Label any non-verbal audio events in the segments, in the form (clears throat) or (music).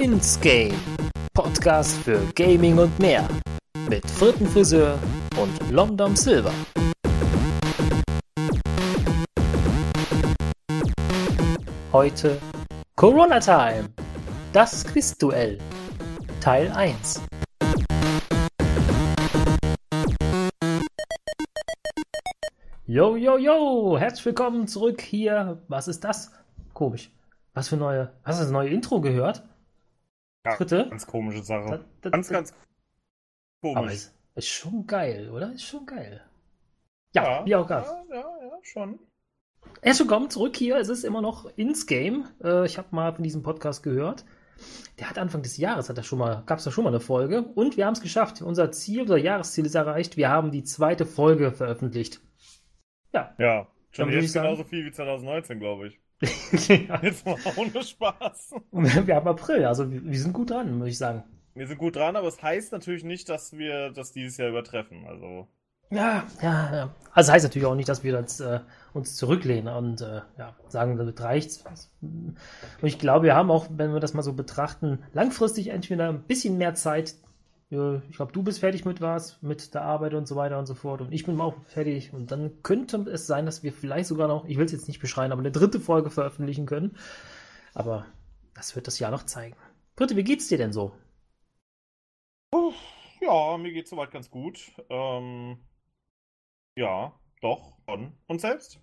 Ins Game. Podcast für Gaming und mehr. Mit Frittenfriseur und Lomdom Silver. Heute Corona Time. Das Quizduell. Teil 1. Yo, yo, yo! Herzlich willkommen zurück hier. Was ist das? Komisch. Was für neue. Hast du das neue Intro gehört? Ja, Dritte? Ganz komische Sache. Da- da- ganz, da- ganz Aber komisch. ist, ist schon geil, oder? Ist schon geil. Ja, wie auch ja, das. ja, ja, schon. Herzlich willkommen zurück hier. Es ist immer noch ins Game. Äh, ich habe mal von diesem Podcast gehört. Der hat Anfang des Jahres, hat er schon mal, gab es da schon mal eine Folge. Und wir haben es geschafft. Unser Ziel, unser Jahresziel ist erreicht. Wir haben die zweite Folge veröffentlicht. Ja. Ja, schon jetzt genauso viel wie 2019, glaube ich. Ja. (laughs) Jetzt mal ohne Spaß. Wir haben April, also wir, wir sind gut dran, muss ich sagen. Wir sind gut dran, aber es heißt natürlich nicht, dass wir das dieses Jahr übertreffen. Also, Ja, ja, ja. Also das heißt natürlich auch nicht, dass wir jetzt, äh, uns zurücklehnen und äh, ja, sagen, damit reicht's. Und ich glaube, wir haben auch, wenn wir das mal so betrachten, langfristig entweder ein bisschen mehr Zeit. Ich glaube, du bist fertig mit was, mit der Arbeit und so weiter und so fort. Und ich bin auch fertig. Und dann könnte es sein, dass wir vielleicht sogar noch, ich will es jetzt nicht beschreien, aber eine dritte Folge veröffentlichen können. Aber das wird das Jahr noch zeigen. Britte, wie geht's dir denn so? ja, mir geht's soweit ganz gut. Ähm, ja, doch, schon. Und selbst?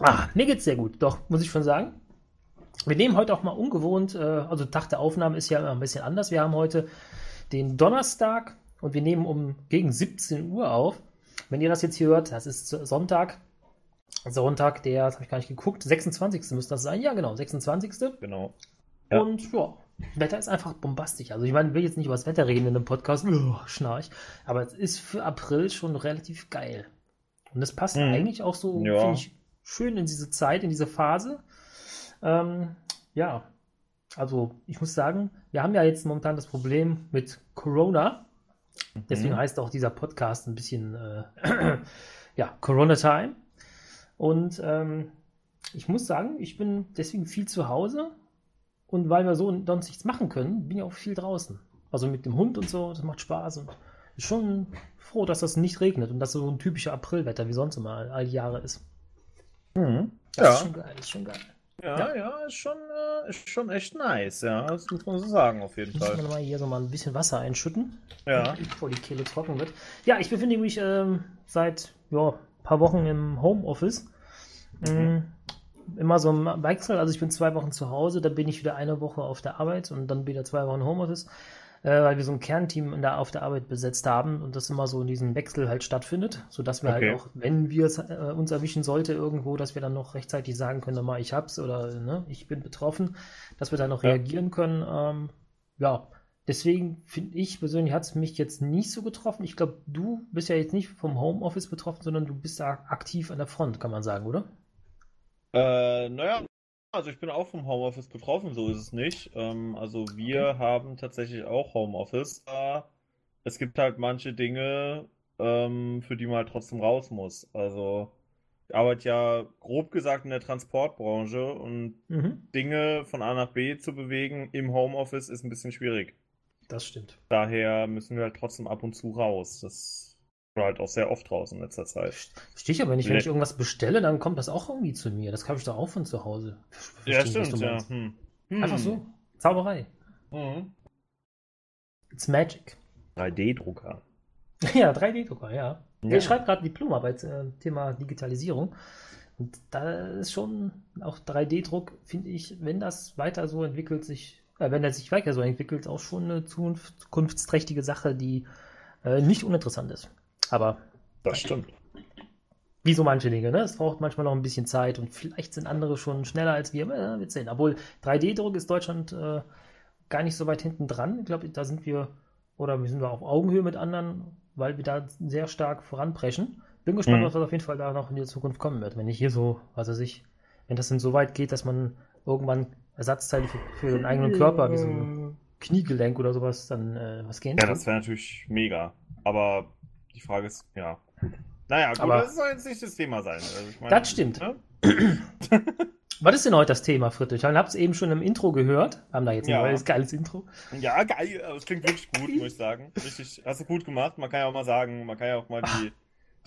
Ah, mir geht's sehr gut, doch, muss ich schon sagen. Wir nehmen heute auch mal ungewohnt, äh, also Tag der Aufnahme ist ja immer ein bisschen anders. Wir haben heute den Donnerstag und wir nehmen um gegen 17 Uhr auf. Wenn ihr das jetzt hier hört, das ist Sonntag. Sonntag, der, das habe ich gar nicht geguckt, 26. müsste das sein. Ja, genau, 26. Genau. Ja. Und ja, das Wetter ist einfach bombastisch. Also ich meine, ich will jetzt nicht über das Wetter reden in einem Podcast, oh, schnarch, aber es ist für April schon relativ geil. Und es passt Mhm. eigentlich auch so, Ja. finde ich, schön in diese Zeit, in diese Phase. Ähm, ja, also ich muss sagen, wir haben ja jetzt momentan das Problem mit Corona. Deswegen Mhm. heißt auch dieser Podcast ein bisschen äh, (clears throat) ja, Corona Time. Und ähm, ich muss sagen, ich bin deswegen viel zu Hause. Und weil wir so sonst nichts machen können, bin ich auch viel draußen. Also mit dem Hund und so, das macht Spaß. Und ich bin schon froh, dass das nicht regnet und dass so ein typischer Aprilwetter wie sonst immer all die Jahre ist. Mhm. Das Ja. ist schon geil, ist schon geil. Ja, ja, ist schon, äh, ist schon echt nice, ja. Das muss man so sagen, auf jeden Muss Fall. man mal hier so mal ein bisschen Wasser einschütten. Ja. bevor die Kehle trocken wird. Ja, ich befinde mich ähm, seit ja, ein paar Wochen im Homeoffice. Ähm, Immer so im Wechsel, also ich bin zwei Wochen zu Hause, dann bin ich wieder eine Woche auf der Arbeit und dann wieder zwei Wochen Homeoffice, äh, weil wir so ein Kernteam in der, auf der Arbeit besetzt haben und das immer so in diesem Wechsel halt stattfindet, sodass wir Okay. halt auch, wenn wir es äh, uns erwischen sollte irgendwo, dass wir dann noch rechtzeitig sagen können, mal ich hab's oder ne, ich bin betroffen, dass wir dann noch Ja. reagieren können. Ähm, ja, Deswegen finde ich persönlich hat es mich jetzt nicht so getroffen. Ich glaube, du bist ja jetzt nicht vom Homeoffice betroffen, sondern du bist da aktiv an der Front, kann man sagen, oder? Äh, naja, also ich bin auch vom Homeoffice betroffen, so ist es nicht. Ähm, also wir haben tatsächlich auch Homeoffice. Äh, es gibt halt manche Dinge, ähm, für die man halt trotzdem raus muss. Also ich arbeite ja grob gesagt in der Transportbranche und Mhm. Dinge von A nach B zu bewegen im Homeoffice ist ein bisschen schwierig. Das stimmt. Daher müssen wir halt trotzdem ab und zu raus. Das halt auch sehr oft raus in letzter Zeit. Verstehe ich aber nicht. Wenn Nee. ich irgendwas bestelle, dann kommt das auch irgendwie zu mir. Das habe ich doch auch von zu Hause. Verstehe Ja, stimmt, du ja. Hm. Einfach Hm. so. Zauberei. Mhm. It's magic. 3D-Drucker. (laughs) Ja, 3D-Drucker, ja. Ja. Ich schreibe gerade Diplomarbeit, äh, Thema Digitalisierung. Und da ist schon auch 3D-Druck, finde ich, wenn das weiter so entwickelt, sich, äh, wenn er sich weiter so entwickelt, auch schon eine zukunft- zukunftsträchtige Sache, die äh, nicht uninteressant ist. Aber Das stimmt. wie so manche Dinge, ne? Es braucht manchmal noch ein bisschen Zeit und vielleicht sind andere schon schneller als wir, äh, wir sehen. Obwohl 3D-Druck ist Deutschland äh, gar nicht so weit hinten dran. Ich glaube, da sind wir, oder wir sind wir auf Augenhöhe mit anderen, weil wir da sehr stark voranpreschen. Bin gespannt, Mhm. was auf jeden Fall da noch in der Zukunft kommen wird. Wenn ich hier so, was weiß ich, wenn das denn so weit geht, dass man irgendwann Ersatzteile für, für den eigenen Körper, wie so ein Kniegelenk oder sowas, dann äh, was gehen Ja, kann. das wäre natürlich mega. Aber die Frage ist, ja. Naja, gut, Aber- das soll jetzt nicht das Thema sein. Also meine, Das stimmt. Ne? (clears throat) Was ist denn heute das Thema, Friedrich? Ich habe es eben schon im Intro gehört. Wir haben da jetzt ein ja. neues geiles Intro. Ja, geil. Das klingt wirklich gut, muss ich sagen. Richtig, hast du gut gemacht. Man kann ja auch mal sagen, man kann ja auch mal die,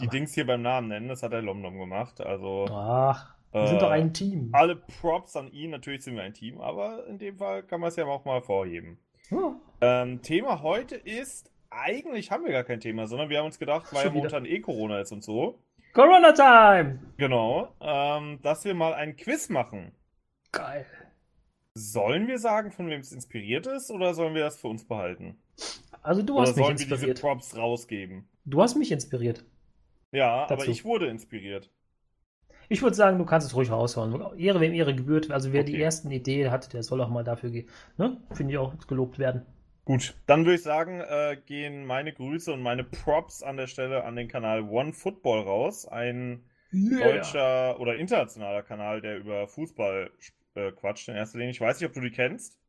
die Dings hier beim Namen nennen. Das hat der Lomdom gemacht. Also. Ach, wir äh, sind doch ein Team. Alle Props an ihn. Natürlich sind wir ein Team, aber in dem Fall kann man es ja auch mal vorheben. Hm. Ähm, Thema heute ist, eigentlich haben wir gar kein Thema, sondern wir haben uns gedacht, weil ja momentan eh Corona ist und so. Corona Time! Genau, ähm, dass wir mal ein Quiz machen. Geil. Sollen wir sagen, von wem es inspiriert ist, oder sollen wir das für uns behalten? Also du hast oder mich inspiriert. Sollen wir diese Props rausgeben? Du hast mich inspiriert. Ja, dazu. aber ich wurde inspiriert. Ich würde sagen, du kannst es ruhig raushauen. Ehre wem Ehre gebührt. Also wer okay. die ersten Ideen hat, der soll auch mal dafür gehen. Ne? Finde ich auch gelobt werden. Gut, dann würde ich sagen, äh, gehen meine Grüße und meine Props an der Stelle an den Kanal One Football raus. Ein yeah. deutscher oder internationaler Kanal, der über Fußball äh, quatscht in erster Linie. Ich weiß nicht, ob du die kennst.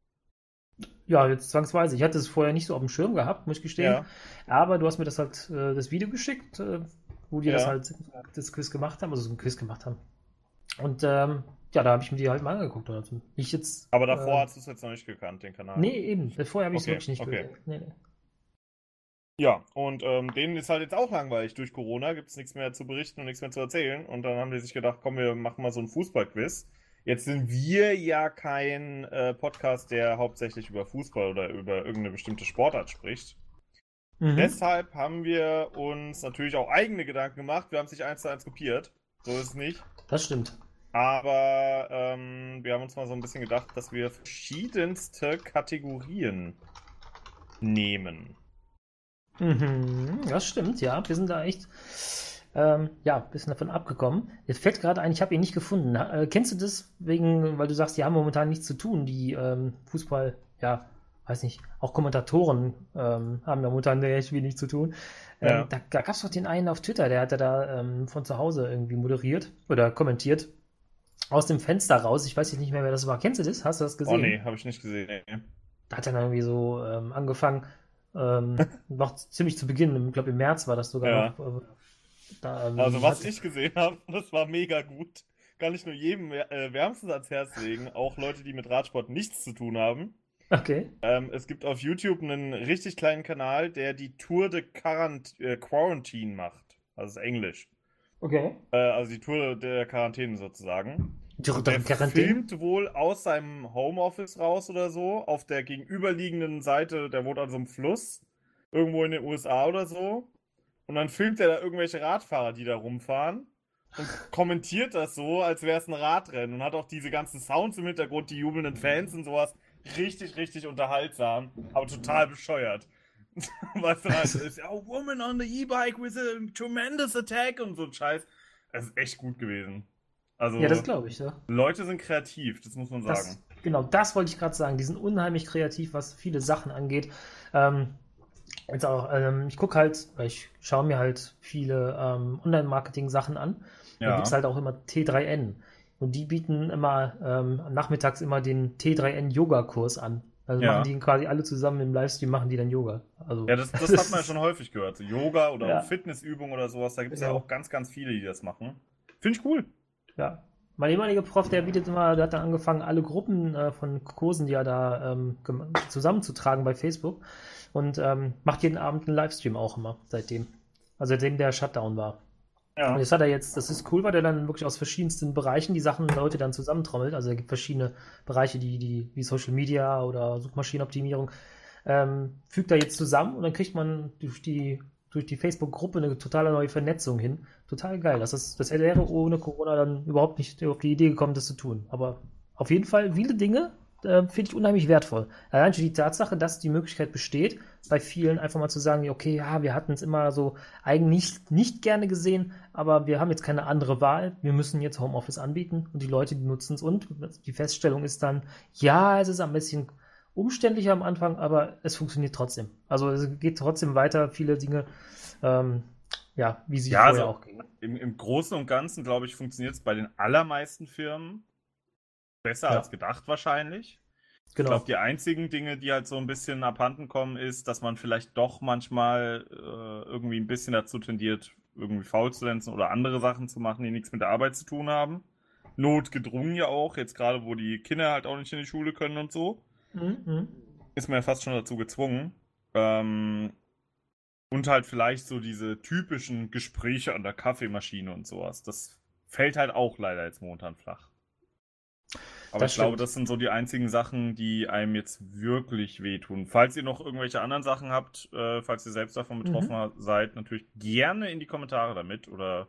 Ja, jetzt zwangsweise. Ich hatte es vorher nicht so auf dem Schirm gehabt, muss ich gestehen. Ja. Aber du hast mir das halt äh, das Video geschickt, äh, wo die ja. das halt das Quiz gemacht haben, also so ein Quiz gemacht haben. Und ähm, ja, da habe ich mir die halt mal angeguckt. Also ich jetzt, Aber davor äh, hast du es jetzt noch nicht gekannt, den Kanal. Nee, eben. Vorher habe ich es okay, wirklich nicht okay. gekannt. Nee, nee. Ja, und ähm, denen ist halt jetzt auch langweilig. Durch Corona gibt es nichts mehr zu berichten und nichts mehr zu erzählen. Und dann haben die sich gedacht, komm, wir machen mal so ein Fußballquiz. Jetzt sind wir ja kein äh, Podcast, der hauptsächlich über Fußball oder über irgendeine bestimmte Sportart spricht. Mhm. Deshalb haben wir uns natürlich auch eigene Gedanken gemacht. Wir haben es nicht eins zu eins kopiert. So ist es nicht. Das stimmt. Aber ähm, wir haben uns mal so ein bisschen gedacht, dass wir verschiedenste Kategorien nehmen. Mhm, das stimmt, ja. Wir sind da echt ähm, ja, ein bisschen davon abgekommen. Jetzt fällt gerade ein, ich habe ihn nicht gefunden. Äh, kennst du das wegen, weil du sagst, die haben momentan nichts zu tun, die ähm, Fußball, ja, weiß nicht, auch Kommentatoren ähm, haben ja momentan (laughs) echt wenig zu tun. Ähm, ja. Da, da gab es doch den einen auf Twitter, der hatte da ähm, von zu Hause irgendwie moderiert oder kommentiert aus dem Fenster raus. Ich weiß jetzt nicht mehr, wer das war. Kennst du das? Hast du das gesehen? Oh nee, habe ich nicht gesehen. Nee. Da hat er dann irgendwie so ähm, angefangen, ähm, (laughs) noch ziemlich zu Beginn, ich glaube im März war das sogar ja. noch. Äh, da, ähm, also was ich gesehen habe, (laughs) das war mega gut. Kann ich nur jedem äh, wärmstens ans Herz legen, auch Leute, die mit Radsport nichts zu tun haben. Okay. Ähm, es gibt auf YouTube einen richtig kleinen Kanal, der die Tour de Quarant äh, Quarantine macht. Also ist Englisch. Okay. Äh, also die Tour der Quarantäne sozusagen. Der Quarantäne? filmt wohl aus seinem Homeoffice raus oder so, auf der gegenüberliegenden Seite, der wohnt an so einem Fluss, irgendwo in den USA oder so. Und dann filmt er da irgendwelche Radfahrer, die da rumfahren und kommentiert das so, als wäre es ein Radrennen und hat auch diese ganzen Sounds im Hintergrund, die jubelnden Fans und sowas. Richtig, richtig unterhaltsam, aber total bescheuert. weißt du, also ist ja, oh, Woman on the E-Bike with a tremendous attack und so ein Scheiß. Das ist echt gut gewesen. Also, ja, das glaube ich, ja. Leute sind kreativ, das muss man sagen. Das, genau, das wollte ich gerade sagen. Die sind unheimlich kreativ, was viele Sachen angeht. Ähm, jetzt auch, ähm, ich gucke halt, ich schaue mir halt viele ähm, Online-Marketing-Sachen an. Ja. Da gibt es halt auch immer T3N. Und die bieten immer ähm, nachmittags immer den T3N-Yoga-Kurs an. Also ja. machen die quasi alle zusammen im Livestream, machen die dann Yoga. Also, ja, das, das hat man ja (laughs) schon häufig gehört. So Yoga oder ja. auch Fitnessübungen oder sowas. Da gibt es genau. ja auch ganz, ganz viele, die das machen. Finde ich cool. Ja. Mein ehemaliger Prof, der bietet immer, der hat dann angefangen, alle Gruppen äh, von Kursen, die er da ähm, zusammenzutragen bei Facebook und ähm, macht jeden Abend einen Livestream auch immer seitdem. Also seitdem der Shutdown war. Ja. Und das hat er jetzt, das ist cool, weil er dann wirklich aus verschiedensten Bereichen die Sachen Leute dann zusammentrommelt. Also es gibt verschiedene Bereiche, die, die, wie Social Media oder Suchmaschinenoptimierung, ähm, fügt er jetzt zusammen und dann kriegt man durch die, durch die Facebook-Gruppe eine totale neue Vernetzung hin. Total geil. Das, ist, das wäre ohne Corona dann überhaupt nicht auf die Idee gekommen, das zu tun. Aber auf jeden Fall viele Dinge, äh, finde ich unheimlich wertvoll. Allein schon die Tatsache, dass die Möglichkeit besteht, bei vielen einfach mal zu sagen, okay, ja, wir hatten es immer so eigentlich nicht, gerne gesehen, aber wir haben jetzt keine andere Wahl. Wir müssen jetzt Homeoffice anbieten und die Leute, die nutzen es und die Feststellung ist dann, ja, es ist ein bisschen umständlicher am Anfang, aber es funktioniert trotzdem. Also es geht trotzdem weiter, viele Dinge, ähm, ja, wie sie ja, vorher also auch gingen. Im, Im Großen und Ganzen, glaube ich, funktioniert es bei den allermeisten Firmen besser ja. als gedacht wahrscheinlich. Genau. Ich glaube, die einzigen Dinge, die halt so ein bisschen abhanden kommen, ist, dass man vielleicht doch manchmal äh, irgendwie ein bisschen dazu tendiert, irgendwie faul zu lenzen oder andere Sachen zu machen, die nichts mit der Arbeit zu tun haben. notgedrungen ja auch, jetzt gerade wo die Kinder halt auch nicht in die Schule können und so, Mhm. ist man ja fast schon dazu gezwungen. Ähm, und halt vielleicht so diese typischen Gespräche an der Kaffeemaschine und sowas. Das fällt halt auch leider jetzt momentan flach. Aber Das ich glaube, stimmt. das sind so die einzigen Sachen, die einem jetzt wirklich wehtun. Falls ihr noch irgendwelche anderen Sachen habt, äh, falls ihr selbst davon betroffen Mhm. seid, natürlich gerne in die Kommentare damit oder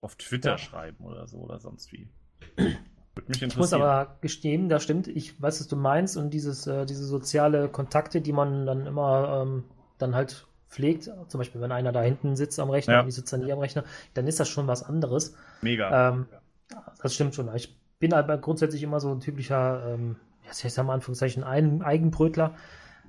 auf Twitter Ja. schreiben oder so oder sonst wie. (clears throat) Würde mich Ich muss interessieren. aber gestehen, da stimmt, ich weiß, was du meinst und dieses, äh, diese soziale Kontakte, die man dann immer ähm, dann halt pflegt, zum Beispiel wenn einer da hinten sitzt am Rechner Ja. und ich sitze dann hier am Rechner, dann ist das schon was anderes. Mega. Ähm, das stimmt schon. Ich bin aber grundsätzlich immer so ein typischer, ähm, ich sag mal Anführungszeichen, ein Eigenbrötler.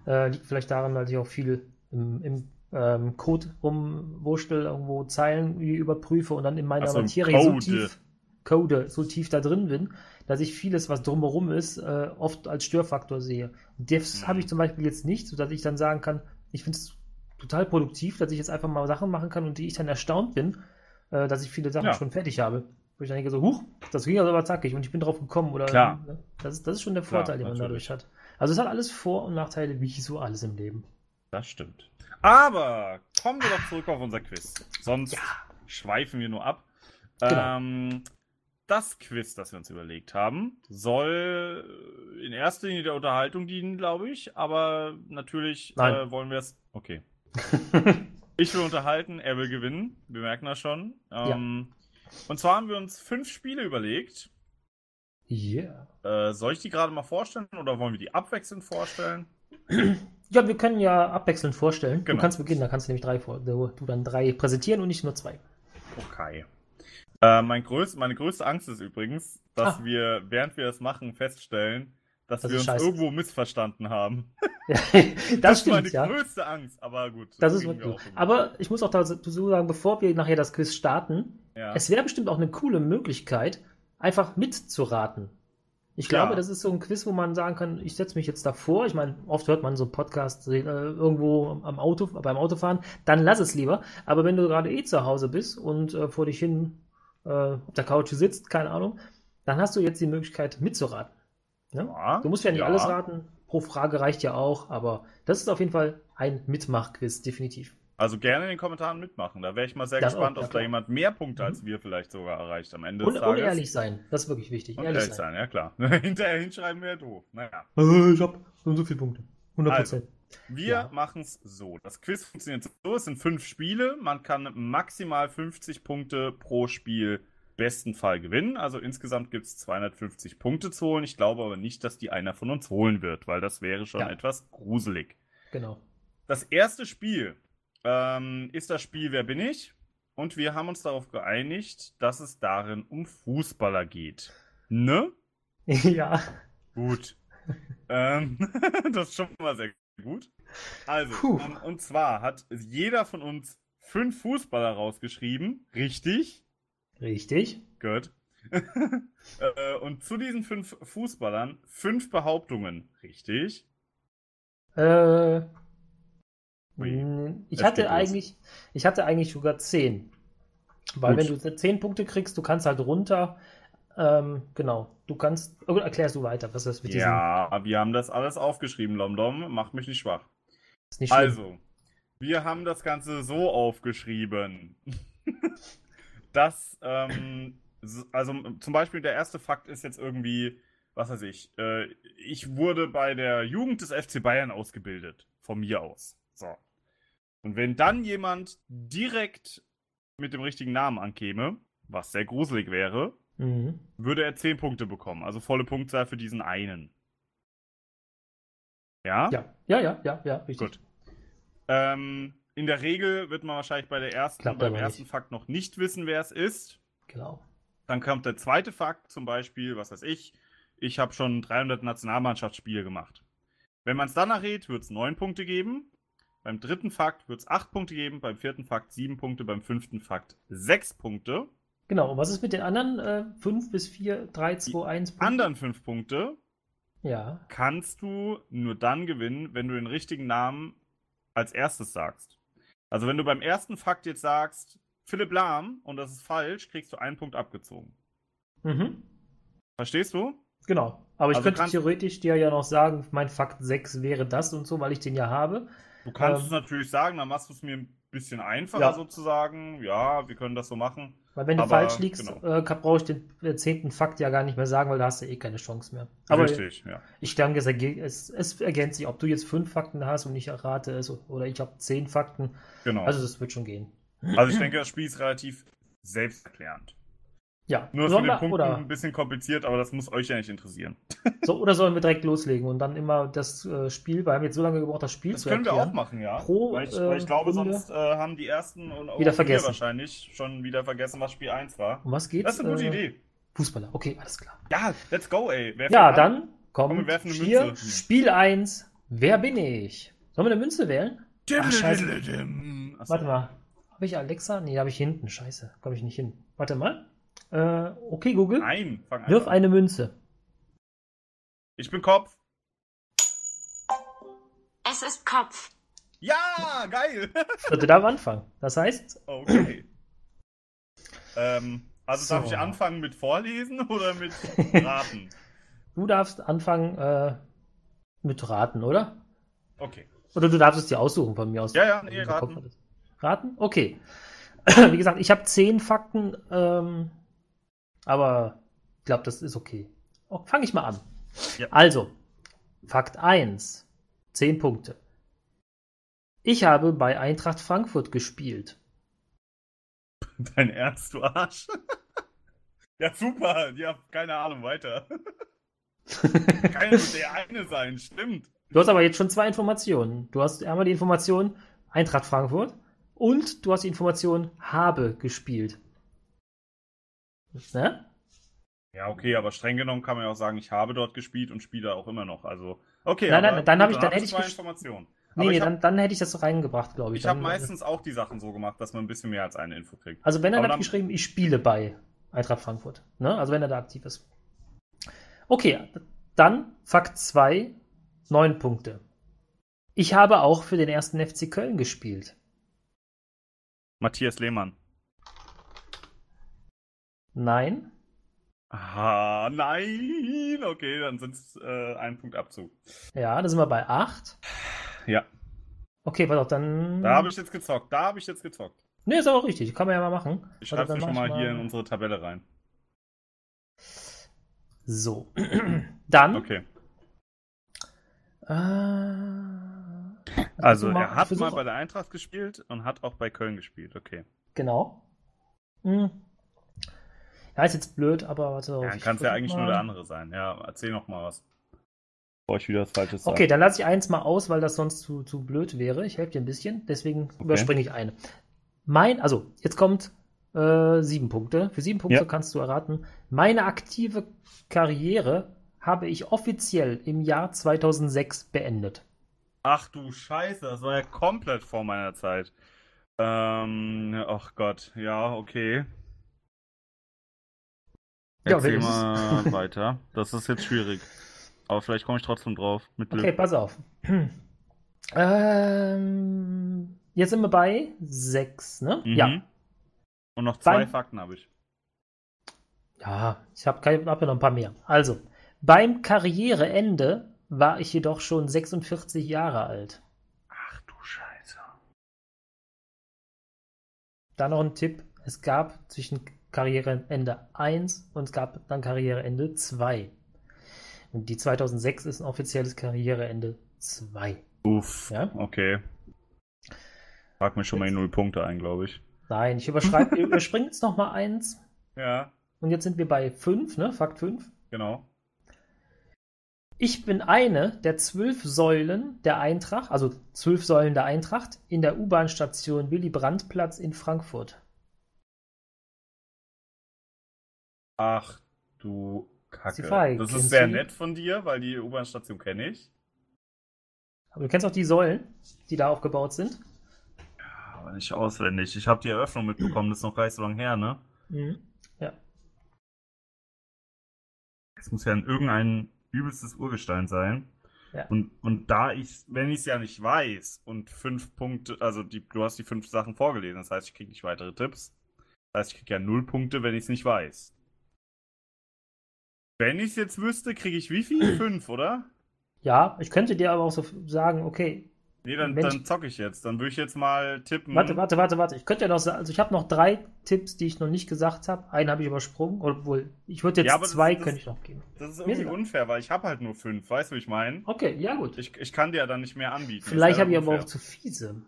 Äh, liegt vielleicht daran, weil ich auch viel im, im ähm, Code rumwurschtel, irgendwo Zeilen überprüfe und dann in meiner Ach so, im Materie so Code. tief, Code, so tief da drin bin, dass ich vieles, was drumherum ist, äh, oft als Störfaktor sehe. Und das Mhm. habe ich zum Beispiel jetzt nicht, sodass ich dann sagen kann, ich finde es total produktiv, dass ich jetzt einfach mal Sachen machen kann und die ich dann erstaunt bin, äh, dass ich viele Sachen Ja. schon fertig habe. Wo ich dann denke so, huch, das ging ja aber zackig und ich bin drauf gekommen. Oder, Klar. ne? das, ist, das ist schon der Klar, Vorteil, den man natürlich. dadurch hat. Also es hat alles Vor- und Nachteile, wie so alles im Leben. Das stimmt. Aber kommen wir doch zurück auf unser Quiz. Sonst Ja. schweifen wir nur ab. Genau. Ähm, das Quiz, das wir uns überlegt haben, soll in erster Linie der Unterhaltung dienen, glaube ich. Aber natürlich äh, wollen wir es. Okay. (laughs) Ich will unterhalten, er will gewinnen. Wir merken das schon. Ähm, Und zwar haben wir uns fünf Spiele überlegt. Yeah. Äh, soll ich die gerade mal vorstellen oder wollen wir die abwechselnd vorstellen? (clears throat) Ja, wir können ja abwechselnd vorstellen. Genau. Du kannst beginnen, da kannst du nämlich drei vor, du, du dann drei präsentieren und nicht nur zwei. Okay. Äh, mein größt, meine größte Angst ist übrigens, dass Ah. wir, während wir das machen, feststellen, dass Das wir uns scheiße. irgendwo missverstanden haben. (laughs) (laughs) das, ist meine stimmt, ja. größte Angst, aber gut. Das ist wirklich. hin. Aber ich muss auch dazu sagen, bevor wir nachher das Quiz starten, ja. es wäre bestimmt auch eine coole Möglichkeit, einfach mitzuraten. Ich glaube, Ja. das ist so ein Quiz, wo man sagen kann, ich setze mich jetzt davor. Ich meine, oft hört man so einen Podcast äh, irgendwo am Auto, beim Autofahren, dann lass es lieber. Aber wenn du gerade eh zu Hause bist und äh, vor dich hin äh, auf der Couch sitzt, keine Ahnung, dann hast du jetzt die Möglichkeit mitzuraten. Ne? Ja, Du musst ja nicht ja. alles raten. Pro Frage reicht ja auch, aber das ist auf jeden Fall ein Mitmachquiz, definitiv. Also gerne in den Kommentaren mitmachen. Da wäre ich mal sehr Das gespannt, auch, ja, ob da jemand mehr Punkte Mhm. als wir vielleicht sogar erreicht am Ende Und, des und Tages. ehrlich sein, das ist wirklich wichtig. Und ehrlich ehrlich sein. sein, ja klar. (laughs) Hinterher hinschreiben wäre doof. Naja. Äh, ich hab so und so viele Punkte. 100 Also, Prozent. Wir Ja. machen es so. Das Quiz funktioniert so: es sind fünf Spiele. Man kann maximal 50 Punkte pro Spiel besten Fall gewinnen. Also insgesamt gibt es 250 Punkte zu holen. Ich glaube aber nicht, dass die einer von uns holen wird, weil das wäre schon Ja. etwas gruselig. Genau. Das erste Spiel ähm, ist das Spiel Wer bin ich? Und wir haben uns darauf geeinigt, dass es darin um Fußballer geht. Ne? (laughs) ja. Gut. ähm, (laughs) das ist schon mal sehr gut. Also, ähm, und zwar hat jeder von uns fünf Fußballer rausgeschrieben. Richtig? Richtig. Gut. (laughs) äh, und zu diesen fünf Fußballern fünf Behauptungen. Richtig? Äh, Ui. mh, ich hatte los. eigentlich, ich hatte eigentlich sogar 10. Weil Gut. wenn du 10 Punkte kriegst, du kannst halt runter. Ähm, genau. Du kannst. Oh, erklärst du weiter, was das mit diesem. Ja, wir haben das alles aufgeschrieben, Lomdom. Macht mich nicht schwach. Ist nicht. Also, wir haben das Ganze so aufgeschrieben, (laughs) dass, ähm, also zum Beispiel der erste Fakt ist jetzt irgendwie, was weiß ich, äh, ich wurde bei der Jugend des FC Bayern ausgebildet, von mir aus. So. Und wenn dann jemand direkt mit dem richtigen Namen ankäme, was sehr gruselig wäre, Mhm. würde er 10 Punkte bekommen. Also volle Punktzahl für diesen einen. Ja? Ja, ja, ja, ja, ja, richtig. Gut. Ähm, in der Regel wird man wahrscheinlich bei der ersten, Klappt beim ersten nicht. Fakt noch nicht wissen, wer es ist. Genau. Dann kommt der zweite Fakt, zum Beispiel, was weiß ich, ich habe schon 300 Nationalmannschaftsspiele gemacht. Wenn man es danach redet, wird es 9 Punkte geben. Beim dritten Fakt wird es 8 Punkte geben, beim vierten Fakt 7 Punkte, beim fünften Fakt 6 Punkte. Genau. Und was ist mit den anderen äh, 5 bis 4, 3, 2, 1 Punkten? Anderen 5 Punkte Ja. kannst du nur dann gewinnen, wenn du den richtigen Namen als erstes sagst. Also wenn du beim ersten Fakt jetzt sagst, Philipp Lahm und das ist falsch, kriegst du einen Punkt abgezogen. Mhm. Verstehst du? Genau. Aber ich Also könnte theoretisch dir ja noch sagen, mein Fakt 6 wäre das und so, weil ich den ja habe. Du kannst Ähm, es natürlich sagen, dann machst du es mir bisschen einfacher Ja. sozusagen. Ja, wir können das so machen. Weil wenn du Aber, falsch liegst, genau. äh, brauche ich den äh, zehnten Fakt ja gar nicht mehr sagen, weil da hast du eh keine Chance mehr. Aber Richtig, ja. ich denke, es, es ergänzt sich, ob du jetzt fünf Fakten hast und ich errate es oder ich habe zehn Fakten. Genau. Also das wird schon gehen. Also ich denke, das Spiel ist relativ selbsterklärend. Ja, Nur ist mit den Punkten oder, ein bisschen kompliziert, aber das muss euch ja nicht interessieren. (laughs) so, oder sollen wir direkt loslegen und dann immer das äh, Spiel, wir haben jetzt so lange gebraucht, das Spiel Das zu können wir auch machen, ja. Pro, weil, ich, äh, weil ich glaube, Runde sonst äh, haben die ersten und auch wieder vergessen. wahrscheinlich schon wieder vergessen, was Spiel 1 war. Um was geht's? Das ist eine gute Äh, Idee. Fußballer, okay, alles klar. Ja, let's go, ey. Wer Ja, an? dann kommt Komm, wir werfen eine hier Münze. Spiel 1. Wer bin ich? Sollen wir eine Münze wählen? Ach, scheiße. Achso. Warte mal. Habe ich Alexa? Nee, habe ich hinten. Scheiße. Komme ich nicht hin. Warte mal. Äh, okay, Google. Nein, fang an. Wirf eine Münze. Ich bin Kopf. Es ist Kopf. Ja, geil. (laughs) Dritte darf anfangen. Das heißt, Okay. (clears throat) ähm, also darf So. ich anfangen mit Vorlesen (laughs) oder mit (laughs) Raten? du darfst anfangen äh, mit Raten, oder? Okay. Oder du darfst es dir aussuchen von mir aus. Ja, ja, nee, raten. Raten? Okay. (clears throat) Wie gesagt, ich habe zehn Fakten, ähm, aber ich glaube, das ist okay. Oh, Fange ich mal an. Ja. Also, Fakt 1. Zehn Punkte. Ich habe bei Eintracht Frankfurt gespielt. (laughs) Dein Ernst, du Arsch? (laughs) ja, super. Ja, keine Ahnung, weiter. (laughs) Kann nur der eine sein, stimmt. Du hast aber jetzt schon zwei Informationen. Du hast einmal die Information Eintracht Frankfurt und du hast die Information habe gespielt. Ne? Ja, okay, aber streng genommen kann man ja auch sagen, ich habe dort gespielt und spiele auch immer noch. Also, okay, Nein, nein, dann gut, hab ich- dann hätte ich zwei Informationen. Nee, nee ich dann, dann hätte ich das reingebracht, glaube ich. Ich habe Dann- meistens auch die Sachen so gemacht, dass man ein bisschen mehr als eine Info kriegt. Also wenn er hat dann- geschrieben, ich spiele bei Eintracht Frankfurt. Ne? Also wenn er da aktiv ist. Okay, dann Fakt 2, 9 Punkte. Ich habe auch für den ersten FC Köln gespielt. Matthias Lehmann. Nein. Ah, nein. Okay, dann sind es äh, ein Punkt Abzug. Ja, da sind wir bei 8. Ja, Okay, pass auf, dann. da habe ich jetzt gezockt. Da habe ich jetzt gezockt. Nee, ist aber auch richtig. Kann man ja mal machen. Ich Warte, schreibe mir schon mal ich hier in unsere Tabelle rein. So. (clears throat) dann. Okay. Äh, Also, mal- er hat mal bei der Eintracht gespielt und hat auch bei Köln gespielt. Okay. Genau. Hm. Ja, ist jetzt blöd, aber warte. Ja, dann kann es ja eigentlich mal. nur der andere sein. Ja, erzähl noch mal was. Bevor ich wieder das Falsche sage. Okay, dann lasse ich eins mal aus, weil das sonst zu, zu blöd wäre. Ich helfe dir ein bisschen, deswegen überspringe ich eine. Mein, also, jetzt kommt äh, sieben Punkte. Für sieben Punkte Ja. kannst du erraten. Meine aktive Karriere habe ich offiziell im Jahr 2006 beendet. Ach du Scheiße, das war ja komplett vor meiner Zeit. Ähm, ach Gott, ja, okay. Ja, Erzähl es- mal (laughs) weiter. Das ist jetzt schwierig. Aber vielleicht komme ich trotzdem drauf. Mit Glück. Okay, pass auf. (clears throat) ähm, jetzt sind wir bei sechs, ne? Mhm. Ja. Und noch zwei Beim- Fakten habe ich. Ja, ich habe hab ja noch ein paar mehr. Also, beim Karriereende war ich jedoch schon 46 Jahre alt. Ach du Scheiße. Da noch ein Tipp. Es gab zwischen Karriereende 1 und es gab dann Karriereende 2. Und die 2006 ist ein offizielles Karriereende 2. Uff. Ja? Okay. Frag mir schon mal die null Punkte ein, glaube ich. Nein, ich (laughs) überspringe jetzt noch mal eins. Ja, Und jetzt sind wir bei 5, ne? Fakt 5. genau. Ich bin eine der zwölf Säulen der Eintracht, also zwölf Säulen der Eintracht, in der U-Bahn-Station Willy Brandt-Platz in Frankfurt. Ach du Kacke. Das ist sehr nett von dir, weil die U-Bahn-Station kenne ich. Aber du kennst auch die Säulen, die da aufgebaut sind. Aber nicht auswendig. Ich habe die Eröffnung mitbekommen, das ist noch gar nicht so lange her, ne? Mhm. Ja. Es muss ja in irgendein übelstes Urgestein sein. Ja. Und, und da ich, wenn ich es ja nicht weiß und fünf Punkte, also die, du hast die fünf Sachen vorgelesen, das heißt, ich kriege nicht weitere Tipps. Das heißt, ich kriege ja null Punkte, wenn ich es nicht weiß. Wenn ich es jetzt wüsste, kriege ich wie viel? (clears throat) Fünf, oder? Ja, ich könnte dir aber auch so sagen, okay, Nee, dann, dann zocke ich jetzt. Dann würde ich jetzt mal tippen. warte, warte, warte, warte. Ich könnte ja noch sagen, also ich habe noch drei Tipps, die ich noch nicht gesagt habe. Einen habe ich übersprungen, obwohl ich würde jetzt Ja, zwei das- könnte ich noch geben. Das ist irgendwie unfair, weil ich habe halt nur fünf. Weißt du, wie ich meine? Okay, ja gut. Ich, ich kann dir ja dann nicht mehr anbieten. Vielleicht habe ich aber auch zu fiese.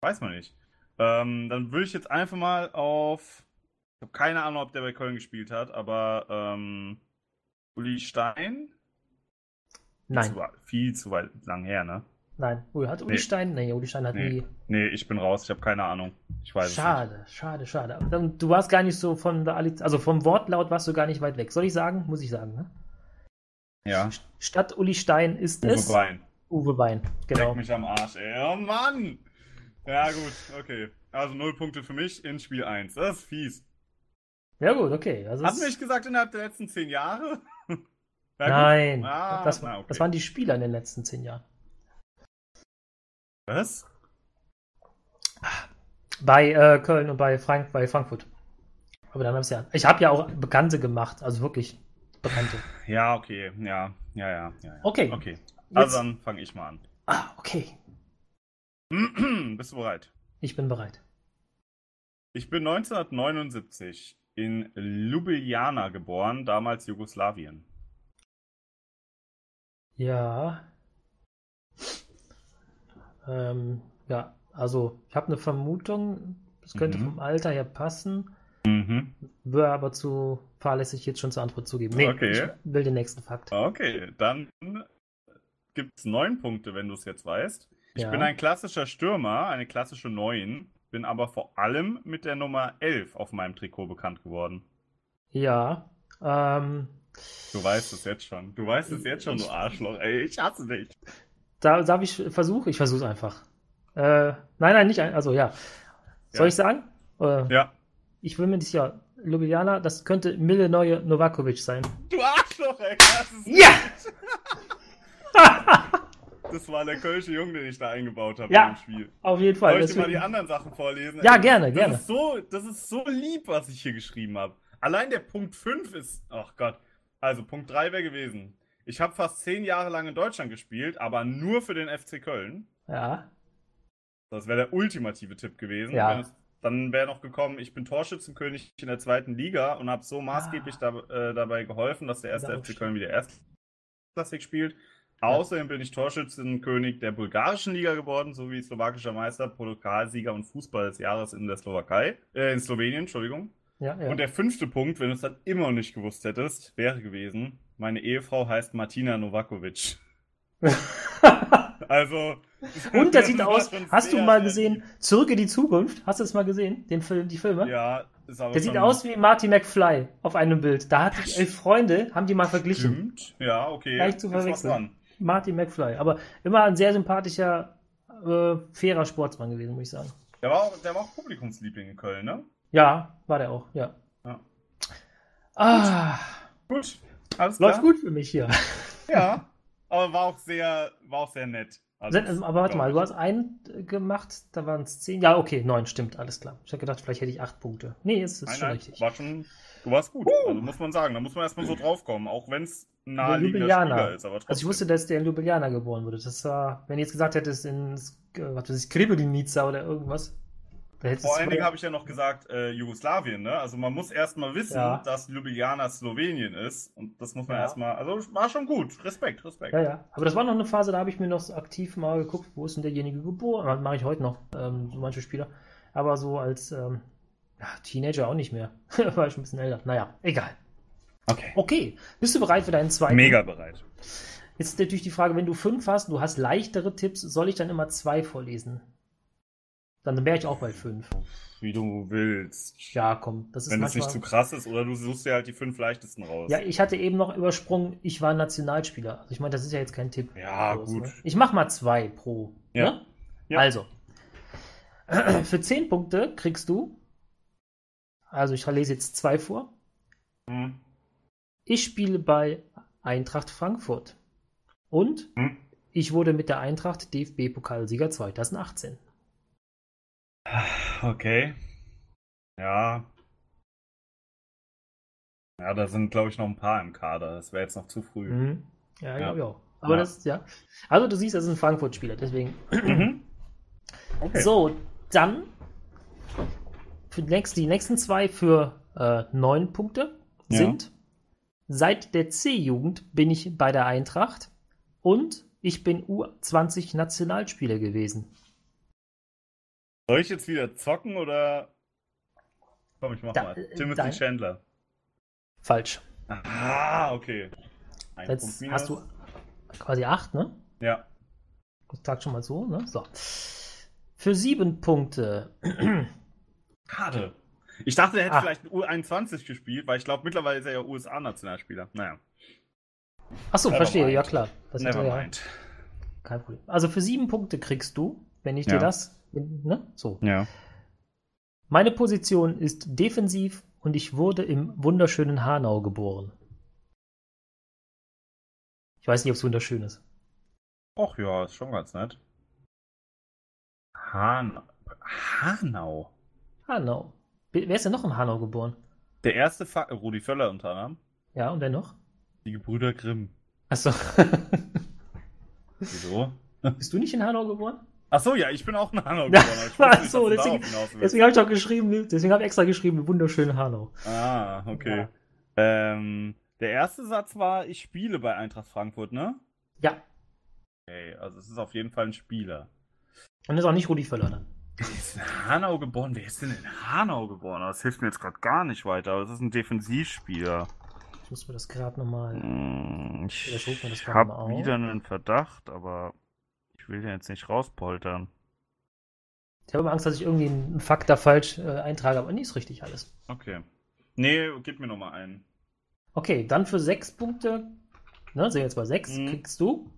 Weiß man nicht. Ähm, dann würde ich jetzt einfach mal auf. Ich habe keine Ahnung, ob der bei Köln gespielt hat, aber ähm, Uli Stein? Nein, Zu, viel zu weit lang her, ne? nein. Hat Uli Nee. Stein? Nee, Uli Stein hat Nee. nie. Nee, ich bin raus, ich habe keine Ahnung. Ich weiß Schade, schade, schade. Aber dann- Du warst gar nicht so von der Alliz also vom Wortlaut warst du gar nicht weit weg. Soll ich sagen? Muss ich sagen, ne? es nicht. Ja. Statt Uli Stein ist Uwe es Brein. Uwe Bein. Genau. Leck mich am Arsch, ey. Oh Mann! Ja, gut, okay. Also null Punkte für mich in Spiel 1. Das ist fies. Ja gut, okay. Also es- wir nicht gesagt innerhalb der letzten zehn Jahre? Gut. Nein, Ah, das, na, okay. das waren die Spieler in den letzten zehn Jahren. Was? Bei äh, Köln und bei, Frank bei Frankfurt. Aber dann habe ich ja. Ich habe ja auch Bekannte gemacht, also wirklich Bekannte. (laughs) Ja, okay. Ja, ja, ja. ja, ja. Okay. Okay. Jetzt, Also dann fange ich mal an. ah, okay. (clears throat) Bist du bereit? Ich bin bereit. Ich bin 1979 in Ljubljana geboren, damals Jugoslawien. Ja. Ähm, ja, also ich habe eine Vermutung, das könnte Mhm. vom Alter her passen, Mhm. würde aber zu fahrlässig jetzt schon zur Antwort zugeben. Nee, Okay. ich will den nächsten Fakt. Okay, dann gibt es neun Punkte, wenn du es jetzt weißt. Ich Ja. bin ein klassischer Stürmer, eine klassische Neun, bin aber vor allem mit der Nummer 11 auf meinem Trikot bekannt geworden. Ja. Ähm, Du weißt es jetzt schon. Du weißt es jetzt schon, du Arschloch. Ey, ich hasse dich. da darf ich versuchen? Ich versuche einfach. Äh, nein, nein, nicht ein. Also ja. Soll Ja. ich sagen? Äh, Ja. Ich will mir nicht sicher. Ljubljana, das könnte Mille Neue Novakovic sein. Du Arschloch, ey. Das, ist Ja! (laughs) das war der kölsche Junge, den ich da eingebaut habe Ja. im Spiel. Auf jeden Fall. Soll ich dir mal die anderen Sachen vorlesen? Ja, Ey, gerne, das gerne. Ist so, das ist so lieb, was ich hier geschrieben habe. Allein der Punkt 5 ist. Ach Gott. Also, Punkt 3 wäre gewesen. Ich habe fast zehn Jahre lang in Deutschland gespielt, aber nur für den FC Köln. Ja. Das wäre der ultimative Tipp gewesen. Ja. Es, dann wäre noch gekommen, ich bin Torschützenkönig in der zweiten Liga und habe so maßgeblich da, äh, dabei geholfen, dass der erste FC Köln wieder erstklassig spielt. Außerdem bin ich Torschützenkönig der bulgarischen Liga geworden, sowie slowakischer Meister, Pokalsieger und Fußball des Jahres in der Slowakei, äh, in Slowenien, Entschuldigung. Ja, ja. Und der fünfte Punkt, wenn du es dann immer noch nicht gewusst hättest, wäre gewesen, meine Ehefrau heißt Martina Novakovic. (laughs) Also. Und das sieht aus. Hast du mal gesehen. Zurück in die Zukunft? Hast du es mal gesehen? Den Film, die Filme? Ja, ist aber Der sieht aus wie Marty McFly auf einem Bild. Da hatte ich elf Freunde, haben die mal verglichen. Stimmt. Ja, okay. Leicht zu verwechseln. Marty McFly. Aber immer ein sehr sympathischer, äh, fairer Sportsmann gewesen, muss ich sagen. Der war, auch, der war auch Publikumsliebling in Köln, ne? Ja, war der auch, ja. Ja. Ah, Gut. Alles klar. läuft gut für mich hier. (laughs) Ja. Aber war auch sehr, war auch sehr nett. Also, Aber warte mal, du hast einen äh, gemacht, da waren es zehn. Ja, okay, neun, stimmt, alles klar. Ich habe gedacht, vielleicht hätte ich acht Punkte. Nee, es ist Nein, schon nein, richtig. war schon, du warst gut. Also muss man sagen, da muss man erstmal so draufkommen, auch wenn es naheliegender. Spieler ist. Also ich wusste, dass der in Ljubljana geboren wurde. Das war, wenn ihr jetzt gesagt hättest, in äh, was weiß ich, Srebrenica oder irgendwas, Vor allen Dingen habe ich ja noch gesagt, äh, Jugoslawien, ne? Also man muss erstmal wissen, Ja. dass Ljubljana Slowenien ist. Und das muss man Ja. erstmal. Also war schon gut. Respekt, Respekt. Ja, ja. Aber das war noch eine Phase, da habe ich mir noch so aktiv mal geguckt, wo ist denn derjenige geboren? Mache ich heute noch, ähm, so manche Spieler. Aber so als ähm, Teenager auch nicht mehr. (laughs) war ich ein bisschen älter. Naja, egal. Okay. Okay, bist du bereit für deinen zweiten? Mega bereit. Jetzt ist natürlich die Frage, wenn du fünf hast, du hast leichtere Tipps, soll ich dann immer zwei vorlesen? Dann wäre ich auch bei fünf. Wie du willst. Ja, komm, das ist Wenn es manchmal... nicht zu krass ist, oder du suchst dir halt die fünf leichtesten raus. ja, ich hatte eben noch übersprungen, ich war Nationalspieler. Also ich meine, das ist ja jetzt kein Tipp. Ja, Groß, gut. ne? Ich mach mal zwei pro. Ja. Ne? Ja. Also, (clears throat) für zehn Punkte kriegst du, also ich lese jetzt zwei vor, Hm. ich spiele bei Eintracht Frankfurt und Hm. ich wurde mit der Eintracht DFB-Pokalsieger 2018. Okay. Ja. Ja, da sind, glaube ich, noch ein paar im Kader. Das wäre jetzt noch zu früh. Mhm. Ja, Ja. glaube ich auch. Aber Ja. das, ja. Also du siehst, das ist ein Frankfurt-Spieler, deswegen. Mhm. Okay. So, dann für die, nächsten, die nächsten zwei für äh, neun Punkte Ja. sind seit der C-Jugend bin ich bei der Eintracht und ich bin U20 Nationalspieler gewesen. Soll ich jetzt wieder zocken oder. Komm, ich mach Da- mal. äh, Timothy dein- Chandler. Falsch. Ah, okay. Ein Jetzt hast du quasi acht, ne? Ja. Ich sag schon mal so, ne? So. Für sieben Punkte. Schade. Ich dachte, er hätte Ah. vielleicht ein U21 gespielt, weil ich glaube, mittlerweile ist er ja USA-Nationalspieler. Naja, Achso, verstehe, mind. ja klar. Das never ja kein Problem. Also für sieben Punkte kriegst du, wenn ich Ja. dir das, ne? So. Ja. Meine Position ist defensiv und ich wurde im wunderschönen Hanau geboren. Ich weiß nicht, ob es wunderschön ist. Och ja, ist schon ganz nett. Han Hanau. Hanau. Wer ist denn noch in Hanau geboren? Der erste Fa Rudi Völler unter anderem. Ja, und wer noch? Die Gebrüder Grimm. Achso. Wieso? Bist du nicht in Hanau geboren? Ach so, ja, ich bin auch in Hanau geboren. aber (laughs) ich wusste Ach nicht, so, du deswegen-. Deswegen habe ich doch geschrieben, deswegen habe ich extra geschrieben, wunderschönen Hanau. Ah, okay. Ja. Ähm, der erste Satz war, ich spiele bei Eintracht Frankfurt, ne? Ja. Okay, also es ist auf jeden Fall ein Spieler. Und ist auch nicht Rudi Völler dann. Der ist in Hanau geboren. Wer ist denn in Hanau geboren? Das hilft mir jetzt gerade gar nicht weiter. Aber das ist ein Defensivspieler. Ich muss mir das gerade nochmal. Hm, Ich gerade habe wieder einen Verdacht, aber ich will den jetzt nicht rauspoltern. Ich habe immer Angst, dass ich irgendwie einen Fakt da falsch äh, eintrage, aber nee, ist richtig alles. Okay. Nee, gib mir nochmal einen. Okay, dann für sechs Punkte, ne, sind jetzt bei sechs, Mhm. kriegst du.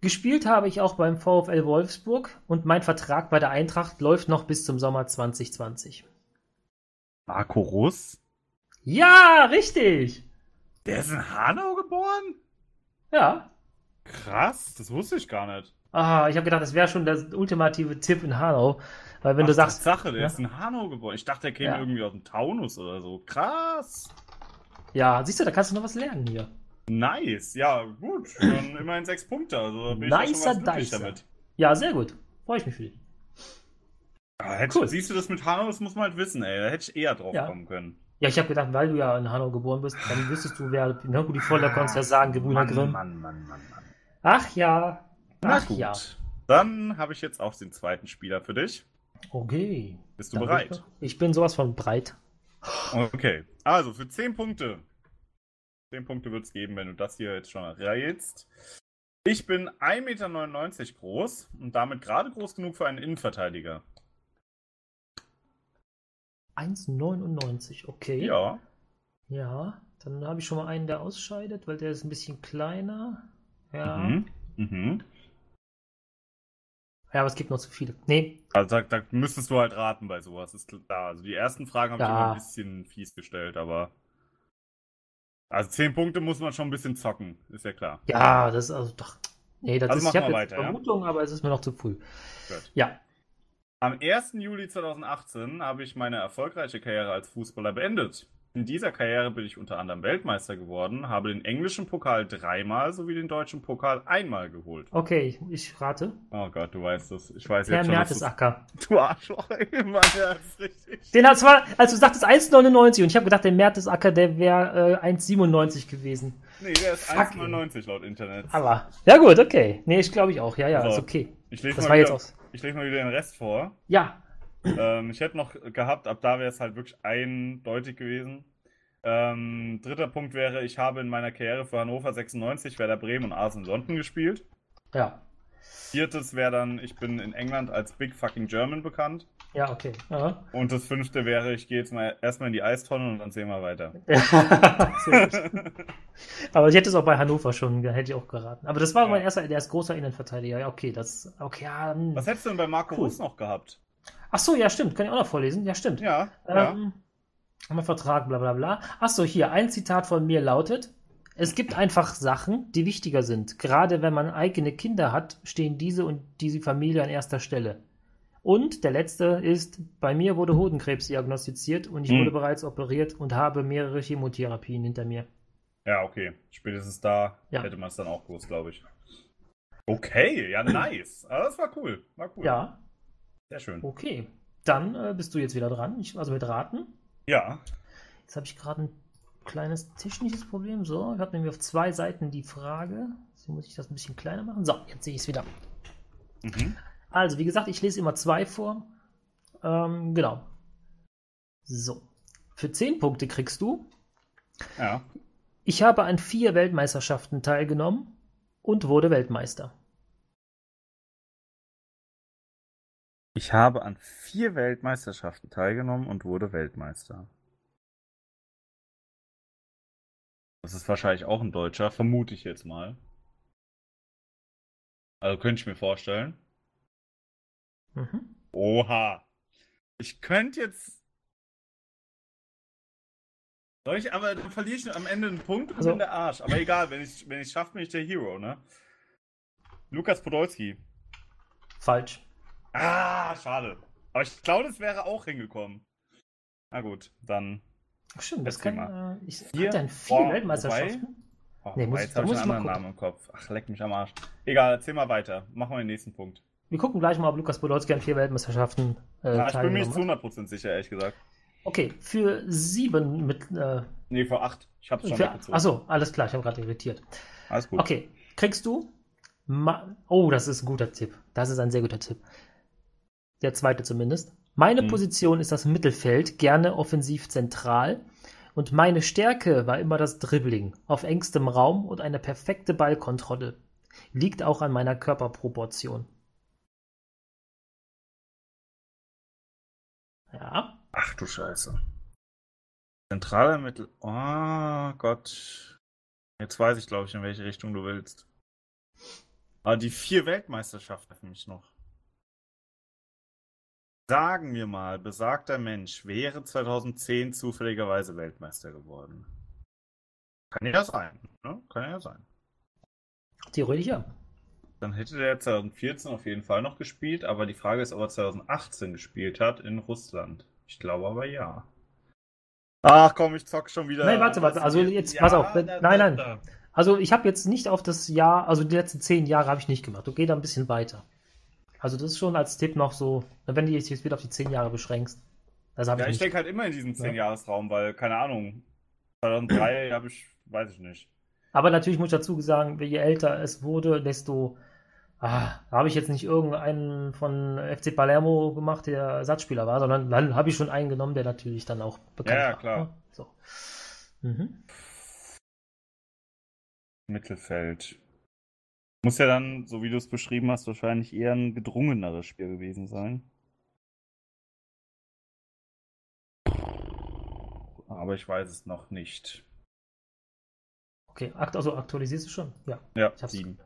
Gespielt habe ich auch beim VfL Wolfsburg und mein Vertrag bei der Eintracht läuft noch bis zum Sommer 2020. Marco Russ? Ja, richtig! Der ist in Hanau geboren? Ja. Krass, das wusste ich gar nicht. Ah, ich habe gedacht, das wäre schon der ultimative Tipp in Hanau. Weil wenn du Ach, sagst, Sache, der Ja. ist in Hanau geboren. Ich dachte, der käme Ja. irgendwie aus dem Taunus oder so. Krass. ja, siehst du, da kannst du noch was lernen hier. Nice. Ja, gut. Dann (laughs) immerhin sechs Punkte. Also bin ich ja Nicer schon glücklich Dicer. damit. Ja, sehr gut. Freue ich mich für dich. Ja, hätte, Cool. Siehst du das mit Hanau, das muss man halt wissen, ey. Da hätte ich eher drauf Ja. kommen können. Ja, ich habe gedacht, weil du ja in Hanau geboren bist, dann wüsstest du, wer, ne, Rudi Voller konntest ja sagen, Gebrüder Mann, Grimm. Mann, Mann, Mann, Mann. Ach ja. Na Ach gut. ja. Dann habe ich jetzt auch den zweiten Spieler für dich. Okay. Bist du Dann bereit? ich bin sowas von breit. Okay. Also für 10 Punkte. 10 Punkte wird es geben, wenn du das hier jetzt schon erreizt. Ich bin 1,99 Meter groß und damit gerade groß genug für einen Innenverteidiger. 1,99, okay. Ja. Ja, dann habe ich schon mal einen, der ausscheidet, weil der ist ein bisschen kleiner. Ja. Mhm. Mhm. Ja, aber es gibt noch zu viele. Nee, Also da, da müsstest du halt raten bei sowas, ist klar. Also die ersten Fragen habe ich Ja. immer ein bisschen fies gestellt, aber. Also 10 Punkte muss man schon ein bisschen zocken, ist ja klar. ja, das ist also doch. Nee, das Also ist, ich habe weiter, ja? Vermutung, aber es ist mir noch zu früh. Gut. Ja. Am 1. Juli 2018 habe ich meine erfolgreiche Karriere als Fußballer beendet. In dieser Karriere bin ich unter anderem Weltmeister geworden, habe den englischen Pokal dreimal sowie den deutschen Pokal einmal geholt. Okay, ich, rate. Oh Gott, du weißt das. Ich weiß Per jetzt schon, Mertesacker. (laughs) du, Arschloch, Mann, ja, ist richtig. Den hat zwar, als du sagtest 1,99 und ich habe gedacht, der Mertesacker, der wäre äh, 1,97 gewesen. Nee, der ist Fuck. 1,99 laut Internet. Aber, ja gut, okay. Nee, ich glaube ich auch. Ja, ja, So. ist okay. Ich lese mal, wieder, ich lese mal wieder den Rest vor. Ja, ähm, ich hätte noch gehabt, ab da wäre es halt wirklich eindeutig gewesen. Ähm, dritter Punkt wäre, ich habe in meiner Karriere für Hannover 96, Werder Bremen und Arsenal London gespielt. ja. Viertes wäre dann, ich bin in England als Big Fucking German bekannt. Ja, okay. Ja. Und das fünfte wäre, ich gehe jetzt mal erstmal in die Eistonne und dann sehen wir weiter. (laughs) Aber ich hätte es auch bei Hannover schon, hätte ich auch geraten. Aber das war Ja. mein erster, der ist großer Innenverteidiger. Ja, okay, das, okay, ja. hm. Was hättest du denn bei Marco Cool. Russ noch gehabt? Ach so, ja, stimmt. Kann ich auch noch vorlesen? Ja, stimmt. Ja, ja. Ähm, haben wir Vertrag, bla bla bla. Ach so, hier, ein Zitat von mir lautet: Es gibt einfach Sachen, die wichtiger sind. Gerade wenn man eigene Kinder hat, stehen diese und diese Familie an erster Stelle. Und der letzte ist, bei mir wurde Hodenkrebs diagnostiziert und ich Hm. wurde bereits operiert und habe mehrere Chemotherapien hinter mir. Ja, okay. Spätestens da Ja. hätte man es dann auch gewusst, glaube ich. Okay, ja, nice. Aber das war cool. War cool. Ja, Sehr schön. okay. Dann äh, bist du jetzt wieder dran. Ich, also mit Raten. Ja. Jetzt habe ich gerade ein kleines technisches Problem. So, ich habe nämlich auf zwei Seiten die Frage. So muss ich das ein bisschen kleiner machen. So, jetzt sehe ich es wieder. Mhm. Also, wie gesagt, ich lese immer zwei vor. Ähm, genau. So. Für 10 Punkte kriegst du. Ja. Ich habe an vier Weltmeisterschaften teilgenommen und wurde Weltmeister. Ich habe an vier Weltmeisterschaften teilgenommen und wurde Weltmeister. Das ist wahrscheinlich auch ein Deutscher, vermute ich jetzt mal. Also könnte ich mir vorstellen. Mhm. Oha. Ich könnte jetzt. Soll ich, aber dann verliere ich am Ende einen Punkt und Also- bin der Arsch. Aber egal, wenn ich wenn ich schaffe, bin ich der Hero, ne? Lukas Podolski. Falsch. Ah, schade. Aber ich glaube, das wäre auch hingekommen. Na gut, dann. Ach, stimmt, das kann. Äh, ich Vier? hatte an vier Boah, Weltmeisterschaften. Oh, Nee, muss jetzt habe ich einen mal anderen Namen im Kopf. Ach, leck mich am Arsch. Egal, erzähl mal weiter. Machen wir den nächsten Punkt. Wir gucken gleich mal, ob Lukas Podolski an vier Weltmeisterschaften äh, Ah, ich bin mir nicht zu hat. 100% sicher, ehrlich gesagt. Okay, für sieben mit. Äh, Nee, vor acht. Ich hab's schon für, weggezogen. achso, alles klar, ich habe gerade irritiert. Alles gut. Okay, kriegst du. Ma oh, das ist ein guter Tipp. Das ist ein sehr guter Tipp. Der zweite zumindest. Meine Hm. Position ist das Mittelfeld, gerne offensiv zentral. Und meine Stärke war immer das Dribbling auf engstem Raum und eine perfekte Ballkontrolle. Liegt auch an meiner Körperproportion. Ja, Ach du Scheiße. Zentraler Mittel. Oh Gott. Jetzt weiß ich, glaube ich, in welche Richtung du willst. Aber die vier Weltmeisterschaften für mich noch. Sagen wir mal, besagter Mensch wäre 2010 zufälligerweise Weltmeister geworden. Kann ja sein, ne? Kann ja sein. theoretisch ja. Dann hätte der 2014 auf jeden Fall noch gespielt, aber die Frage ist, ob er 2018 gespielt hat in Russland. Ich glaube aber ja. Ach komm, ich zock schon wieder. Nein, warte, warte, also jetzt, pass auf, nein, nein. Also ich habe jetzt nicht auf das Jahr, also die letzten zehn Jahre habe ich nicht gemacht. Okay, da ein bisschen weiter. Also das ist schon als Tipp noch so, wenn du dich jetzt wieder auf die zehn Jahre beschränkst. Das habe Ja, ich ich denke halt immer in diesen Ja. 10-Jahres-Raum, weil, keine Ahnung, 2003 (clears throat) habe ich, weiß ich nicht. Aber natürlich muss ich dazu sagen, je älter es wurde, desto ah, habe ich jetzt nicht irgendeinen von FC Palermo gemacht, der Ersatzspieler war, sondern dann habe ich schon einen genommen, der natürlich dann auch bekannt Ja, ja, war. klar. ne? So. Mhm. Mittelfeld. Muss ja dann, so wie du es beschrieben hast, wahrscheinlich eher ein gedrungeneres Spiel gewesen sein. Aber ich weiß es noch nicht. Okay, also aktualisierst du schon? Ja. Ja, Ich hab's. sieben.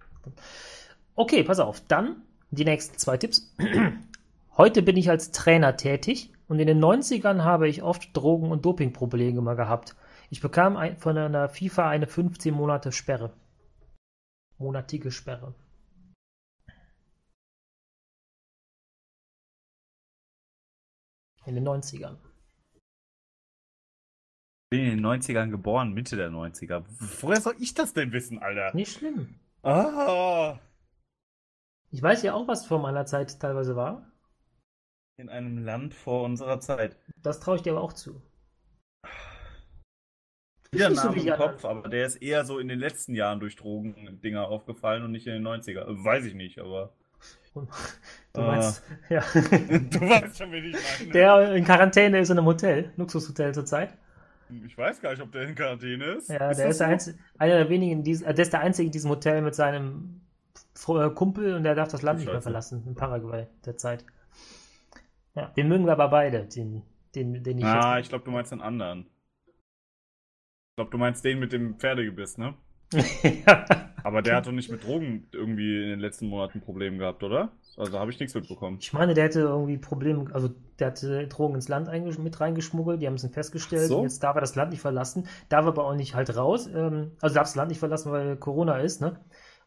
Okay, pass auf. Dann die nächsten zwei Tipps. (clears throat) Heute bin ich als Trainer tätig und in den 90ern habe ich oft Drogen- und Dopingprobleme gehabt. Ich bekam von einer FIFA eine 15 Monate Sperre. Monatige Sperre. In den 90ern. bin in den 90ern geboren, Mitte der 90er. Woher soll ich das denn wissen, Alter? Nicht schlimm. Ah, Ich weiß ja auch, was vor meiner Zeit teilweise war. in einem Land vor unserer Zeit. Das traue ich dir aber auch zu. Wieder so Name im Kopf, aber der ist eher so in den letzten Jahren durch Drogendinger aufgefallen und nicht in den 90er. Äh, Weiß ich nicht, aber. Du Ah. meinst, ja. (laughs) Du weißt schon, wen ich meine. Der in Quarantäne ist in einem Hotel, Luxushotel zurzeit. Ich weiß gar nicht, ob der in Quarantäne ist. Ja, ist der ist der einzige, einer der wenigen in diesem, äh, der ist der einzige in diesem Hotel mit seinem äh, Kumpel und der darf das Land nicht mehr verlassen, in Paraguay derzeit. Ja, den mögen wir aber beide, den, den, den ich Ah, jetzt. ich glaube, du meinst den anderen. Ich glaube, du meinst den mit dem Pferdegebiss, ne? (laughs) ja. Aber der hat doch nicht mit Drogen irgendwie in den letzten Monaten Probleme gehabt, oder? Also habe ich nichts mitbekommen. Ich meine, der hätte irgendwie Probleme, also der hatte Drogen ins Land mit reingeschmuggelt, die haben es dann festgestellt, so. jetzt darf er das Land nicht verlassen, darf aber auch nicht halt raus, ähm, also darf das Land nicht verlassen, weil Corona ist, ne?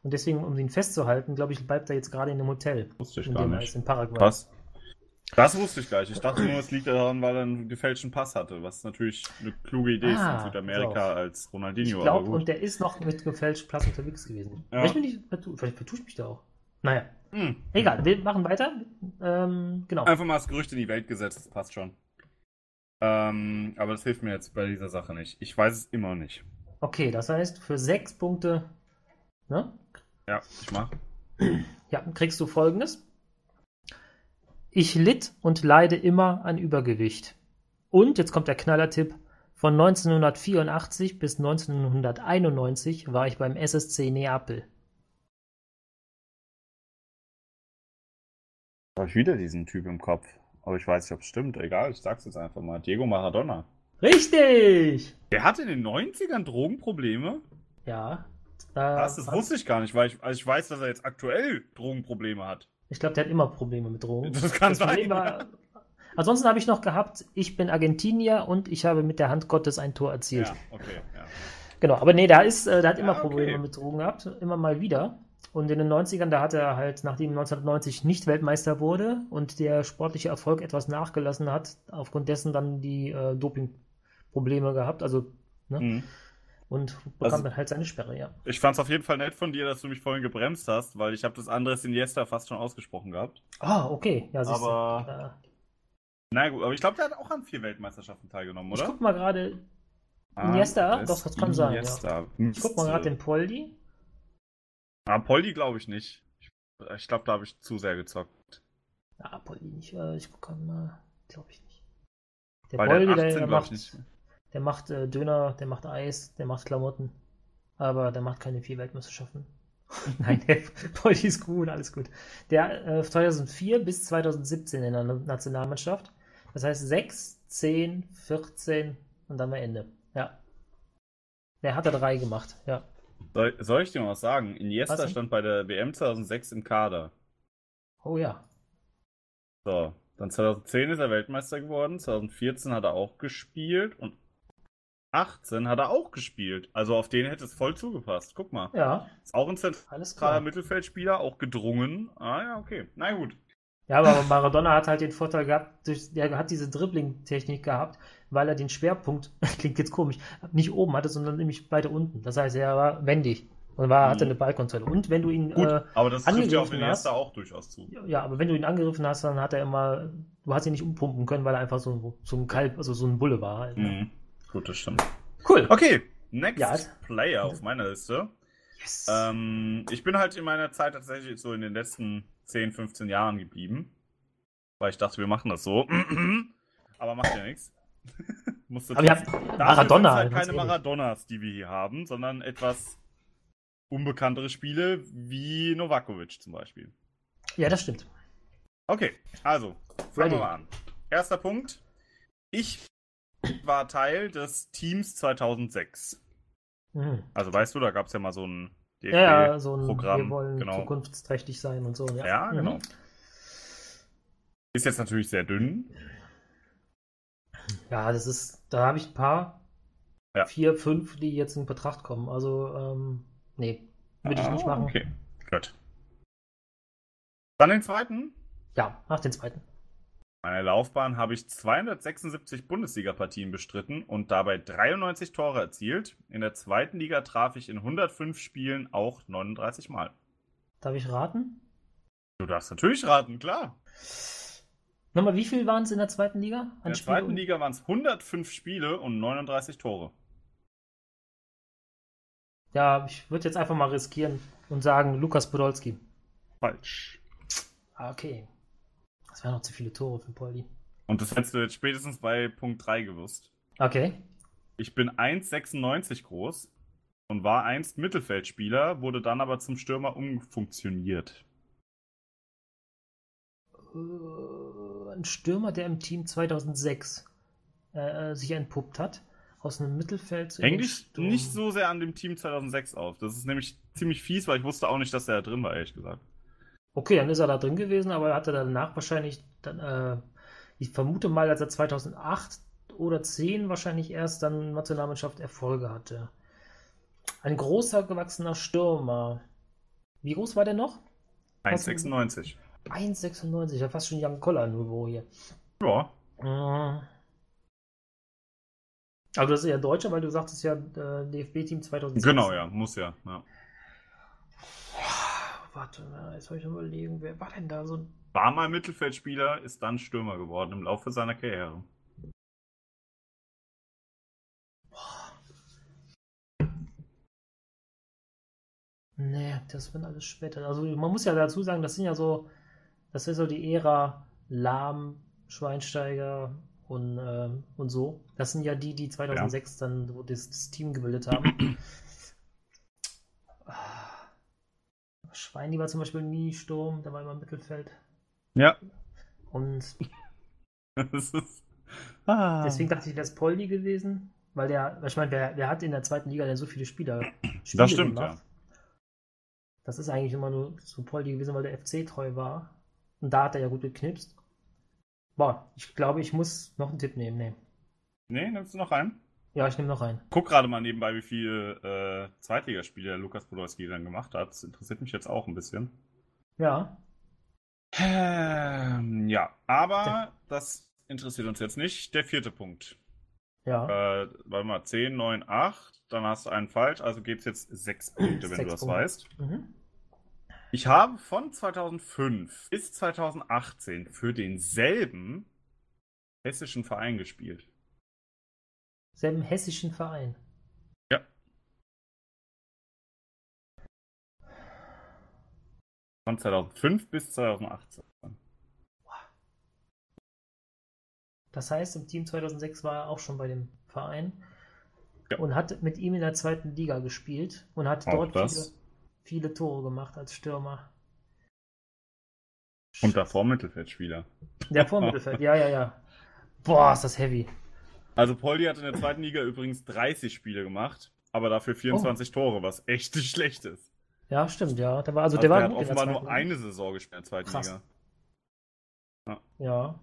Und deswegen, um ihn festzuhalten, glaube ich, bleibt er jetzt gerade in einem Hotel, Wusste ich in gar nicht. ist, in Paraguay. Krass. Das wusste ich gleich. Ich dachte nur, es liegt daran, weil er einen gefälschten Pass hatte, was natürlich eine kluge Idee Ah, ist in Südamerika pass auf. als Ich Ronaldinho. glaube, aber gut. und der ist noch mit gefälschten Pass unterwegs gewesen. Ja. Vielleicht, bin ich, vielleicht vertue ich mich da auch. Naja, Hm. egal, wir machen weiter. Ähm, genau. Einfach mal das Gerücht in die Welt gesetzt, das passt schon. Ähm, aber das hilft mir jetzt bei dieser Sache nicht. Ich weiß es immer nicht. Okay, das heißt, für sechs Punkte ne, Ja, ich mach. ja, kriegst du folgendes. Ich litt und leide immer an Übergewicht. Und, jetzt kommt der Knallertipp, von 1984 bis 1991 war ich beim SSC Neapel. Habe ich wieder diesen Typ im Kopf. Aber ich weiß nicht, ob es stimmt. Egal, ich sag's jetzt einfach mal. Diego Maradona. Richtig! Der hatte in den 90ern Drogenprobleme? Ja. Da Was? Das wusste ich gar nicht, weil ich, also ich weiß, dass er jetzt aktuell Drogenprobleme hat. Ich glaube, der hat immer Probleme mit Drogen. Das kann sein, Problem war, ansonsten habe ich noch gehabt, ich bin Argentinier und ich habe mit der Hand Gottes ein Tor erzielt. Ja, okay. Ja. Genau, aber nee, der ist, äh, der hat Ja, immer okay. Probleme mit Drogen gehabt, immer mal wieder. Und in den 90ern, da hat er halt, nachdem 1990 nicht Weltmeister wurde und der sportliche Erfolg etwas nachgelassen hat, aufgrund dessen dann die äh, Dopingprobleme gehabt, also, ne? Mhm. Und bekam Also- dann halt seine Sperre, ja. Ich fand's auf jeden Fall nett von dir, dass du mich vorhin gebremst hast, weil ich habe das Andres Iniesta fast schon ausgesprochen gehabt. Ah, okay, ja, siehst Aber- du. Äh, Na gut, aber ich glaube, der hat auch an vier Weltmeisterschaften teilgenommen, ich oder? guck mal gerade, Ah, Iniesta? das Doch, das kann sein, ja. Ich guck mal gerade den Poldi. Ah, Poldi glaube ich nicht. Ich, ich glaube, da habe ich zu sehr gezockt. Ah, Poldi nicht, äh, ich gucke mal, glaube ich nicht. Der Poldi, der der, 18 der macht, ich nicht. Der macht äh, Döner, der macht Eis, der macht Klamotten. Aber der macht keine vier Weltmeisterschaften. (laughs) Nein, der (laughs) Poldi ist gut, alles gut. Der äh, 2004 bis 2017 in der Nationalmannschaft. Das heißt 6, 10, 14 und dann mal Ende. Ja. Der hat da drei gemacht, ja. Soll, soll ich dir mal was sagen? Iniesta Was stand bei der WM 2006 im Kader. Oh ja. So, dann 2010 ist er Weltmeister geworden, 2014 hat er auch gespielt und 18 hat er auch gespielt. Also auf den hätte es voll zugepasst. Guck mal. Ja, Ist auch ein zentraler. Mittelfeldspieler, auch gedrungen. Ah ja, okay. Na gut. Ja, aber Maradona hat halt den Vorteil gehabt, durch, der hat diese Dribbling-Technik gehabt, weil er den Schwerpunkt, (laughs) klingt jetzt komisch, nicht oben hatte, sondern nämlich weiter unten. Das heißt, er war wendig und war, hatte Mhm. eine Ballkontrolle. Und wenn du ihn, Gut, äh, aber das trifft ja auf Iniesta hast- auch durchaus zu. ja, aber wenn du ihn angegriffen hast, dann hat er immer, du hast ihn nicht umpumpen können, weil er einfach so, so ein Kalb, also so ein Bulle war. Halt, ne? Mhm. Gut, das stimmt. Cool. Okay, next Ja. Player auf meiner Liste. Yes. Ähm, ich bin halt in meiner Zeit tatsächlich so in den letzten 10, 15 Jahren geblieben. Weil ich dachte, wir machen das so. (clears throat) Aber macht ja nichts. (laughs) Musste aber haben Dafür Maradona. halt ganz keine. Maradonas, die wir hier haben, sondern etwas unbekanntere Spiele wie Novakovic zum Beispiel. Ja, das stimmt. Okay, also, fangen Ready. wir mal an. Erster Punkt. Ich war Teil des Teams 2006. Mhm. Also weißt du, da gab es ja mal so ein Ja, ja, so ein, Programm. wir wollen genau. zukunftsträchtig sein und so. Ja, Ja, Mhm. genau. Ist jetzt natürlich sehr dünn. Ja, das ist, da habe ich ein paar, Ja. vier, fünf, die jetzt in Betracht kommen. Also, ähm, nee, würde ich Ah, nicht machen. Okay, gut. Dann den zweiten. Ja, mach den zweiten. Meine Laufbahn habe ich 276 Bundesliga-Partien bestritten und dabei 93 Tore erzielt. In der zweiten Liga traf ich in 105 Spielen auch 39 Mal. Darf ich raten? Du darfst natürlich raten, klar. Nochmal, wie viel waren es in der zweiten Liga? In der zweiten Liga waren es 105 Spiele und 39 Tore. Ja, ich würde jetzt einfach mal riskieren und sagen Lukas Podolski. Falsch. Ah, okay. Das wären noch zu viele Tore für Poldi. Und das hättest du jetzt spätestens bei Punkt 3 gewusst. Okay. Ich bin 1,96 groß und war einst Mittelfeldspieler, wurde dann aber zum Stürmer umfunktioniert. Äh, ein Stürmer, der im Team 2006 äh, sich entpuppt hat. Aus einem Mittelfeld zu Sturm. nicht so sehr an dem Team 2006 auf. Das ist nämlich ziemlich fies, weil ich wusste auch nicht, dass er da drin war, ehrlich gesagt. Okay, dann ist er da drin gewesen, aber er hatte danach wahrscheinlich, dann, äh, ich vermute mal, als er 2008 oder 10 wahrscheinlich erst dann Nationalmannschaft Erfolge hatte. Ein großer gewachsener Stürmer. Wie groß war der noch? 1,96. 1,96, ja fast schon Jan Koller-Niveau hier. Ja. Mhm. Aber das ist ja Deutscher, weil du sagtest ja äh, DFB-Team 2006. Genau, ja, muss ja. ja. Warte mal, jetzt soll ich überlegen, wer war denn da so ein. War mal Mittelfeldspieler, ist dann Stürmer geworden im Laufe seiner Karriere. Nee, das wird alles später. Also man muss ja dazu sagen, das sind ja so, das ist so die Ära Lahm, Schweinsteiger und, ähm, und so. Das sind ja die, die 2006 dann wo das, das Team gebildet haben. Ah. Schweini war zum Beispiel nie Sturm, der war immer im Mittelfeld. Ja. Und (laughs) ist. Ah. deswegen dachte ich, wäre es Poldi gewesen, weil der, ich meine, wer, wer hat in der zweiten Liga denn so viele Spieler? (clears throat) Spiele Das stimmt, gemacht? Das ist eigentlich immer nur so Poldi gewesen, weil der FC treu war. Und da hat er ja gut geknipst. Boah, ich glaube, ich muss noch einen Tipp nehmen. Nee. Nee, nimmst du noch einen? Ja, ich nehme noch einen. Guck gerade mal nebenbei, wie viele äh, Zweitligaspiele der Lukas Podolski dann gemacht hat. Das interessiert mich jetzt auch ein bisschen. Ja. Ähm, ja, aber das interessiert uns jetzt nicht. Der vierte Punkt. Ja. Äh, warte mal, 10, 9, 8. Dann hast du einen falsch, also gibt es jetzt sechs Punkte, wenn Sechs du das Punkte. weißt. Mhm. Ich habe von 2005 bis 2018 für denselben hessischen Verein gespielt. Selben hessischen Verein. Ja. Von 2005 bis 2018. Das heißt, im Team 2006 war er auch schon bei dem Verein Ja. und hat mit ihm in der zweiten Liga gespielt und hat Auch dort viele, viele Tore gemacht als Stürmer. Und davor Mittelfeldspieler. Der Vormittelfeld, ja, ja, ja. Boah, ist das heavy. Also Poldi hat in der zweiten Liga übrigens 30 Spiele gemacht, aber dafür 24 Tore, was echt nicht schlecht ist. Ja, stimmt, ja. Der war, also, Also der war der hat in der offenbar nur Liga. eine Saison gespielt in der zweiten Krass. Liga. Ja.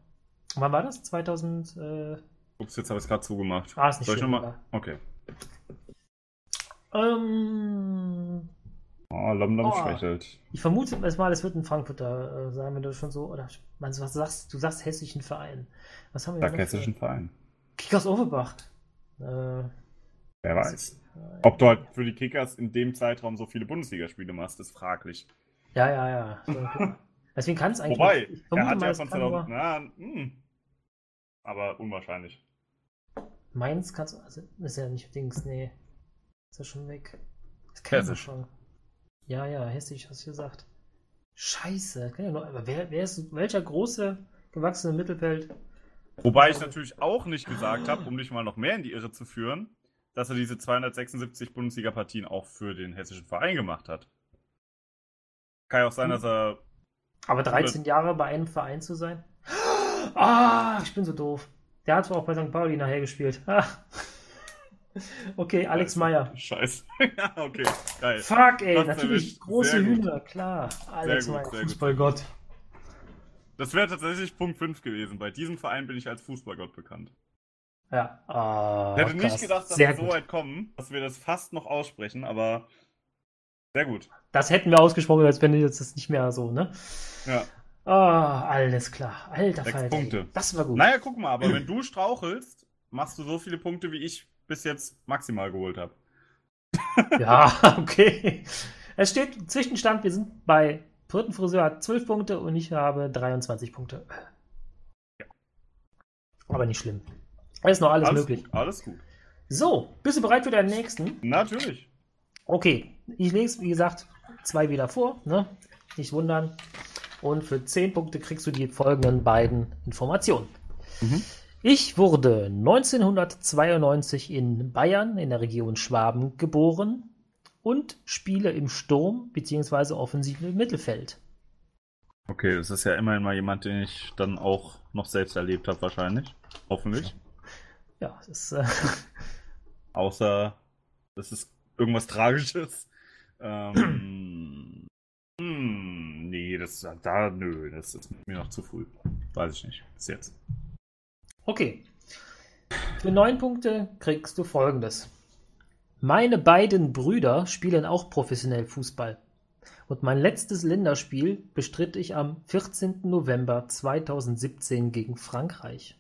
Wann war das? 2000. Äh... Ups, jetzt habe ich es gerade zugemacht. Ah, ist nicht Soll ich schlimm. nochmal? Okay. Ähm, Oh, Lamdam Oh. schwächelt. ich vermute mal, es wird ein Frankfurter äh, sein, wenn du schon so. Oder meinst du, was sagst du? sagst hessischen Verein. Was haben wir Sag hessischen Verein. Kickers Overbach. Äh, Wer weiß. Ob du halt für die Kickers in dem Zeitraum so viele Bundesligaspiele machst, ist fraglich. ja, ja, ja. (laughs) Deswegen kann es eigentlich. Wobei, ich er vermute hat mal, ja von kann 2000. nur, Na, hm. Aber unwahrscheinlich. Mainz kannst du. Also, ist ja nicht Dings, nee. Ist ja schon weg. Das kann ich Hessisch. schon. Ja, ja, hessisch, hast du gesagt. Scheiße. Kann ja nur, aber wer, wer ist, welcher große, gewachsene Mittelfeld? Wobei ich natürlich auch nicht gesagt habe, um dich mal noch mehr in die Irre zu führen, dass er diese 276 Bundesliga-Partien auch für den hessischen Verein gemacht hat. Kann ja auch sein, dass er. Aber 13 Jahre bei einem Verein zu sein? (gasps) Ah, ich bin so doof. Der hat zwar auch bei St. Pauli nachher gespielt. Ah. (laughs) Okay, Alex Meyer. Scheiße. (laughs) ja, okay. Geil. Fuck, ey, Das natürlich. Große. Hühner, klar. Alex Meyer. Fußballgott. Das wäre tatsächlich Punkt 5 gewesen. Bei diesem Verein bin ich als Fußballgott bekannt. Ja, ah, Ich hätte krass. nicht gedacht, dass sehr wir so gut. weit kommen, dass wir das fast noch aussprechen, aber sehr gut. Das hätten wir ausgesprochen, als wenn jetzt das nicht mehr so, ne? Ja. Ah, alles klar. Alter Sechs Falter. Punkte. Das war gut. Naja, guck mal, aber (clears throat) wenn du strauchelst, machst du so viele Punkte, wie ich bis jetzt maximal geholt habe. Ja, (laughs) okay. Es steht Zwischenstand, wir sind bei dritten Friseur hat 12 Punkte und ich habe 23 Punkte. Aber nicht schlimm. Es ist noch alles, möglich. Gut, alles gut. So, bist du bereit für deinen nächsten? Natürlich. Okay, ich lese, wie gesagt, zwei wieder vor, ne? Nicht wundern. Und für 10 Punkte kriegst du die folgenden beiden Informationen. Mhm. Ich wurde 1992 in Bayern in der Region Schwaben geboren und spiele im Sturm bzw. offensiven Mittelfeld. Okay, das ist ja immerhin mal jemand, den ich dann auch noch selbst erlebt habe, wahrscheinlich. Hoffentlich. Ja, das ist, äh, (laughs) Außer, das ist irgendwas Tragisches. Ähm, (clears throat) hm, nee, das da, nö, das ist mir noch zu früh. Weiß ich nicht. Bis jetzt. okay. Für 9 Punkte kriegst du folgendes. Meine beiden Brüder spielen auch professionell Fußball. Und mein letztes Länderspiel bestritt ich am 14. November 2017 gegen Frankreich.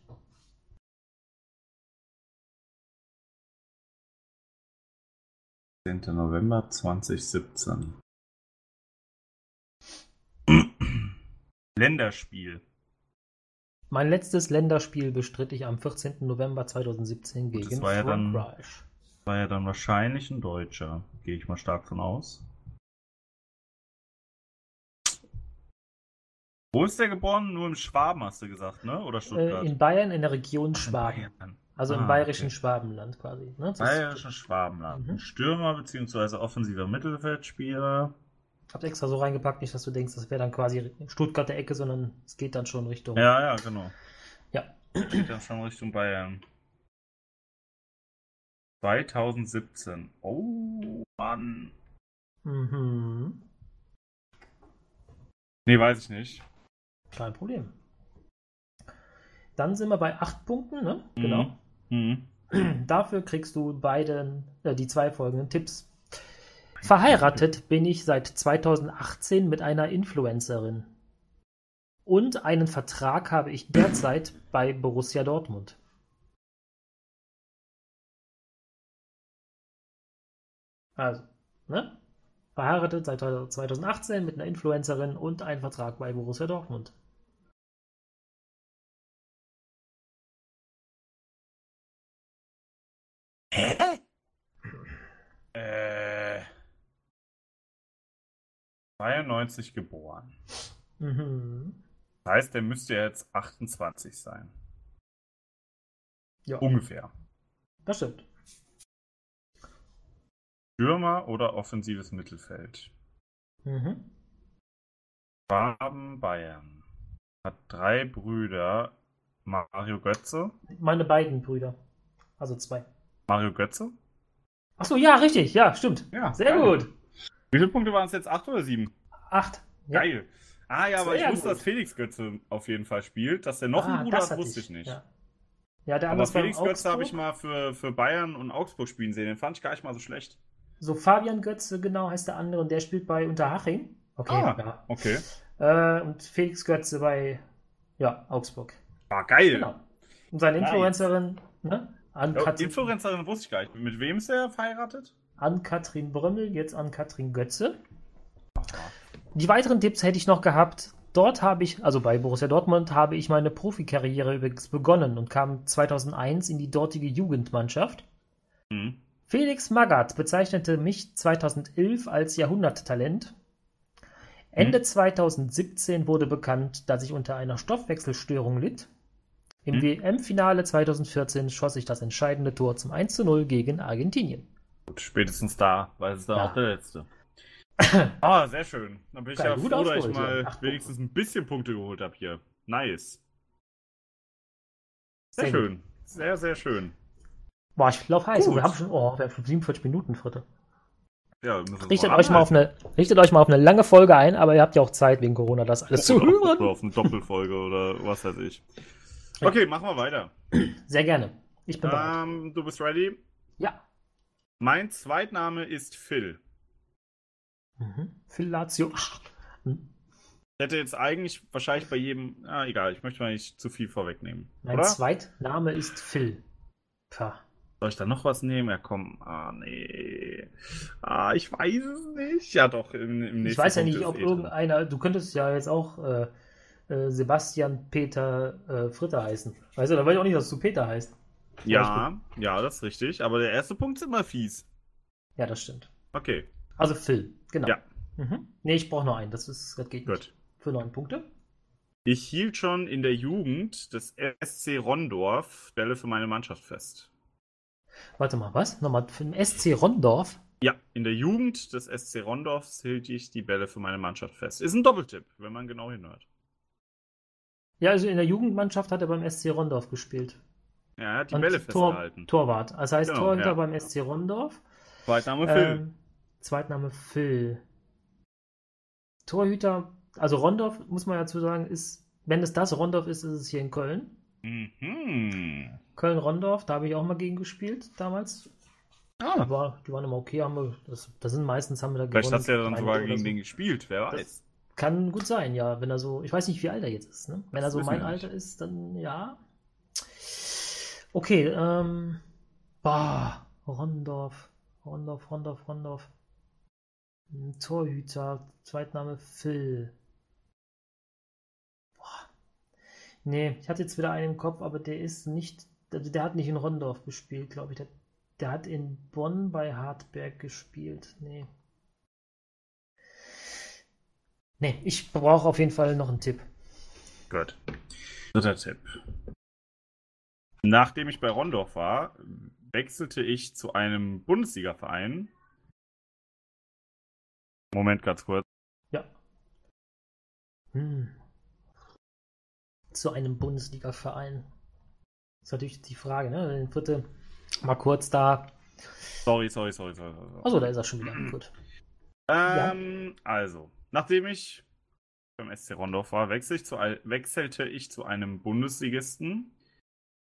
10. November 2017. Länderspiel. Mein letztes Länderspiel bestritt ich am 14. November 2017 Gut, das gegen war ja dann- Frankreich. War ja dann wahrscheinlich ein Deutscher. Gehe ich mal stark von aus. Wo ist der geboren? Nur im Schwaben hast du gesagt, ne? Oder Stuttgart? Äh, in Bayern in der Region Schwaben. Bayern. Also im Ah, bayerischen okay. Schwabenland quasi. Ne? Bayerischen Schwabenland. Mhm. Stürmer bzw. offensiver Mittelfeldspieler. Ich hab's extra so reingepackt, nicht, dass du denkst, das wäre dann quasi Stuttgarter Ecke, sondern es geht dann schon Richtung. Ja, ja, genau. Ja. Geht dann schon Richtung Bayern. 2017. Oh, Mann. Mhm. Nee, weiß ich nicht. Kein Problem. Dann sind wir bei acht Punkten, ne? Genau. Mhm. Dafür kriegst du beide, äh, die zwei folgenden Tipps. Verheiratet bin ich seit 2018 mit einer Influencerin. Und einen Vertrag habe ich derzeit bei Borussia Dortmund. Also, ne? Verheiratet seit 2018 mit einer Influencerin und einen Vertrag bei Borussia Dortmund. Hä? Äh. 92 geboren. Mhm. Das heißt, der müsste jetzt 28 sein. Ja, Ungefähr. das stimmt. Stürmer oder offensives Mittelfeld? Mhm. Schwaben Bayern. Hat drei Brüder. Mario Götze. Meine beiden Brüder. Also zwei. Mario Götze? Achso, ja, richtig. Ja, stimmt. Ja. Sehr geil. gut. Wie viele Punkte waren es jetzt? Acht oder sieben? Acht. Ja. Geil. Ah ja, aber Sehr ich wusste, gut. dass Felix Götze auf jeden Fall spielt. Dass der noch Ah, einen Bruder hat, wusste ich nicht. Ja, ja der Aber andere Felix Götze habe ich mal für, für Bayern und Augsburg spielen sehen. Den fand ich gar nicht mal so schlecht. So, Fabian Götze, genau, heißt der andere. Und der spielt bei Unterhaching. Okay, Ah. Okay. ja. Äh, und Felix Götze bei, ja, Augsburg. War geil. Genau. Und seine Nice. Influencerin, ne? An, Ja, Katrin, Influencerin wusste ich gar nicht. Mit wem ist er verheiratet? an Katrin Brömmel, jetzt an Katrin Götze. Die weiteren Tipps hätte ich noch gehabt. Dort habe ich, also bei Borussia Dortmund, habe ich meine Profikarriere übrigens begonnen und kam 2001 in die dortige Jugendmannschaft. Hm. Felix Magath bezeichnete mich 2011 als Jahrhunderttalent. Ende 2017 wurde bekannt, dass ich unter einer Stoffwechselstörung litt. Im Hm. WM-Finale 2014 schoss ich das entscheidende Tor zum 1:0 gegen Argentinien. Gut, spätestens da, weil es dann Ja. auch der letzte. (coughs) ah, sehr schön. Dann bin ich Geil, ja gut froh, dass ich mal ja. Acht wenigstens ein bisschen Punkte geholt habe hier. Nice. Sehr, Sehr gut. schön. Sehr, sehr schön. Boah, ich lauf heiß. Gut. Wir haben schon, oh, wir haben 47 Minuten, Fritte. Ja, Richtet euch, mal auf eine, richtet euch mal auf eine lange Folge ein, aber ihr habt ja auch Zeit wegen Corona, das alles zu oder, hören. oder auf eine Doppelfolge oder was weiß ich. Okay, machen wir weiter. Sehr gerne. Ich bin bereit. Ähm, du bist ready? Ja. Mein Zweitname ist Phil. Mhm. Phil Lazio. Hm. Ich hätte jetzt eigentlich wahrscheinlich bei jedem. Ah, egal, ich möchte mal nicht zu viel vorwegnehmen. Mein oder? Zweitname ist Phil. Pah. Soll ich da noch was nehmen? Ja, komm. Ah, nee. Ah, ich weiß es nicht. Ja, doch, im, im Ich weiß ja Punkt nicht, ob eh irgendeiner, du könntest ja jetzt auch äh, äh, Sebastian Peter äh, Fritter heißen. Weißt du, da weiß ich auch nicht, dass du Peter heißt. Ja, ja, das ist richtig. Aber der erste Punkt ist immer fies. Ja, das stimmt. Okay, Also Phil, genau. Ja. Mhm. Nee, ich brauche noch einen, das, ist, das geht gut. nicht. Für neun Punkte. Ich hielt schon in der Jugend des SC Rondorf Bälle für meine Mannschaft fest. Warte mal, was? Nochmal für den SC Rondorf. Ja, in der Jugend des SC Rondorfs hielt ich die Bälle für meine Mannschaft fest. Ist ein Doppeltipp, wenn man genau hinhört. Ja, also in der Jugendmannschaft hat er beim SC Rondorf gespielt. Ja, er hat die Und Bälle Tor, festgehalten. Torwart. Das heißt Genau, Torhüter ja. beim SC Rondorf. Zweitname Phil. Ähm, Zweitname Phil. Torhüter, also Rondorf, muss man dazu sagen, ist, wenn es das Rondorf ist, ist es hier in Köln. Mhm. Köln-Rondorf, da habe ich auch mal gegen gespielt damals. Ah, Die, war, die waren immer okay, haben wir, das, das sind meistens haben wir da vielleicht gewonnen. hast du ja dann sogar gegen so. den gespielt, wer Das- weiß. Kann gut sein, ja. Wenn er so, ich weiß nicht, wie alt er jetzt ist, ne? Wenn Das er so mein. Alter ist, dann ja. Okay, ähm. Bah, Rondorf, Rondorf, Rondorf, Rondorf. Hm, Torhüter, Zweitname Phil. Boah. Nee, ich hatte jetzt wieder einen im Kopf, aber der ist nicht, der, der hat nicht in Rondorf gespielt, glaube ich. Der, der hat in Bonn bei Hartberg gespielt. Nee. Nee, ich brauche auf jeden Fall noch einen Tipp. Gut. Dritter Tipp. Nachdem ich bei Rondorf war, wechselte ich zu einem Bundesliga-Verein. Moment, ganz kurz. Ja. Hm. Zu einem Bundesliga-Verein. Das ist natürlich die Frage, ne? Den vierte mal kurz da. Sorry, sorry, sorry, sorry. sorry. Achso, da ist er schon wieder. Gut. Ähm, also, nachdem ich beim SC Rondorf war, wechselte ich, zu, ein- wechselte ich zu einem Bundesligisten,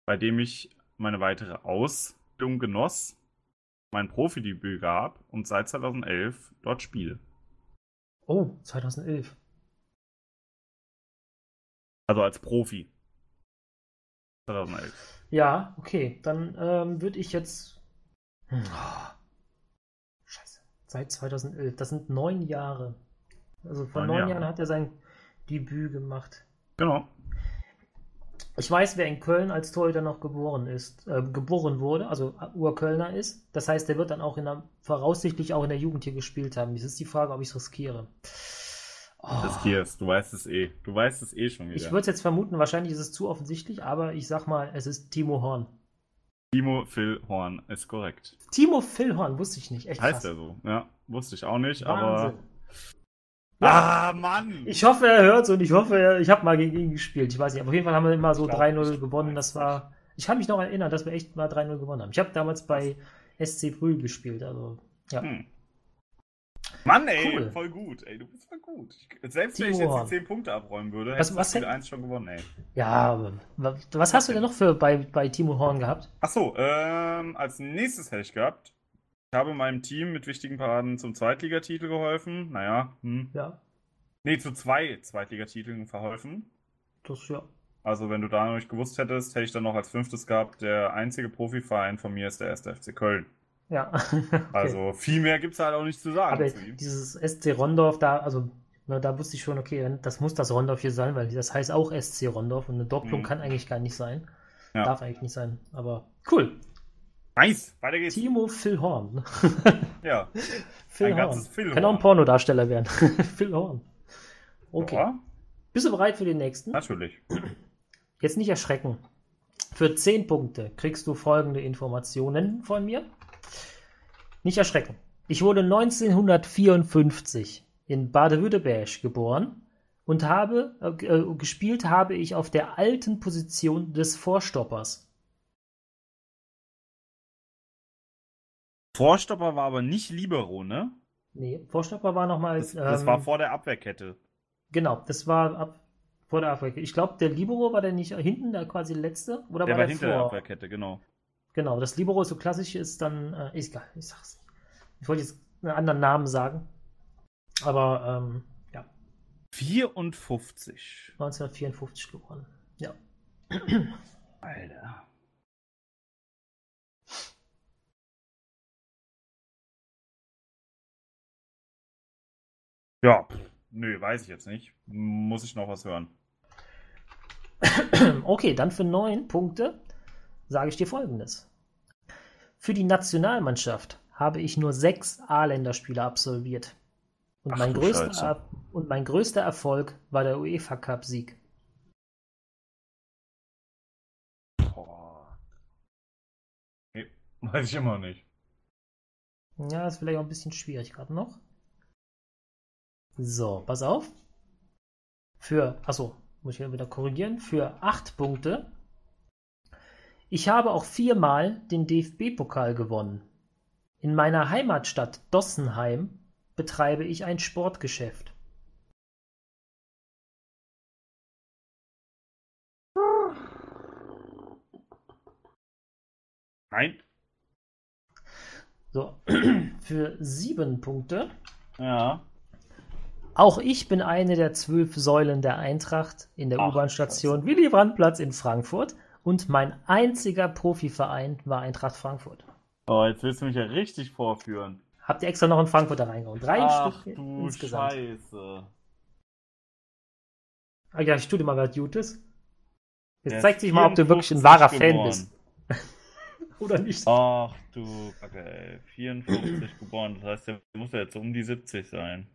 bei dem ich meine weitere Ausbildung genoss, mein Profidebüt gab und seit 2011 dort spiele. Oh, 2011. Also als Profi. 2011. Ja, okay. Dann ähm, würde ich jetzt. Hm. Scheiße. Seit 2011. Das sind neun Jahre. Also vor Neun neun Jahre. Jahren hat er sein Debüt gemacht. Genau. Ich weiß, wer in Köln als Torhüter noch geboren ist, äh, geboren wurde, also Urkölner ist. Das heißt, der wird dann auch in der, voraussichtlich auch in der Jugend hier gespielt haben. Jetzt ist die Frage, ob ich es riskiere. Oh, Riskierst, du weißt es eh. Du weißt es eh schon wieder. ich würde es jetzt vermuten, wahrscheinlich ist es zu offensichtlich, aber ich sag mal, es ist Timo Horn. Timo Phil Horn ist korrekt. Timo Phil Horn, wusste ich nicht. Echt Heißt krass. er so? Ja, wusste ich auch nicht, Wahnsinn. aber. Ja, Ah, Mann! ich hoffe, er hört und ich hoffe, er, ich habe mal gegen ihn gespielt. Ich weiß nicht, aber auf jeden Fall haben wir immer so Ich glaub 3-0 nicht. gewonnen. Das war. Ich kann mich noch erinnern, dass wir echt mal 3-0 gewonnen haben. Ich habe damals bei SC Brühl gespielt, also ja. Hm. Mann, ey, Cool. voll gut, ey, du bist voll gut. Ich, selbst wenn ich jetzt die 10 Punkte abräumen würde, Was- hättest du was Spiel hätt- 1 schon gewonnen, ey. Ja, aber wa- was hast du denn noch für bei, bei Timo Horn gehabt? Achso, ähm, als nächstes hätte ich gehabt, ich habe meinem Team mit wichtigen Paraden zum Zweitligatitel geholfen. Naja, hm. Ja, Nee, zu zwei Zweitligatiteln verholfen. das ja. Also, wenn du da noch nicht gewusst hättest, hätte ich dann noch als fünftes gehabt, der einzige Profiverein von mir ist der 1. FC Köln. Ja. (laughs) okay. Also, viel mehr gibt es halt auch nicht zu sagen aber zu dieses SC Rondorf, da, also na, da wusste ich schon, okay, das muss das Rondorf hier sein, weil das heißt auch SC Rondorf und eine Doppelung Mhm. kann eigentlich gar nicht sein. Ja. Darf eigentlich nicht sein. Aber cool. Nice, weiter geht's. Timo Phil Horn. (laughs) Ja, (laughs) Phil Ein Horn. Phil Kann auch ein. Pornodarsteller werden. Phil Horn. Okay. Ja, Bist du bereit für den nächsten? natürlich. Jetzt nicht erschrecken. Für 10 Punkte kriegst du folgende Informationen von mir. Nicht erschrecken. Ich wurde 1954 in Baden-Württemberg geboren und habe äh, gespielt habe ich auf der alten Position des Vorstoppers. Vorstopper war aber nicht Libero, ne? Nee, Vorstopper war nochmal. Das, das war vor der Abwehrkette. Genau, das war ab vor der Abwehr. Ich glaube, der Libero war der nicht hinten, der quasi letzte? Oder Der war war der hinter der vor? Abwehrkette, genau. Genau, das Libero so klassisch ist dann, äh, ist egal, ich sag's nicht. Ich wollte jetzt einen anderen Namen sagen, aber ähm, ja, 54. 1954 geboren. Ja. Alter. Ja, nö, weiß ich jetzt nicht. Muss ich noch was hören. (clears throat) Okay, dann für neun Punkte sage ich dir folgendes. Für die Nationalmannschaft habe ich nur sechs A-Länderspiele absolviert. Und, Ach mein größter. Er- und mein größter Erfolg war der UEFA Cup-Sieg. Boah. Nee, (laughs) weiß ich immer nicht. Ja, ist vielleicht auch ein bisschen schwierig gerade noch. So, pass auf. Für, achso, muss ich ja wieder korrigieren. Für acht Punkte. Ich habe auch viermal den DFB-Pokal gewonnen. In meiner Heimatstadt Dossenheim betreibe ich ein Sportgeschäft. Nein? So, (clears throat) für sieben Punkte. Ja. Auch ich bin eine der zwölf Säulen der Eintracht in der U-Bahn-Station Willy Brandt-Platz in Frankfurt. Und mein einziger Profiverein war Eintracht Frankfurt. Oh, jetzt willst du mich ja richtig vorführen. Habt ihr extra noch in Frankfurt da reingehauen? Drei Ach Stück du insgesamt. Scheiße. Ah, ja, ich tue dir mal was Gutes. Jetzt zeigt ist sich mal, ob du wirklich ein 54 wahrer Fan geboren. bist. (laughs) Oder nicht. Ach du ey. 54 (clears throat) geboren, das heißt, der muss ja jetzt um die 70 sein.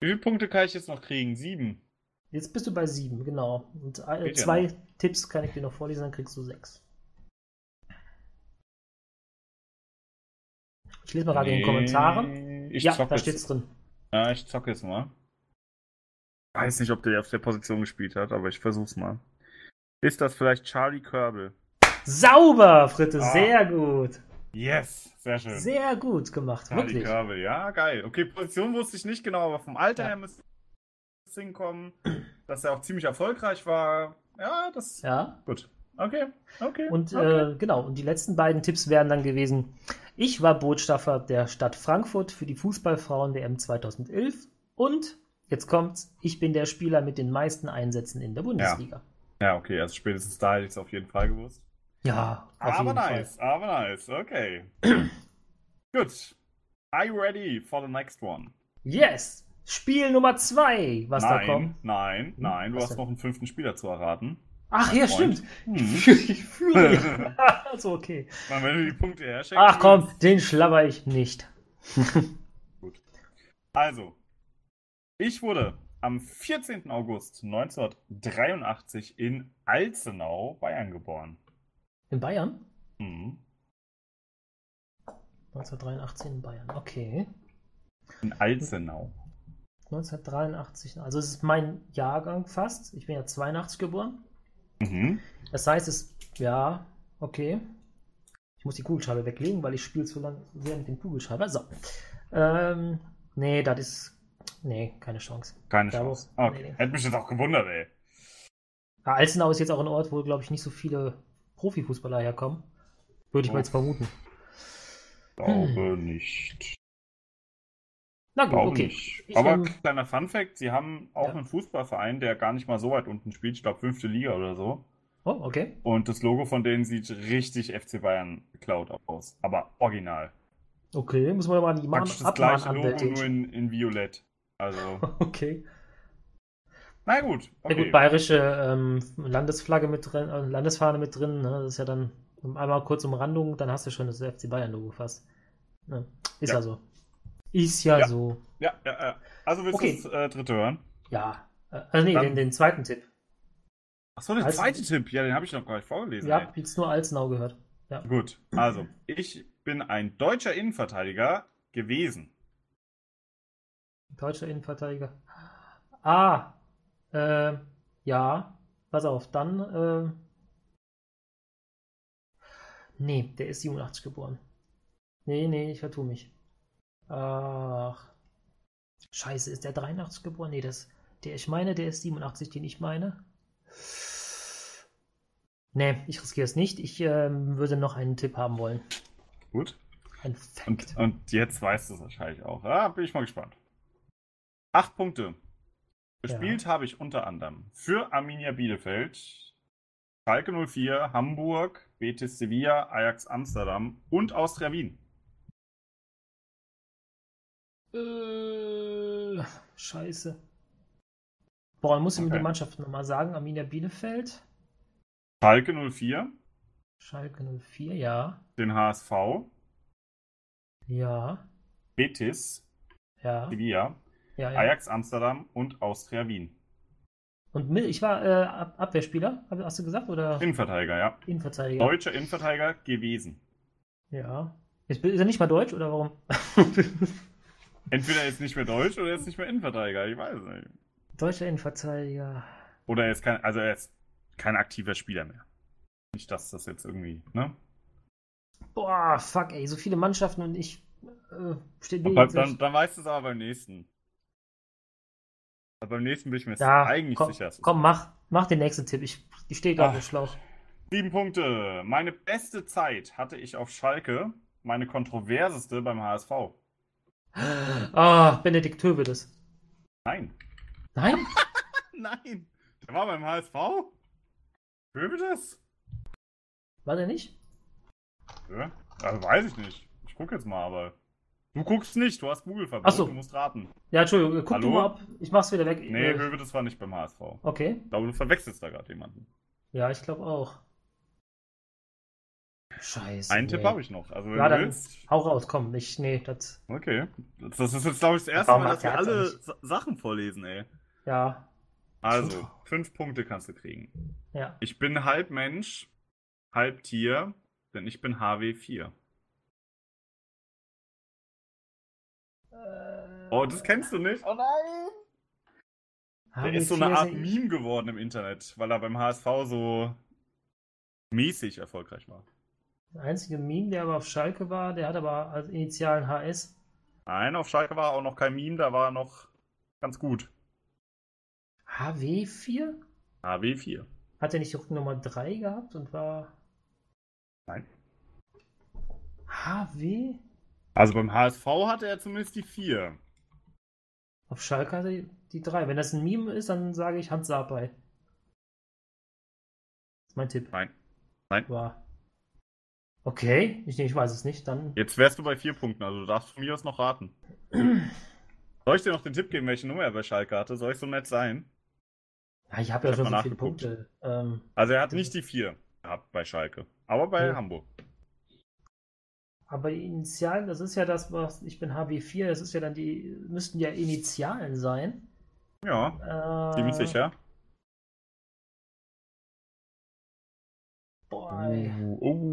Wie viele Punkte kann ich jetzt noch kriegen? Sieben. Jetzt bist du bei sieben, genau. Und äh, ja zwei noch. Tipps kann ich dir noch vorlesen, dann kriegst du sechs. Ich lese mal gerade in den Kommentaren. Ich ja, da jetzt. steht's drin. Ja, ich zocke jetzt mal. Weiß nicht, ob der auf der Position gespielt hat, aber ich versuch's mal. Ist das vielleicht Charlie Körbel? Sauber, Fritte, Ah. sehr gut. Yes, sehr schön. Sehr gut gemacht, Charlie wirklich. Körbel, ja, geil. Okay, Position wusste ich nicht genau, aber vom Alter Ja. her müsste hinkommen, dass er auch ziemlich erfolgreich war. Ja, das Ja. gut. Okay, okay. Und okay. äh, genau, und die letzten beiden Tipps wären dann gewesen: Ich war Botschafter der Stadt Frankfurt für die Fußballfrauen WM 2011 und jetzt kommt's, ich bin der Spieler mit den meisten Einsätzen in der Bundesliga. ja, okay, also spätestens da hätte ich es auf jeden Fall gewusst. Ja, auf aber jeden nice, aber nice, okay. (clears throat) Gut. Are you ready for the next one? Fall. Yes! Spiel Nummer zwei, was nein, da kommt. nein, nein, du was hast denn? noch einen fünften Spieler zu erraten. Ach ja, Freund. stimmt. Hm. (laughs) Ich führe. (laughs) also okay. Mal, wenn du die Punkte herschenkst. Ach komm, den schlabber ich nicht. (laughs) Also, ich wurde am 14. August 1983 in Alzenau, Bayern geboren. In Bayern? Hm. 1983 in Bayern, okay. In Alzenau. 1983, also es ist mein Jahrgang fast. Ich bin ja 82 geboren. Mhm. Das heißt, es, ja, okay. Ich muss die Kugelschreiber weglegen, weil ich spiele zu lang sehr mit dem Kugelschreiber. So. Ähm, nee, das ist, nee, keine Chance. Keine Da Chance. wo- Okay. nee, nee. Hätte mich jetzt auch gewundert, ey. Ja, Alzenau ist jetzt auch ein Ort, wo, glaube ich, nicht so viele Profifußballer herkommen. Würde ich mal Oh. jetzt vermuten. Glaube nicht. Na gut, Glaube okay. nicht. Ich, Aber ähm, kleiner Fun-Fact: Sie haben auch Ja. einen Fußballverein, der gar nicht mal so weit unten spielt. Ich glaube, fünfte Liga oder so. Oh, okay. Und das Logo von denen sieht richtig FC Bayern geklaut aus. Aber original. Okay, muss man mal die Praktisch das gleiche Logo, Abmahnanwältin. nur in, in Violett. Also, (laughs) Okay. na gut. Ja Okay. gut, bayerische ähm, Landesflagge mit drin, äh, Landesfahne mit drin, ne? Das ist ja dann einmal kurz Umrandung, dann hast du schon das FC Bayern-Logo fast. Ne? Ist ja. Ja. so. Ist ja, Ja. so. Ja, ja, ja. Also willst Okay. du das äh, dritte hören? Ja. Äh, also nee, Dann- den, den zweiten Tipp. Achso, der Als- zweite Tipp. Ja, den habe ich noch gar nicht vorgelesen. Ja, ey. jetzt nur Alzenau gehört. Ja. Gut, also, ich bin ein deutscher Innenverteidiger gewesen. Deutscher Innenverteidiger. Ah, äh, ja. Pass auf, dann, äh, nee, der ist 87 geboren. Nee, nee, ich vertue mich. Ach, scheiße, ist der 83 geboren? Nee, das, der, ich meine, der ist 87, den ich meine. Nee, ich riskiere es nicht. Ich ähm, würde noch einen Tipp haben wollen. Gut. Ein Und, Fact. und jetzt weißt du es wahrscheinlich auch. Ja, bin ich mal gespannt. Acht Punkte. Gespielt habe ich unter anderem für Arminia Bielefeld, Schalke 04, Hamburg, Betis Sevilla, Ajax Amsterdam und Austria Wien. Äh, scheiße. Boah, dann du mir Okay. die Mannschaft nochmal sagen. Arminia Bielefeld, Schalke 04, Schalke 04, ja. den HSV, Ja. Betis Ja. Sevilla, Ja, ja. Ajax Amsterdam und Austria Wien. Und ich war äh, Ab Abwehrspieler, hast du gesagt? Oder Innenverteidiger, ja. Innenverteidiger? Deutscher Innenverteidiger gewesen. Ja. Ist, ist er nicht mal deutsch oder warum? (laughs) Entweder er ist nicht mehr Deutsch oder er ist nicht mehr Innenverteidiger, ich weiß nicht. Deutscher Innenverteidiger. Oder er ist kein, also ist kein aktiver Spieler mehr. Nicht, dass das jetzt irgendwie, ne? Boah, fuck, ey, so viele Mannschaften und ich äh, Aber jetzt dann, nicht- dann weißt du es aber beim nächsten. Aber beim nächsten bin ich mir Ja, eigentlich komm, sicher. komm, mach, mach den nächsten Tipp. Ich, ich stehe gerade Ach. im Schlauch. Sieben Punkte. Meine beste Zeit hatte ich auf Schalke meine kontroverseste beim HSV. Ah, Benedikt Hövedes. Nein. Nein? (laughs) Nein. Der war beim HSV? Hövedes? War der nicht? Ja, also weiß ich nicht. Ich gucke jetzt mal, aber. Du guckst nicht, du hast Google-Verbot, Ach so. du musst raten. Ja, Entschuldigung, guck du Hallo? mal ab. Ich mach's wieder weg. Nee, Äh, Hövedes war nicht beim HSV. okay. Ich glaube, du verwechselst da gerade jemanden. Ja, ich glaube auch. Scheiße. Einen Tipp habe ich noch. Also, wenn Ja, du dann willst. hau raus, komm. Ich, nee, das. Okay. Das ist jetzt, glaube ich, das erste Warum Mal, dass wir alle Sachen vorlesen, ey. Ja, Also, fünf Punkte kannst du kriegen. ja. Ich bin halb Mensch, halb Tier, denn ich bin HW4. Oh, das kennst du nicht? Oh nein! Der ist so eine Art Meme geworden im Internet, weil er beim HSV so mäßig erfolgreich war. Der einzige Meme, der aber auf Schalke war, der hat aber als Initialen HS. Nein, auf Schalke war auch noch kein Meme, da war er noch ganz gut. HW4? HW4. Hat er nicht die Rückennummer 3 gehabt und war. Nein. HW? Also beim HSV hatte er zumindest die 4. Auf Schalke hatte er die 3. Wenn das ein Meme ist, dann sage ich Hans Sapai. Das ist mein Tipp. Nein. Nein. War. Okay, ich, ich weiß es nicht. Dann. Jetzt wärst du bei 4 Punkten, also du darfst von mir aus noch raten. (clears throat) Soll ich dir noch den Tipp geben, welche Nummer er bei Schalke hatte? Soll ich so nett sein? Ja, ich habe ja Ich schon hab so viele. Punkte. Ähm, Also er hat nicht die 4 gehabt bei Schalke, aber bei Ja. Hamburg. aber die Initialen, das ist ja das, was ich bin HW4, das ist ja dann die, müssten ja Initialen sein. Ja, Äh, ziemlich sicher. Boah. Oh.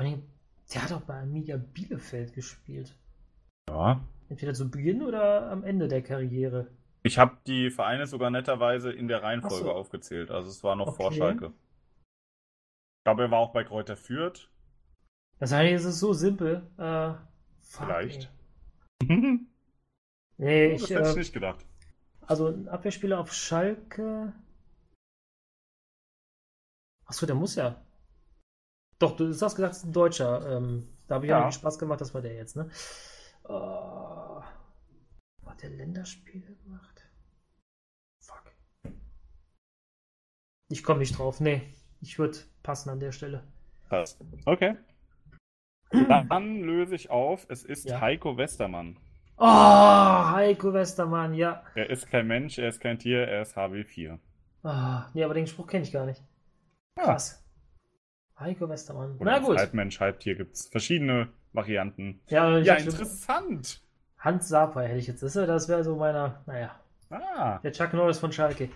Vor allem, der hat auch bei Arminia Bielefeld gespielt. Ja. Entweder zu Beginn oder am Ende der Karriere. Ich habe die Vereine sogar netterweise in der Reihenfolge so. aufgezählt. Also es war noch vor Okay. Schalke. Ich glaube, er war auch bei Kräuter Fürth. Das heißt, es ist so simpel. Äh, fuck, Vielleicht. (laughs) Nee, das ich, hätte ich äh, nicht gedacht. also ein Abwehrspieler auf Schalke. Achso, der muss ja. Doch, du hast gesagt, es ist ein Deutscher. Ähm, da habe ich Ja. ja Spaß gemacht, das war der jetzt, ne? Uh, hat der Länderspiele gemacht? Fuck. Ich komme nicht drauf. Nee, ich würde passen an der Stelle. Passt. Okay. Dann löse ich auf. Es ist Ja. Heiko Westermann. Oh, Heiko Westermann, ja. Er ist kein Mensch, er ist kein Tier, er ist HW4. Ah, nee, aber den Spruch kenne ich gar nicht. Krass. Heiko Westermann. Oder Na gut. Halb Mensch, halb Tier gibt es verschiedene Varianten. Ja, Ja, interessant. Hans Sapai hätte ich jetzt. Das, das wäre so meiner, naja, Ah. der Chuck Norris von Schalke.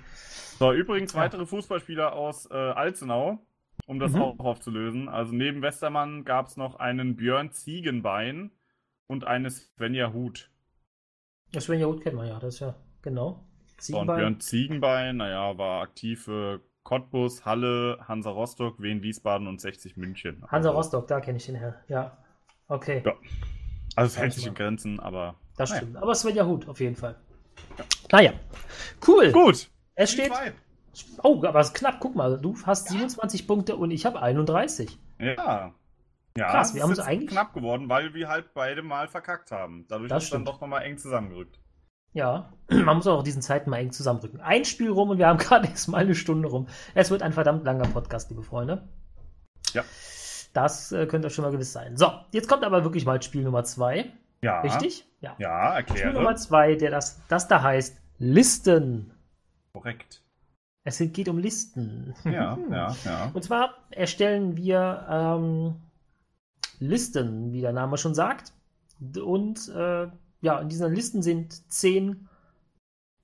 So, übrigens Ja. weitere Fußballspieler aus äh, Alzenau, um das Mhm. auch aufzulösen. Also neben Westermann gab es noch einen Björn Ziegenbein und eine Svenja Huth. Das Svenja Hut kennt man ja, das ist ja, genau. So, und Ziegenbein. Björn Ziegenbein, naja, war aktiv für Cottbus, Halle, Hansa Rostock, Wien Wiesbaden und 60 München. Hansa Also- Rostock, da kenne ich den Herrn. Ja. Okay, Ja. Also es hält sich in Grenzen, aber. das naja. stimmt. Aber Svenja Hut auf jeden Fall. Naja. Cool. Gut. Es steht. Oh, aber es ist knapp. Guck mal, du hast 27 Punkte und ich habe 31. Ja. Ja, Krass, es wir ist haben uns eigentlich- knapp geworden, weil wir halt beide mal verkackt haben. Dadurch Das ist es dann doch nochmal eng zusammengerückt. Ja, (clears throat) man muss auch diesen Zeiten mal eng zusammenrücken. Ein Spiel rum und wir haben (laughs) gerade erst mal eine Stunde rum. Es wird ein verdammt langer Podcast, liebe Freunde. Ja. Das äh, könnt ihr schon mal gewiss sein. So, jetzt kommt aber wirklich mal Spiel Nummer zwei. Ja. Richtig? Ja. Ja, Spiel Nummer erkläre. zwei, der das, das da heißt Listen. Korrekt. Es geht um Listen. Ja, ja, (laughs) ja. Und zwar erstellen wir ähm, Listen, wie der Name schon sagt. Und äh, ja, in diesen Listen sind zehn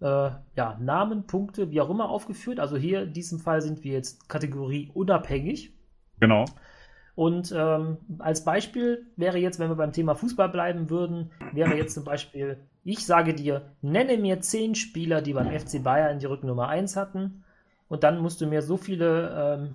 äh, ja, Namen, Punkte, wie auch immer aufgeführt. Also hier in diesem Fall sind wir jetzt Kategorie unabhängig. Genau. Und ähm, als Beispiel wäre jetzt, wenn wir beim Thema Fußball bleiben würden, wäre jetzt zum Beispiel, ich sage dir, nenne mir zehn Spieler, die beim FC Bayern die Rückennummer 1 hatten. Und dann musst du mir so viele, ähm,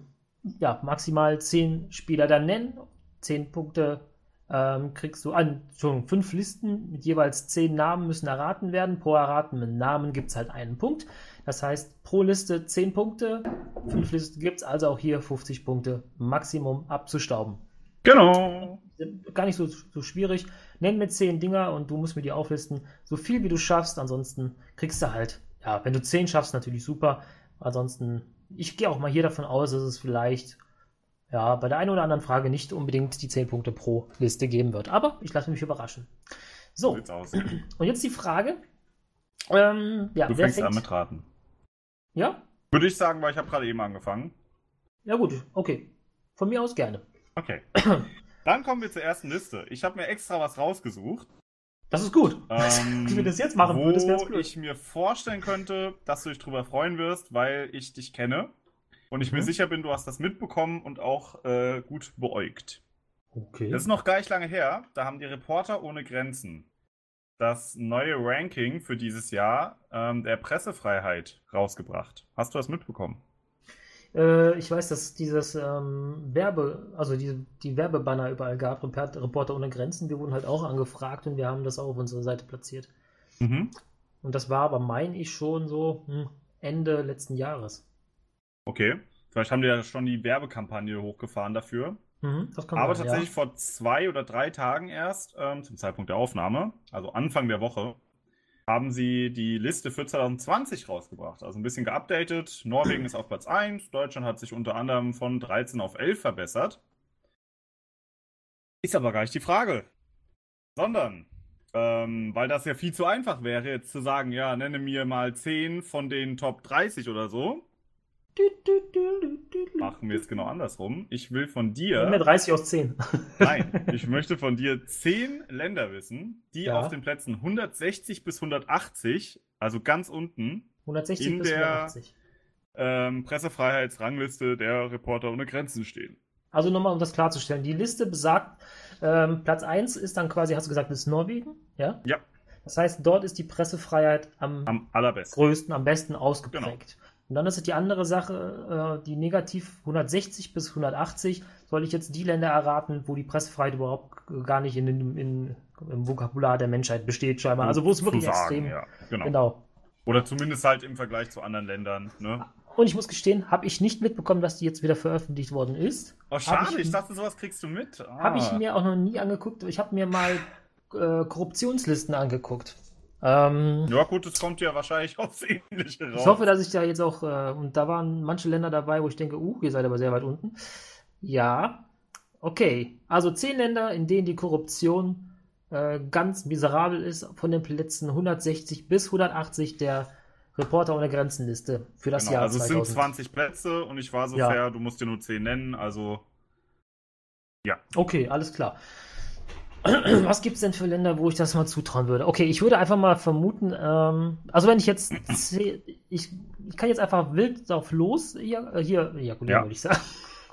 ja, maximal zehn Spieler dann nennen. Zehn Punkte ähm, kriegst du an, schon fünf Listen mit jeweils zehn Namen müssen erraten werden. Pro erratenen Namen gibt es halt einen Punkt. Das heißt, pro Liste 10 Punkte, fünf Listen gibt es, also auch hier 50 Punkte Maximum abzustauben. Genau. Gar nicht so, so schwierig. Nenn mir 10 Dinger und du musst mir die auflisten, so viel wie du schaffst. Ansonsten kriegst du halt, ja, wenn du 10 schaffst, natürlich super. Ansonsten, ich gehe auch mal hier davon aus, dass es vielleicht ja, bei der einen oder anderen Frage nicht unbedingt die 10 Punkte pro Liste geben wird. Aber ich lasse mich überraschen. So, (clears throat) und jetzt die Frage. Ähm, ja, du fängst fängt? an mit Raten. Ja? Würde ich sagen, weil ich habe gerade eben angefangen. Ja gut, okay. Von mir aus gerne. Okay. (clears throat) Dann kommen wir zur ersten Liste. Ich habe mir extra was rausgesucht. Das ist gut. Ähm, (laughs) Wie wir das jetzt machen wo würdest, ich mir vorstellen könnte, dass du dich drüber freuen wirst, weil ich dich kenne. Und ich mhm. mir sicher bin, du hast das mitbekommen und auch äh, gut beäugt. Okay. Das ist noch gar nicht lange her. Da haben die Reporter ohne Grenzen das neue Ranking für dieses Jahr ähm, der Pressefreiheit rausgebracht. Hast du das mitbekommen? Äh, ich weiß, dass dieses ähm, Werbe, also die, die Werbebanner überall gab, Reporter ohne Grenzen. Wir wurden halt auch angefragt und wir haben das auch auf unserer Seite platziert. Mhm. Und das war aber, meine ich, schon so hm, Ende letzten Jahres. Okay. Vielleicht haben die ja schon die Werbekampagne hochgefahren dafür. Mhm, Aber sein, tatsächlich ja. vor zwei oder drei Tagen erst, ähm, zum Zeitpunkt der Aufnahme, also Anfang der Woche, haben sie die Liste für 2020 rausgebracht. Also ein bisschen geupdatet. Norwegen ist auf Platz 1, Deutschland hat sich unter anderem von 13 auf 11 verbessert. Ist aber gar nicht die Frage. Sondern, ähm, weil das ja viel zu einfach wäre, jetzt zu sagen, ja, nenne mir mal 10 von den Top 30 oder so. Machen wir es genau andersrum. Ich will von dir. Mehr 30 aus 10. (laughs) Nein, ich möchte von dir 10 Länder wissen, die ja. auf den Plätzen 160 bis 180, also ganz unten, 160 in bis der 180. Ähm, Pressefreiheitsrangliste der Reporter ohne Grenzen stehen. Also nochmal, um das klarzustellen. Die Liste besagt, ähm, Platz 1 ist dann quasi, hast du gesagt, ist Norwegen, ja? Ja. Das heißt, dort ist die Pressefreiheit am, am allerbesten. größten, am besten ausgeprägt. Genau. Und dann ist es die andere Sache, äh, die negativ 160 bis 180, soll ich jetzt die Länder erraten, wo die Pressefreiheit überhaupt gar nicht in, in, in im Vokabular der Menschheit besteht, scheinbar. Also wo es wirklich sagen, extrem. Ja, genau. genau. Oder zumindest halt im Vergleich zu anderen Ländern. Ne? Und ich muss gestehen, habe ich nicht mitbekommen, dass die jetzt wieder veröffentlicht worden ist. Oh, schade, ich, ich, dachte, sowas kriegst du mit. Ah. Habe ich mir auch noch nie angeguckt. Ich habe mir mal äh, Korruptionslisten angeguckt. Ähm, ja, gut, es kommt ja wahrscheinlich (laughs) aufs Ähnliche raus. Ich hoffe, dass ich da jetzt auch, äh, und da waren manche Länder dabei, wo ich denke, uh, ihr seid aber sehr weit unten. Ja, okay. Also zehn Länder, in denen die Korruption äh, ganz miserabel ist, von den Plätzen 160 bis 180 der Reporter ohne Grenzenliste für das genau, Jahr also 2000. Also es sind 20 Plätze und ich war so ja. fair, du musst dir nur 10 nennen, also ja. Okay, alles klar. (clears throat) Was gibt es denn für Länder, wo ich das mal zutrauen würde? Okay, ich würde einfach mal vermuten, ähm, also wenn ich jetzt, ich, ich kann jetzt einfach wild drauf los, hier, äh, hier ejakulieren, ja. würde ich sagen.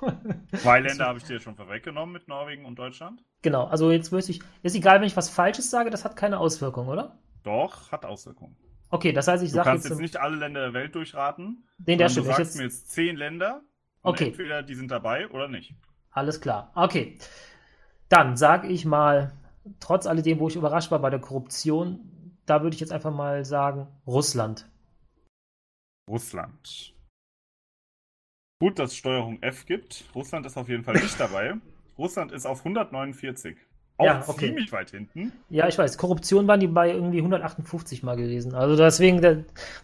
(laughs) Zwei Länder habe ich dir schon vorweggenommen mit Norwegen und Deutschland. Genau, also jetzt würde ich, ist egal, wenn ich was Falsches sage, das hat keine Auswirkung, oder? Doch, hat Auswirkungen. Okay, das heißt, ich sage jetzt. Du kannst jetzt nicht alle Länder der Welt durchraten. Den der stimmt. Du sagst jetzt... mir jetzt zehn Länder. Okay. Entweder die sind dabei oder nicht. Alles klar. Okay. Dann sage ich mal, trotz alledem, wo ich überrascht war bei der Korruption, da würde ich jetzt einfach mal sagen, Russland. Russland. Gut, dass es Steuerung F gibt. Russland ist auf jeden Fall nicht (laughs) dabei. Russland ist auf 149. Auch ja, okay. ziemlich weit hinten. Ja, ich weiß. Korruption waren die bei irgendwie 158 mal gewesen. Also deswegen, der,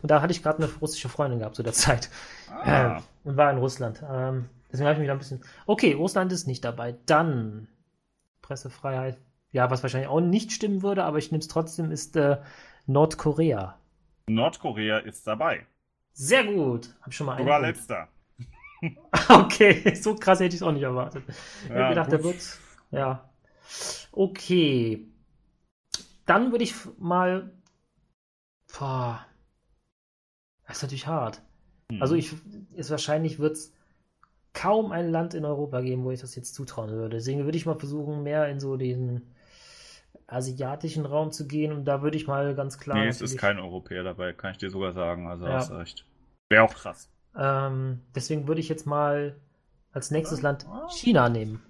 und da hatte ich gerade eine russische Freundin gehabt zu der Zeit. Ah. Ähm, und war in Russland. Ähm, deswegen habe ich mich da ein bisschen. Okay, Russland ist nicht dabei. Dann Pressefreiheit. Ja, was wahrscheinlich auch nicht stimmen würde, aber ich nehme es trotzdem, ist äh, Nordkorea. Nordkorea ist dabei. Sehr gut. Hab schon mal einen. Sogar letzter. (laughs) okay, so krass hätte ich es auch nicht erwartet. Ich ja, gedacht, der wird. Ja. Okay. Dann würde ich mal. Boah. Das ist natürlich hart. Hm. Also ich ist wahrscheinlich wird es kaum ein Land in Europa geben, wo ich das jetzt zutrauen würde. Deswegen würde ich mal versuchen, mehr in so den asiatischen Raum zu gehen und da würde ich mal ganz klar. Nee, es ist kein Europäer dabei, kann ich dir sogar sagen. Also ja. hast recht. Wäre auch krass. Ähm, deswegen würde ich jetzt mal als nächstes Land China nehmen.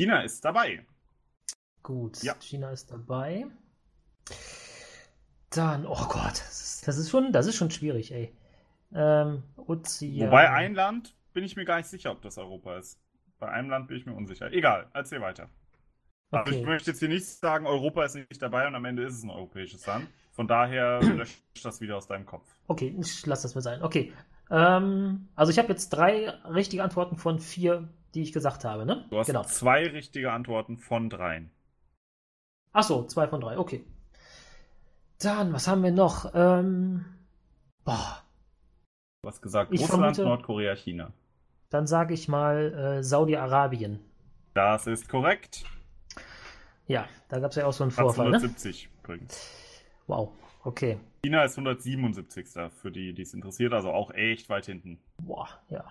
China ist dabei. Gut, Ja. China ist dabei. Dann, oh Gott, das ist, das ist schon, das ist schon schwierig, ey. Ähm, Ozean. Wobei ein Land bin ich mir gar nicht sicher, ob das Europa ist. Bei einem Land bin ich mir unsicher. Egal, erzähl weiter. Aber Okay. ich möchte jetzt hier nicht sagen, Europa ist nicht dabei und am Ende ist es ein europäisches Land. Von daher (clears throat) löscht das wieder aus deinem Kopf. Okay, ich lasse das mal sein. Okay. Ähm, also ich habe jetzt drei richtige Antworten von vier, die ich gesagt habe, ne? Du hast genau. zwei richtige Antworten von dreien. Ach so, zwei von drei, okay. Dann, was haben wir noch? Ähm, boah, Du hast gesagt Ich Russland, vermute- Nordkorea, China. Dann sage ich mal äh, Saudi-Arabien. Das ist korrekt. Ja, da gab es ja auch so einen Platz Vorfall, ne? 170 übrigens. Wow, okay. China ist 177. für die, die es interessiert, also auch echt weit hinten. Boah, ja.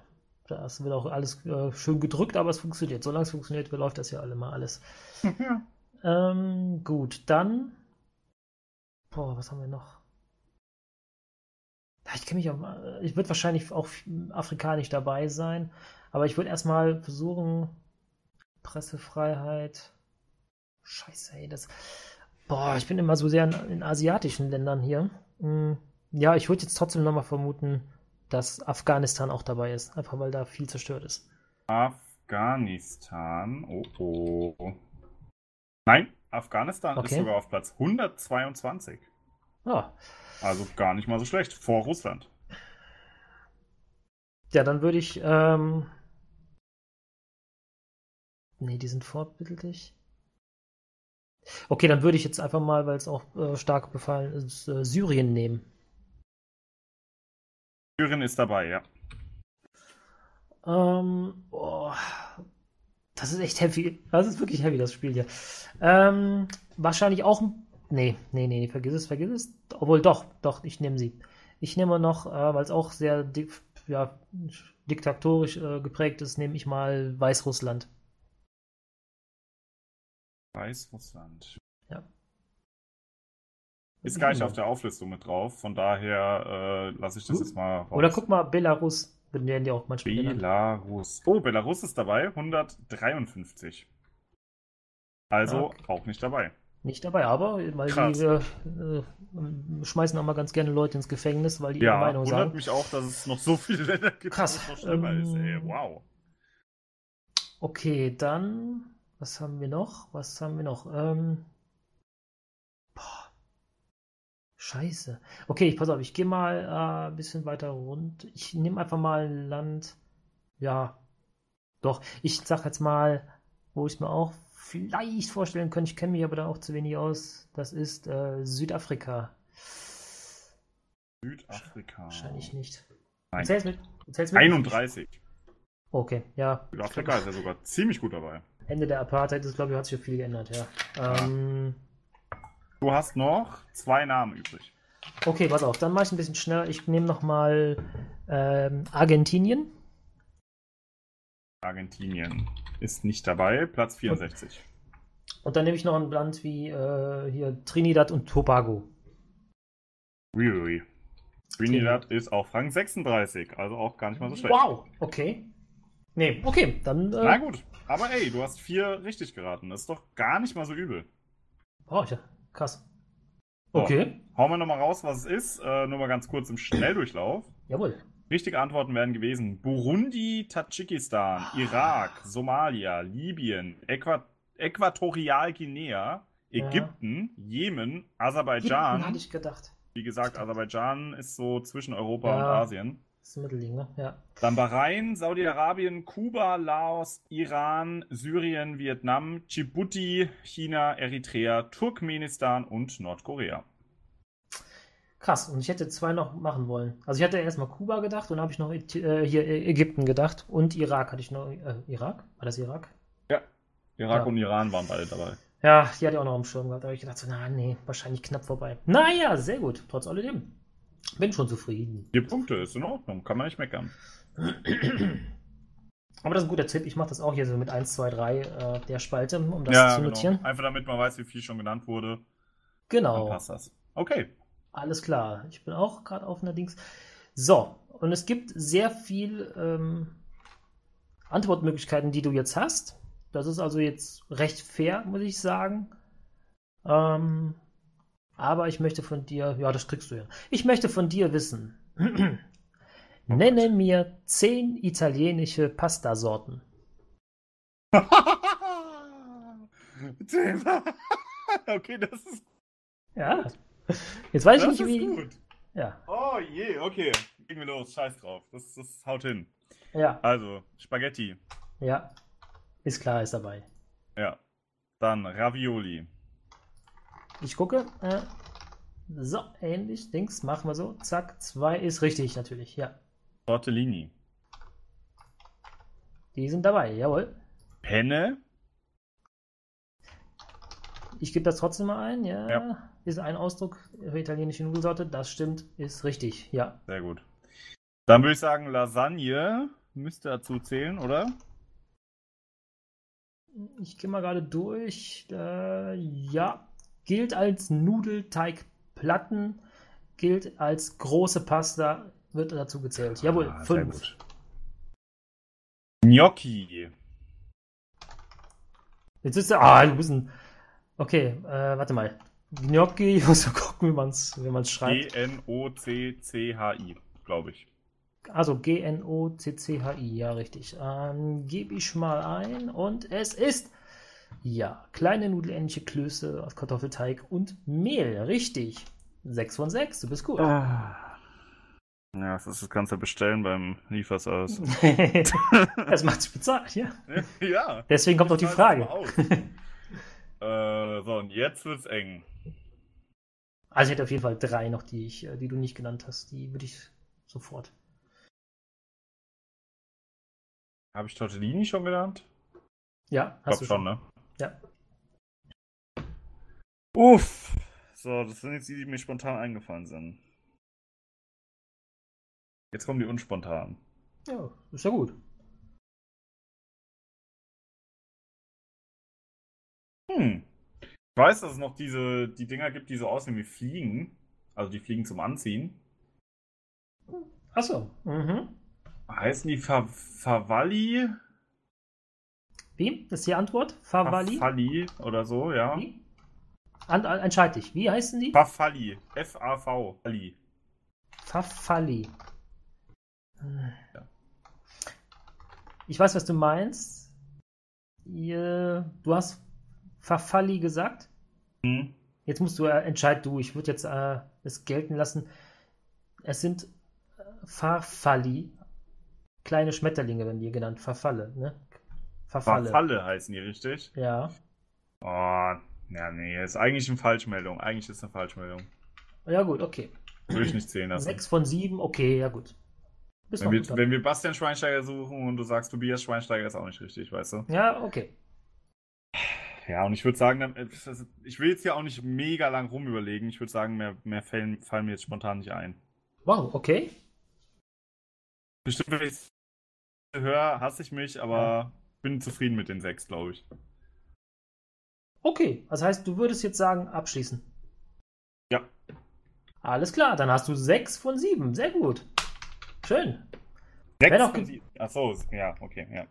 Das wird auch alles äh, schön gedrückt, aber es funktioniert. Solange es funktioniert, läuft das ja alle mal alles. (laughs) ja. Ähm, gut, dann. Boah, was haben wir noch? Ja, Ich kenne mich auch. äh, Ich würde wahrscheinlich auch afrikanisch dabei sein, aber ich würde erstmal versuchen. Pressefreiheit. Scheiße, ey, das. Boah, ich bin immer so sehr in, in asiatischen Ländern hier. Hm, Ja, ich würde jetzt trotzdem nochmal vermuten, dass Afghanistan auch dabei ist, einfach weil da viel zerstört ist. Afghanistan. Oh oh. Nein, Afghanistan ist Okay. sogar auf Platz 122. Ja, Also gar nicht mal so schlecht. Vor Russland. Ja, dann würde ich. Ähm... Nee, die sind vorbildlich. Okay, dann würde ich jetzt einfach mal, weil es auch äh, stark befallen ist, äh, Syrien nehmen. Syrien ist dabei, ja. Ähm, oh, das ist echt heavy. Das ist wirklich heavy, das Spiel hier. Ähm, wahrscheinlich auch. ein- Nee, nee, nee, vergiss es, vergiss es. Obwohl, doch, doch, ich nehme sie. Ich nehme noch, äh, weil es auch sehr di ja, diktatorisch äh, geprägt ist, nehme ich mal Weißrussland. Weißrussland. Ja. Ist gar nicht auf der Auflistung mit drauf. Von daher äh, lasse ich das jetzt mal raus. Oder guck mal, Belarus, werden die auch manchmal genannt. Belarus. Oh, Belarus ist dabei. 153. Also okay. auch nicht dabei. Nicht dabei, aber weil Krass. die äh, schmeißen auch mal ganz gerne Leute ins Gefängnis, weil die ihre Ja, Meinung wundert sagen. mich auch, dass es noch so viele Länder gibt, Krass. schlimmer ist. Ey, Ähm, wow. Okay, dann, was haben wir noch? Was haben wir noch? Ähm, boah, scheiße. Okay, ich pass auf, ich gehe mal äh, ein bisschen weiter rund. Ich nehme einfach mal ein Land. Ja, doch, ich sag jetzt mal, wo ich mir auch vielleicht vorstellen könnte, ich kenne mich aber da auch zu wenig aus. Das ist äh, Südafrika. Südafrika. Wahrscheinlich nicht. Nein. Erzähl's mit. Erzähl's mit. 31. Okay, ja. Südafrika ist ja sogar ziemlich gut dabei. Ende der Apartheid ist, glaube ich, hat sich ja viel geändert, ja. Ähm, Du hast noch zwei Namen übrig. okay, pass auf, dann mache ich ein bisschen schneller. Ich nehme nochmal ähm, Argentinien. Argentinien ist nicht dabei, Platz 64. Und dann nehme ich noch ein Land wie äh, hier Trinidad und Tobago. Uiui. Trinidad ist auf Rang 36, also auch gar nicht mal so schlecht. Wow, okay. Nee, okay, dann. Na Äh, gut, aber ey, du hast vier richtig geraten. Das ist doch gar nicht mal so übel. oh, ja, krass. So. Okay, Hauen wir nochmal raus, was es ist. Äh, nur mal ganz kurz im Schnelldurchlauf. jawohl. Richtige Antworten wären gewesen: Burundi, Tadschikistan, Irak, Somalia, Libyen, Äqua Äquatorialguinea, Ägypten, Jemen, Hinten Aserbaidschan. hatte ich gedacht. Wie gesagt, Aserbaidschan ist so zwischen Europa Ja. und Asien. Das ist Mittelding, ne? Ja. Dann Bahrain, Saudi-Arabien, Kuba, Laos, Iran, Syrien, Vietnam, Djibouti, China, Eritrea, Turkmenistan und Nordkorea. Krass, und ich hätte zwei noch machen wollen. Also ich hatte erstmal Kuba gedacht und dann habe ich noch äh, hier Ägypten gedacht und Irak hatte ich noch. Äh, Irak? War das Irak? Irak Ja. und Iran waren beide dabei. Ja, die hatte ich auch noch am Schirm gehabt. Da habe ich gedacht, so, na, nee, wahrscheinlich knapp vorbei. Naja, sehr gut, trotz alledem. Bin schon zufrieden. Vier Punkte ist in Ordnung, kann man nicht meckern. (clears throat) Aber das ist ein guter Tipp. Ich mache das auch hier so mit 1, 2, 3 äh, der Spalte, um das ja, zu genau. notieren. Einfach damit man weiß, wie viel schon genannt wurde, dann Genau. passt das. Okay. Alles klar. Ich bin auch gerade auf einer Dings. So, und es gibt sehr viel ähm, Antwortmöglichkeiten, die du jetzt hast. Das ist also jetzt recht fair, muss ich sagen. Ähm, aber ich möchte von dir, ja, das kriegst du ja. Ich möchte von dir wissen. (clears throat) Nenne mir zehn italienische Pastasorten. (laughs) (laughs) okay, das ist. Ja. Jetzt weiß Das ich nicht, wie. gut. Ja. Oh je, okay. Legen wir los, scheiß drauf. Das, das haut hin. Ja. Also, Spaghetti. Ja. Ist klar, ist dabei. Ja. Dann Ravioli. Ich gucke. Äh, so, ähnlich. Dings, machen wir so. Zack, zwei ist richtig, natürlich. Ja. Tortellini. Die sind dabei, jawohl. Penne. Ich gebe das trotzdem mal ein, ja. Ja. Ist ein Ausdruck für italienische Nudelsorte. Das stimmt, ist richtig, ja. Sehr gut. Dann würde ich sagen, Lasagne müsste dazu zählen, oder? Ich gehe mal gerade durch. Äh, ja, gilt als Nudelteigplatten, gilt als große Pasta, wird dazu gezählt. Jawohl, Ah, sehr fünf. gut. Gnocchi. Jetzt ist er. Ah, du bist ein. Okay, äh, warte mal. Gnocchi, ich (laughs) muss mal gucken, wie man es wie man's schreibt. G-N-O-C-C-H-I, glaube ich. Also G-N-O-C-C-H-I, ja, richtig. Ähm, Gebe ich mal ein und es ist. Ja, kleine nudelähnliche Klöße aus Kartoffelteig und Mehl, richtig. 6 von 6, du bist gut. Ja, das ist das ganze Bestellen beim Lieferservice. (laughs) das macht sich bezahlt, ja. (laughs) ja. Deswegen kommt auch die Ich Frage. weiß es mal aus. Äh, so, und jetzt wird's eng. Also ich hätte auf jeden Fall drei noch, die ich, äh, die du nicht genannt hast. Die würde ich sofort. Habe ich Tortellini schon genannt? Ja, Ich hast glaube du schon, ne? Ja. Uff. So, das sind jetzt die, die mir spontan eingefallen sind. Jetzt kommen die unspontan. Ja, ist ja gut. Hm. Ich weiß, dass es noch diese, die Dinger gibt, die so aussehen wie Fliegen. Also die Fliegen zum Anziehen. Achso. Mhm. Heißen die Fa Favalli? Wie? Das ist die Antwort? Favali? Fafalli oder so, ja. Wie? An, an, entscheid dich. Wie heißen die? Fafalli. F-A-V. Falli. Fafali. Ja. Ich weiß, was du meinst. Du hast Fafali gesagt. Hm. Jetzt musst du äh, entscheiden, du. Ich würde jetzt äh, es gelten lassen. Es sind äh, Farfalli. Kleine Schmetterlinge werden die genannt. Verfalle, ne? Verfalle. Fafalle heißen die, richtig? Ja. Oh, ja, nee, ist eigentlich eine Falschmeldung. Eigentlich ist eine Falschmeldung. Ja, gut, okay. Würde ich nicht zählen lassen. Sechs von sieben, okay, ja gut. Wenn wir, gut wenn wir Bastian Schweinsteiger suchen und du sagst Tobias Schweinsteiger, ist auch nicht richtig, weißt du? Ja, okay. Ja, und ich würde sagen, äh, ich will jetzt hier auch nicht mega lang rumüberlegen. Ich würde sagen, mehr, mehr Fällen fallen mir jetzt spontan nicht ein. Wow, okay. Bestimmt, wenn ich es höre, hasse ich mich, aber bin zufrieden mit den sechs, glaube ich. Okay, das heißt, du würdest jetzt sagen, abschließen. Ja. Alles klar, dann hast du sechs von sieben. Sehr gut. Schön. Sechs von ge- sie- Ach so, ja, okay, ja.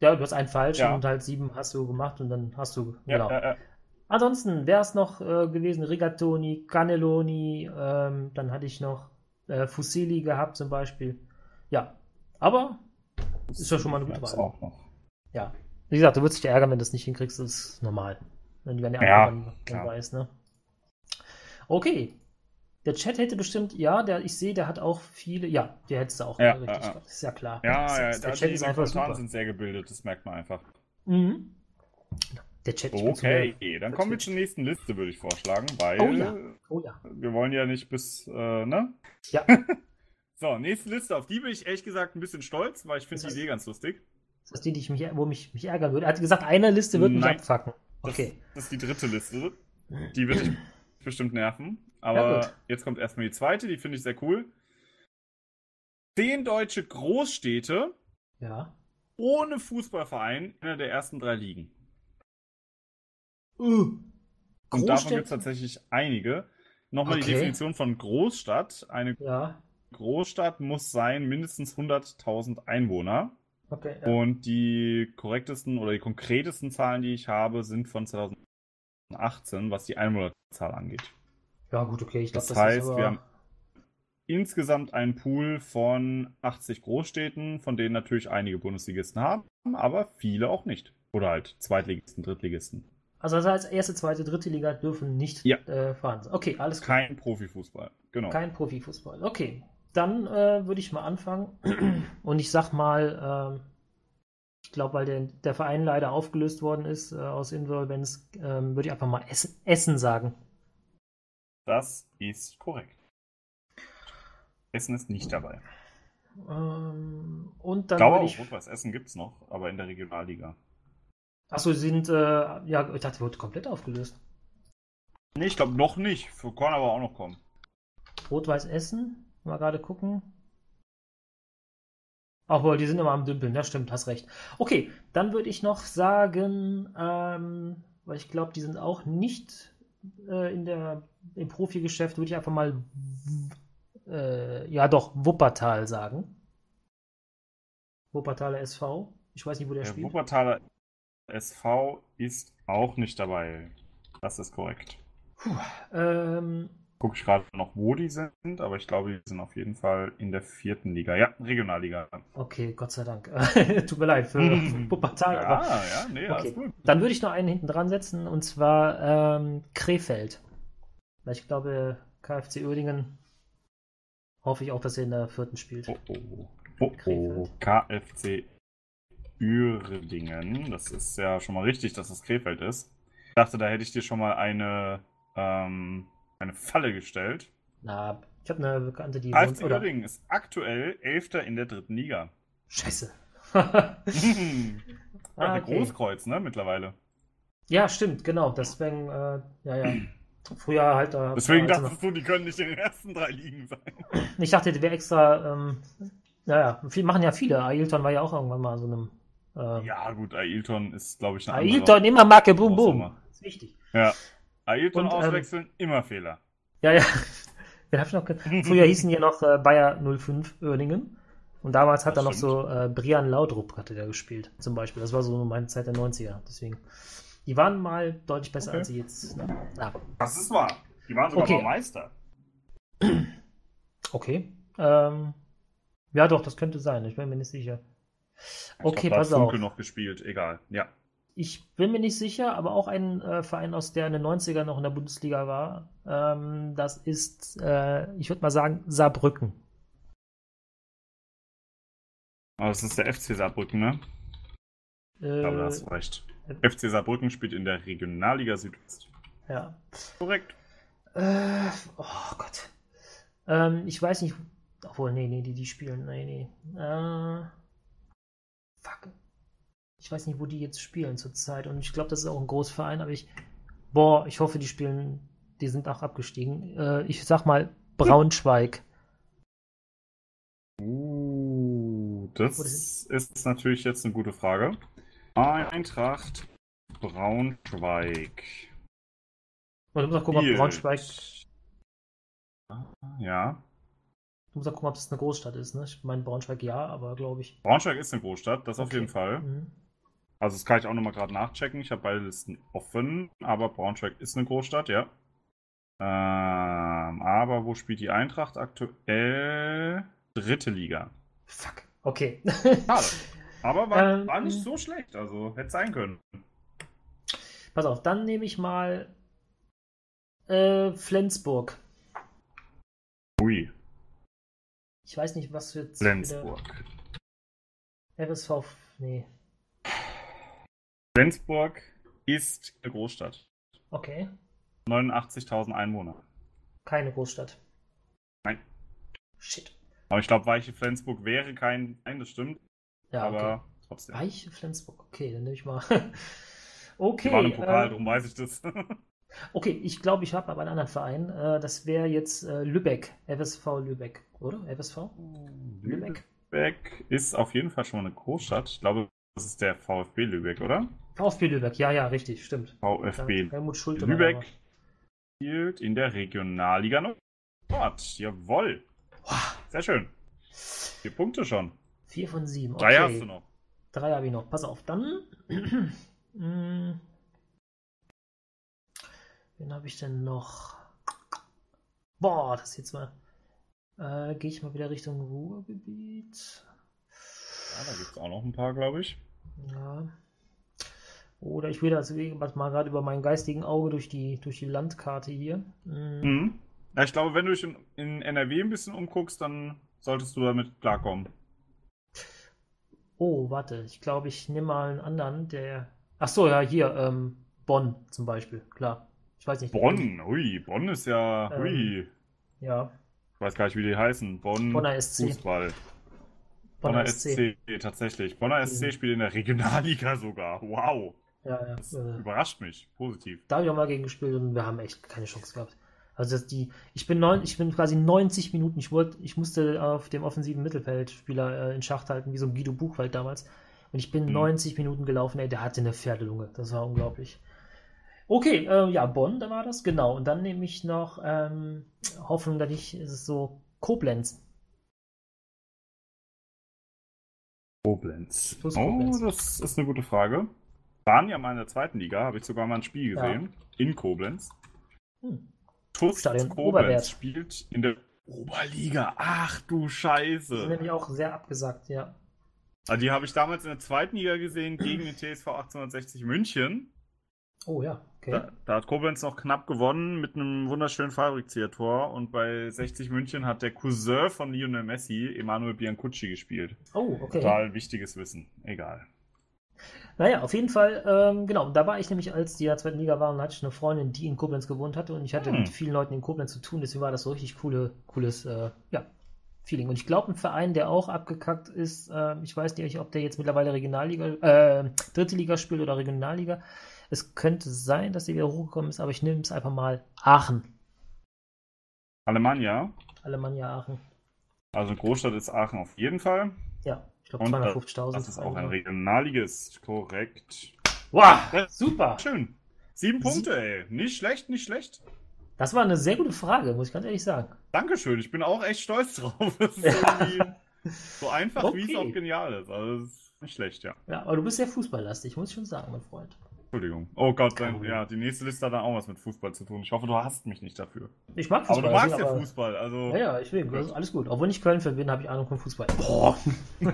Ja, du hast einen falsch Ja. und halt sieben hast du gemacht und dann hast du. Ja, genau. ja, ja. Ansonsten wäre es noch äh, gewesen Rigatoni, Cannelloni, ähm, dann hatte ich noch äh, Fusilli gehabt zum Beispiel. Ja, aber Ist ja schon mal eine gute Wahl. auch noch. ja, wie gesagt, du würdest dich ärgern, wenn du es nicht hinkriegst, das ist normal. Wenn du eine Ja, Antwort dann, dann weißt, ne? Okay. Der Chat hätte bestimmt, ja, der, ich sehe, der hat auch viele, ja, der hättest du auch Ja, richtig. ja, ja. Das ist ja klar. Ja, das, ja, das, der Chat die ist einfach super. sind sehr gebildet, das merkt man einfach. Mhm. Der Chat Okay, mir- dann kommen wir zur nächsten Liste, würde ich vorschlagen, weil Oh ja. Oh ja. wir wollen ja nicht bis, äh, ne? Ja. (laughs) So, nächste Liste, auf die bin ich ehrlich gesagt ein bisschen stolz, weil ich finde Das die Idee ganz lustig. Das ist die, die ich mich, wo mich, mich ärgern würde. Er hat gesagt, eine Liste wird mich Nein. abfacken. Das, Okay. das ist die dritte Liste. Die wird dich (clears throat) bestimmt nerven. Ja, Aber gut. jetzt kommt erstmal die zweite, die finde ich sehr cool. Zehn deutsche Großstädte Ja. ohne Fußballverein in einer der ersten drei Ligen. Uh. Und davon gibt es tatsächlich einige. Nochmal die Okay. Definition von Großstadt. Eine Ja. Großstadt muss sein mindestens 100.000 Einwohner. Okay, ja. Und die korrektesten oder die konkretesten Zahlen, die ich habe, sind von 2018, was die Einwohnerzahl angeht. Ja, gut, okay. Ich glaube, Das, das, heißt, ist aber... wir haben insgesamt einen Pool von 80 Großstädten, von denen natürlich einige Bundesligisten haben, aber viele auch nicht. Oder halt Zweitligisten, Drittligisten. Also das heißt, erste, zweite, dritte Liga dürfen nicht Ja. äh, sein. Okay, alles klar. Kein Profifußball. Genau. Kein Profifußball. Okay, dann äh, würde ich mal anfangen. (clears throat) Und ich sag mal, ähm, ich glaube, weil der, der Verein leider aufgelöst worden ist äh, aus Insolvenz, ähm, würde ich einfach mal Essen, Essen sagen. Das ist korrekt. Essen ist nicht dabei. Ähm, und dann auch, ich. Rot-Weiß Essen gibt es noch, aber in der Regionalliga. Achso, sie sind. Äh, ja, ich dachte, wurde komplett aufgelöst. Nee, ich glaube noch nicht. Für kann aber auch noch kommen. Rot-Weiß Essen. Mal gerade gucken. Obwohl, die sind immer am Dümpeln, ja stimmt, hast recht. Okay, dann würde ich noch sagen, ähm, weil ich glaube, die sind auch nicht äh, in der, im Profigeschäft, würde ich einfach mal, äh, ja doch, Wuppertal sagen. Wuppertaler SV. Ich weiß nicht, wo der Der spielt. Wuppertaler SV ist auch nicht dabei. Das ist korrekt. Puh, ähm, Gucke ich gerade noch, wo die sind, aber ich glaube, die sind auf jeden Fall in der vierten Liga. Ja, Regionalliga. okay, Gott sei Dank. (laughs) Tut mir leid für Wuppertal, Ja, aber. ja, nee, Okay. alles gut. Dann würde ich noch einen hinten dran setzen und zwar ähm, Krefeld. Weil ich glaube, KfC Uerdingen hoffe ich auch, dass er in der vierten spielt. Oh, oh. Oh, oh. KFC Uerdingen. Das ist ja schon mal richtig, dass es Krefeld ist. Ich dachte, da hätte ich dir schon mal eine, ähm, eine Falle gestellt. Na, ich habe eine Bekannte, die KFC oder Uerdingen ist aktuell Elfter in der dritten Liga. Scheiße. (laughs) Ja, Ah, okay. Großkreuz, ne, mittlerweile. ja, stimmt, genau. Deswegen, äh, ja, ja. Früher halt da. Deswegen dachtest du, die können nicht in den ersten drei Ligen sein. (laughs) ich dachte, die wäre extra. Ähm, naja, viel machen ja viele. Ailton war ja auch irgendwann mal so einem. Äh, Ja, gut, Ailton ist, glaube ich, eine Ailton immer Marke Boom Boom. Ist wichtig. Ja. Ailton Und, ähm, auswechseln, immer Fehler. Ja, ja. Den hab ich noch (laughs) Früher hießen die noch äh, Bayer 05 Oerningen. Und damals hat Das er noch stimmt. so äh, Brian Laudrup hatte der gespielt, zum Beispiel. Das war so meine Zeit der 90er. Deswegen. Die waren mal deutlich besser Okay. als sie jetzt. Ne? Ja, Das ist wahr. Die waren sogar Okay. mal Meister. (clears throat) okay. Ähm, ja, doch, das könnte sein. Ich bin mir nicht sicher. Ich Okay, glaub, pass auf. Noch gespielt, egal. Ja. Ich bin mir nicht sicher, aber auch ein äh, Verein aus der in den 90er noch in der Bundesliga war. Ähm, das ist, äh, ich würde mal sagen, Saarbrücken. Aber das ist der FC Saarbrücken, ne? Äh, Ich glaube, da hast du recht. FC Saarbrücken spielt in der Regionalliga Südwest. ja. Korrekt. Äh, oh Gott. Ähm, ich weiß nicht. Obwohl, nee, nee, die, die spielen. Nee, nee. Äh, fuck. Ich weiß nicht, wo die jetzt spielen zurzeit. Und ich glaube, das ist auch ein Großverein, aber ich. Boah, ich hoffe, die spielen. Die sind auch abgestiegen. Äh, ich sag mal Braunschweig. Uh, das ist natürlich jetzt eine gute Frage. Eintracht Braunschweig. Und du musst auch gucken, ob. Braunschweig. Ja. Du musst auch gucken, ob das eine Großstadt ist, ne? Ich meine Braunschweig ja, aber glaube ich. Braunschweig ist eine Großstadt, das auf Okay. jeden Fall. Mhm. Also das kann ich auch nochmal gerade nachchecken. Ich habe beide Listen offen, aber Braunschweig ist eine Großstadt, ja. Ähm, aber wo spielt die Eintracht aktuell? Dritte Liga. Fuck. Okay. Schade. Aber war, Ähm, war nicht so schlecht, also hätte sein können. Pass auf, dann nehme ich mal äh, Flensburg. Ui, Ich weiß nicht, was jetzt Flensburg. FSV. Nee. Flensburg ist eine Großstadt. Okay. 89.000 Einwohner. Keine Großstadt. Nein. Shit. Aber ich glaube, Weiche Flensburg wäre kein. Nein, das stimmt. Ja, aber okay. trotzdem. Weiche Flensburg. Okay, dann nehme ich mal. (laughs) Die okay. waren im Pokal, äh, darum weiß ich das. (laughs) okay, ich glaube, ich habe aber einen anderen Verein. Äh, das wäre jetzt äh, Lübeck. FSV Lübeck, oder? FSV? Lübeck. Lübeck ist auf jeden Fall schon mal eine Großstadt. Ich glaube, das ist der VfB Lübeck, oder? VfB Lübeck, ja, ja, richtig, stimmt. VfB Helmut Schulte. Lübeck spielt in der Regionalliga Nord. Jawohl. Sehr schön. Vier Punkte schon. Vier von sieben. Drei Okay. hast du noch. Drei habe ich noch. Pass auf, dann. Hm. (clears throat) Wen habe ich denn noch? Boah, das jetzt mal. Äh, Gehe ich mal wieder Richtung Ruhrgebiet. Ja, da gibt es auch noch ein paar, glaube ich. Ja. Oder ich will das mal gerade über mein geistigen Auge durch die, durch die Landkarte hier. Hm. Mhm. Ja, ich glaube, wenn du dich in, in NRW ein bisschen umguckst, dann solltest du damit klarkommen. Oh, warte, ich glaube, ich nehme mal einen anderen, der. Ach so, ja, hier, ähm, Bonn zum Beispiel, klar. Ich weiß nicht. Bonn, hui, Bonn ist ja, Ähm, hui. Ja, Ich weiß gar nicht, wie die heißen. Bonn, Bonner SC. Fußball. Bonner Bonner SC, tatsächlich. Bonner SC Mhm. spielt in der Regionalliga sogar. Wow. Ja, ja. Das Äh, überrascht mich. Positiv. da habe ich auch mal gegen gespielt und wir haben echt keine Chance gehabt. Also das, die, ich bin neun, ich bin quasi 90 Minuten, ich wollte, ich musste auf dem offensiven Mittelfeldspieler äh, in Schacht halten, wie so ein Guido Buchwald damals. Und ich bin Mhm. 90 Minuten gelaufen, ey, der hatte eine Pferdelunge. Das war unglaublich. Okay, äh, ja, Bonn, da war das, genau. Und dann nehme ich noch ähm, Hoffnung, dass ich, ist es so, Koblenz. Koblenz. Oh, das ist eine gute Frage. Waren ja mal in der zweiten Liga, habe ich sogar mal ein Spiel Ja. gesehen. In Koblenz. Hm. TuS Koblenz Oberwert. spielt in der Oberliga. Ach du Das ist Scheiße. nämlich auch sehr abgesagt, ja. Also die habe ich damals in der zweiten Liga gesehen gegen den TSV 1860 München. Oh ja, okay. Da, da hat Koblenz noch knapp gewonnen mit einem wunderschönen Fallrückzieher-Tor. Und bei 60 München hat der Cousin von Lionel Messi, Emanuel Biancucci, gespielt. Oh, okay. Total wichtiges Wissen. Egal. Naja, auf jeden Fall, ähm, genau, da war ich nämlich, als die zweiten Liga waren, hatte ich eine Freundin, die in Koblenz gewohnt hatte und ich hatte Hm. mit vielen Leuten in Koblenz zu tun, deswegen war das so richtig coole, cooles, äh, ja, Feeling. Und ich glaube, ein Verein, der auch abgekackt ist, äh, ich weiß nicht, ob der jetzt mittlerweile Regionalliga, äh, dritte Liga spielt oder Regionalliga. Es könnte sein, dass der wieder hochgekommen ist, aber ich nehme es einfach mal Aachen. Alemannia. Alemannia Aachen. Also Großstadt ist Aachen auf jeden Fall. Ja, ich glaube Und 250.000. Das ist auch ein Regionalligist. Korrekt. Wow, super. Schön. Sieben Sie- Punkte, ey. Nicht schlecht, nicht schlecht. Das war eine sehr gute Frage, muss ich ganz ehrlich sagen. Dankeschön. Ich bin auch echt stolz drauf. So einfach, wie es Okay. auch genial ist. Also, das ist nicht schlecht, ja. Ja, aber du bist sehr fußballlastig, muss ich schon sagen, mein Freund. Entschuldigung. Oh Gott, dann, ja, die nächste Liste hat dann auch was mit Fußball zu tun. Ich hoffe, du hasst mich nicht dafür. Ich mag Aber Fußball. du magst ja aber- Fußball, also. Ja, ja, ich will. Ist alles gut. Obwohl ich Köln-Fan bin, habe ich Ahnung von Fußball. Boah. (laughs)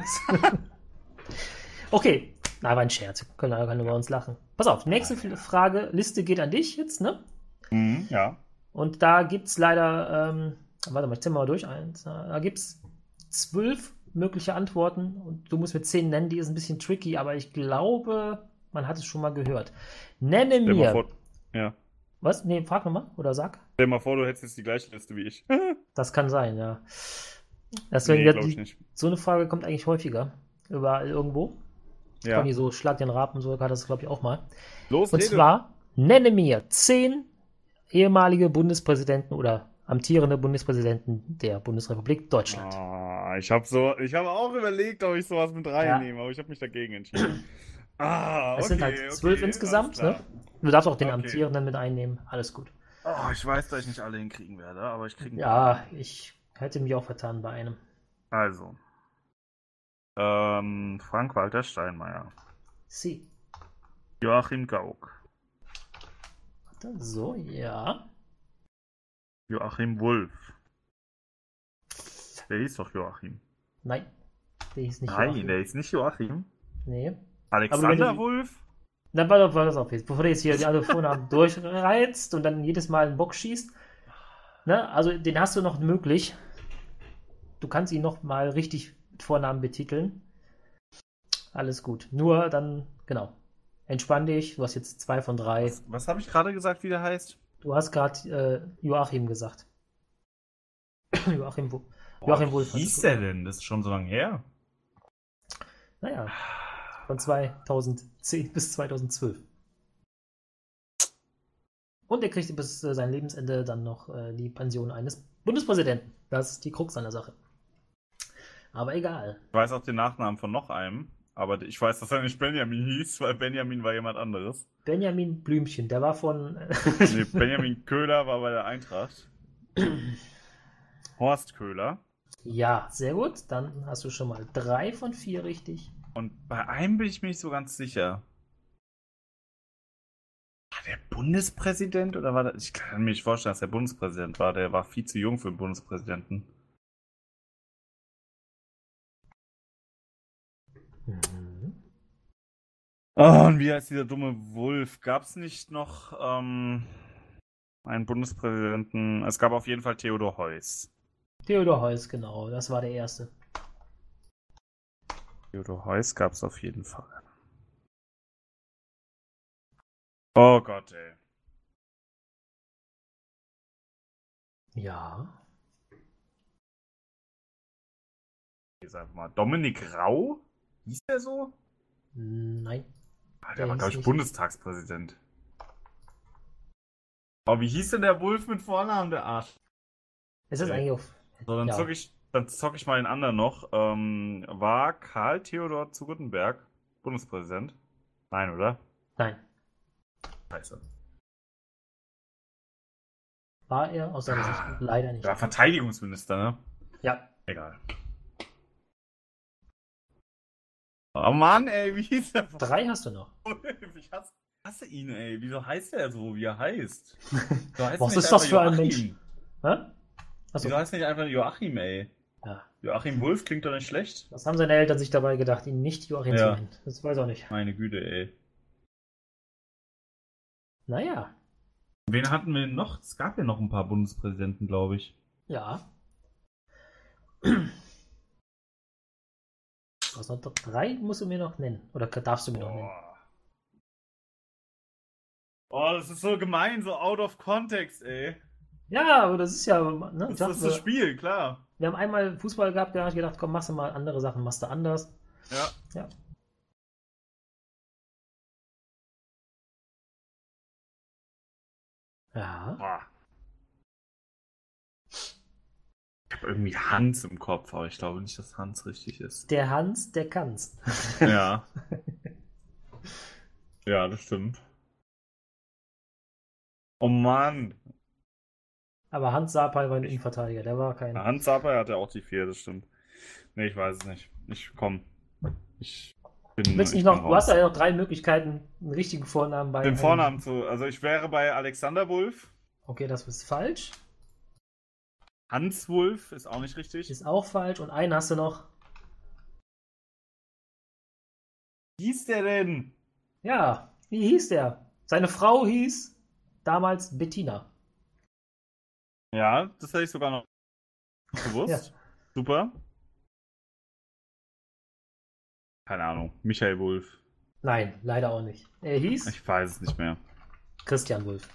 okay. Na, war ein Scherz. Kölner kann über uns lachen. Pass auf, nächste Frage. Liste geht an dich jetzt, ne? Mhm, ja. Und da gibt es leider, ähm, warte mal, ich zähle mal durch eins. Da gibt es zwölf mögliche Antworten und du musst mir zehn nennen, die ist ein bisschen tricky, aber ich glaube, man hat es schon mal gehört. Nenne Stell mir. vor, ja. Was? Nee, frag nochmal oder sag. Stell mal vor, du hättest jetzt die gleiche Liste wie ich. (laughs) Das kann sein, ja. Deswegen, nee, ja, glaube ich die, nicht. so eine Frage kommt eigentlich häufiger. Überall irgendwo. Ja. Conny, so Schlag den Rapen, so hat das, glaube ich, auch mal. Los, Und rede. zwar, nenne mir zehn ehemalige Bundespräsidenten oder amtierende Bundespräsidenten der Bundesrepublik Deutschland. Ah, ich habe so, ich habe auch überlegt, ob ich sowas mit reinnehme, aber ich habe mich dagegen entschieden. Ah, okay, Es sind halt zwölf okay, insgesamt, ne? Du darfst auch den Okay. amtierenden mit einnehmen. Alles gut. Oh, ich weiß, dass ich nicht alle hinkriegen werde, aber ich kriege Ja, ich hätte mich auch vertan bei einem. Also. Ähm, Frank-Walter Steinmeier. Sie. Joachim Gauck. Warte, So, ja. Joachim Wulff. Der hieß doch Joachim. Nein. Der hieß nicht Nein, Joachim. der ist nicht Joachim. Nee. Alexander du- Wulff? Dann war war das auf jetzt, bevor du jetzt hier alle Vornamen (laughs) durchreizt und dann jedes Mal einen Bock schießt. Ne? Also den hast du noch möglich. Du kannst ihn noch mal richtig mit Vornamen betiteln. Alles gut. Nur dann, genau. Entspann dich. Du hast jetzt zwei von drei. Was, was habe ich gerade gesagt, wie der heißt? Du hast gerade äh, Joachim gesagt. (coughs) Joachim, Wu- Joachim Wulff. Wie hieß der denn? Das ist schon so lange her. Naja, von 2010 bis 2012. Und er kriegte bis äh, sein Lebensende dann noch äh, die Pension eines Bundespräsidenten. Das ist die Krux an der Sache. Aber egal. Ich weiß auch den Nachnamen von noch einem, aber ich weiß, dass er nicht Benjamin hieß, weil Benjamin war jemand anderes. Benjamin Blümchen, der war von. Nee, Benjamin (laughs) Köhler war bei der Eintracht. Horst Köhler. ja, sehr gut. Dann hast du schon mal drei von vier richtig. Und bei einem bin ich mir nicht so ganz sicher. War der Bundespräsident oder war das? Ich kann mir nicht vorstellen, dass der Bundespräsident war. Der war viel zu jung für den Bundespräsidenten. Mhm. Oh, und wie heißt dieser dumme Wolf? Gab es nicht noch ähm, einen Bundespräsidenten? Es gab auf jeden Fall Theodor Heuss. Theodor Heuss, genau, das war der erste. Theodor Heuss gab es auf jeden Fall. Oh Gott, ey. Ja. Ich sag mal, Dominik Rau? Hieß der so? Nein. Ah, der Der war, glaube ich, nicht. Bundestagspräsident. Oh, wie hieß denn der Wolf mit Vornamen, der Arsch? Ist das Okay. eigentlich auf. So, dann Ja. zock ich, dann zock ich mal den anderen noch. Ähm, war Karl Theodor zu Guttenberg Bundespräsident? Nein, oder? Nein. Scheiße. War er aus seiner Ah. Sicht leider nicht. Ja, Verteidigungsminister, ne? Ja. Egal. Oh Mann, ey, wie hieß der Drei hast du noch. (laughs) Ich hasse, hasse ihn, ey. Wieso heißt er so, wie er heißt? (laughs) So heißt Was ist das für ein Joachim. Hä? Achso. Wieso heißt nicht einfach Joachim, ey? Joachim Wolf klingt doch nicht schlecht. Was haben seine Eltern sich dabei gedacht, ihn nicht Joachim Ja. zu nennen? Das weiß ich auch nicht. Meine Güte, ey. Naja. Wen hatten wir noch? Es gab ja noch ein paar Bundespräsidenten, glaube ich. Ja. Hast noch drei, musst du mir noch nennen. Oder darfst du mir noch nennen? Oh, das ist so gemein, so out of context, ey. Ja, aber das ist ja. Ne, Das ist das wir, Spiel, klar. wir haben einmal Fußball gehabt, da habe ich gedacht, komm, machst du mal andere Sachen, machst du anders. Ja. Ja. Ja. Ich habe irgendwie Hans im Kopf, aber ich glaube nicht, dass Hans richtig ist. Der Hans, der kann's. (laughs) Ja. (laughs) ja, das stimmt. Oh Mann. Aber Hans Sapai war ein Innenverteidiger, der war kein. Hans Saper hat ja auch die vier, das stimmt. Nee, ich weiß es nicht. Ich komm. Ich bin. Du, willst ich noch, du hast ja noch drei Möglichkeiten, einen richtigen Vornamen bei. Den Vornamen zu. Also ich wäre bei Alexander Wulff. Okay, das ist falsch. Hans Wulff ist auch nicht richtig. Ist auch falsch. Und einen hast du noch. Wie hieß der denn? Ja, wie hieß der? Seine Frau hieß damals Bettina. Ja, das hätte ich sogar noch (laughs) gewusst. Super. Keine Ahnung. Michael Wulff. Nein, leider auch nicht. Er hieß Ich weiß es nicht mehr. Christian Wulff.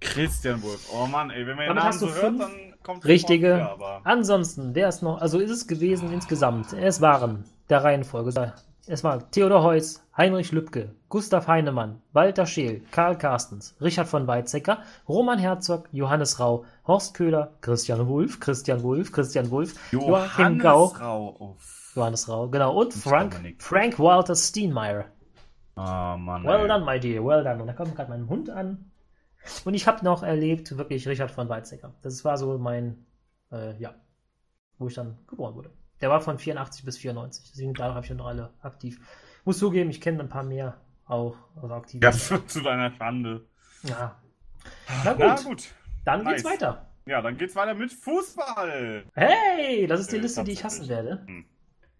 Christian Wulff. Oh Mann, ey, wenn man den Damit Namen hast du so hört, fünf dann kommt richtige. wieder, aber Ansonsten, wer ist noch, also ist es gewesen insgesamt, es waren der Reihenfolge, es war Theodor Heuss, Heinrich Lübke, Gustav Heinemann, Walter Scheel, Karl Carstens, Richard von Weizsäcker, Roman Herzog, Johannes Rau, Horst Köhler, Christian Wulff, Christian Wulff, Christian Wulff, Joachim Johannes Gau, Rau. Oh, Johannes Rau, genau, und Frank. Frank Walter Steenmeyer. oh Mann. Well ey. done, my dear, well done. Und da kommt gerade mein Hund an. Und ich habe noch erlebt, wirklich Richard von Weizsäcker. Das war so mein, äh, ja, wo ich dann geboren wurde. Der war von 84 bis 94. Deswegen da habe ich noch alle aktiv. Muss zugeben, ich kenne ein paar mehr auch, also aktiv. Ja, (laughs) zu deiner Schande. Ja. Na gut, Na gut. dann geht's nice. weiter. Ja, dann geht's weiter mit Fußball. Hey, das ist die Äh, Liste, die ich hassen werde.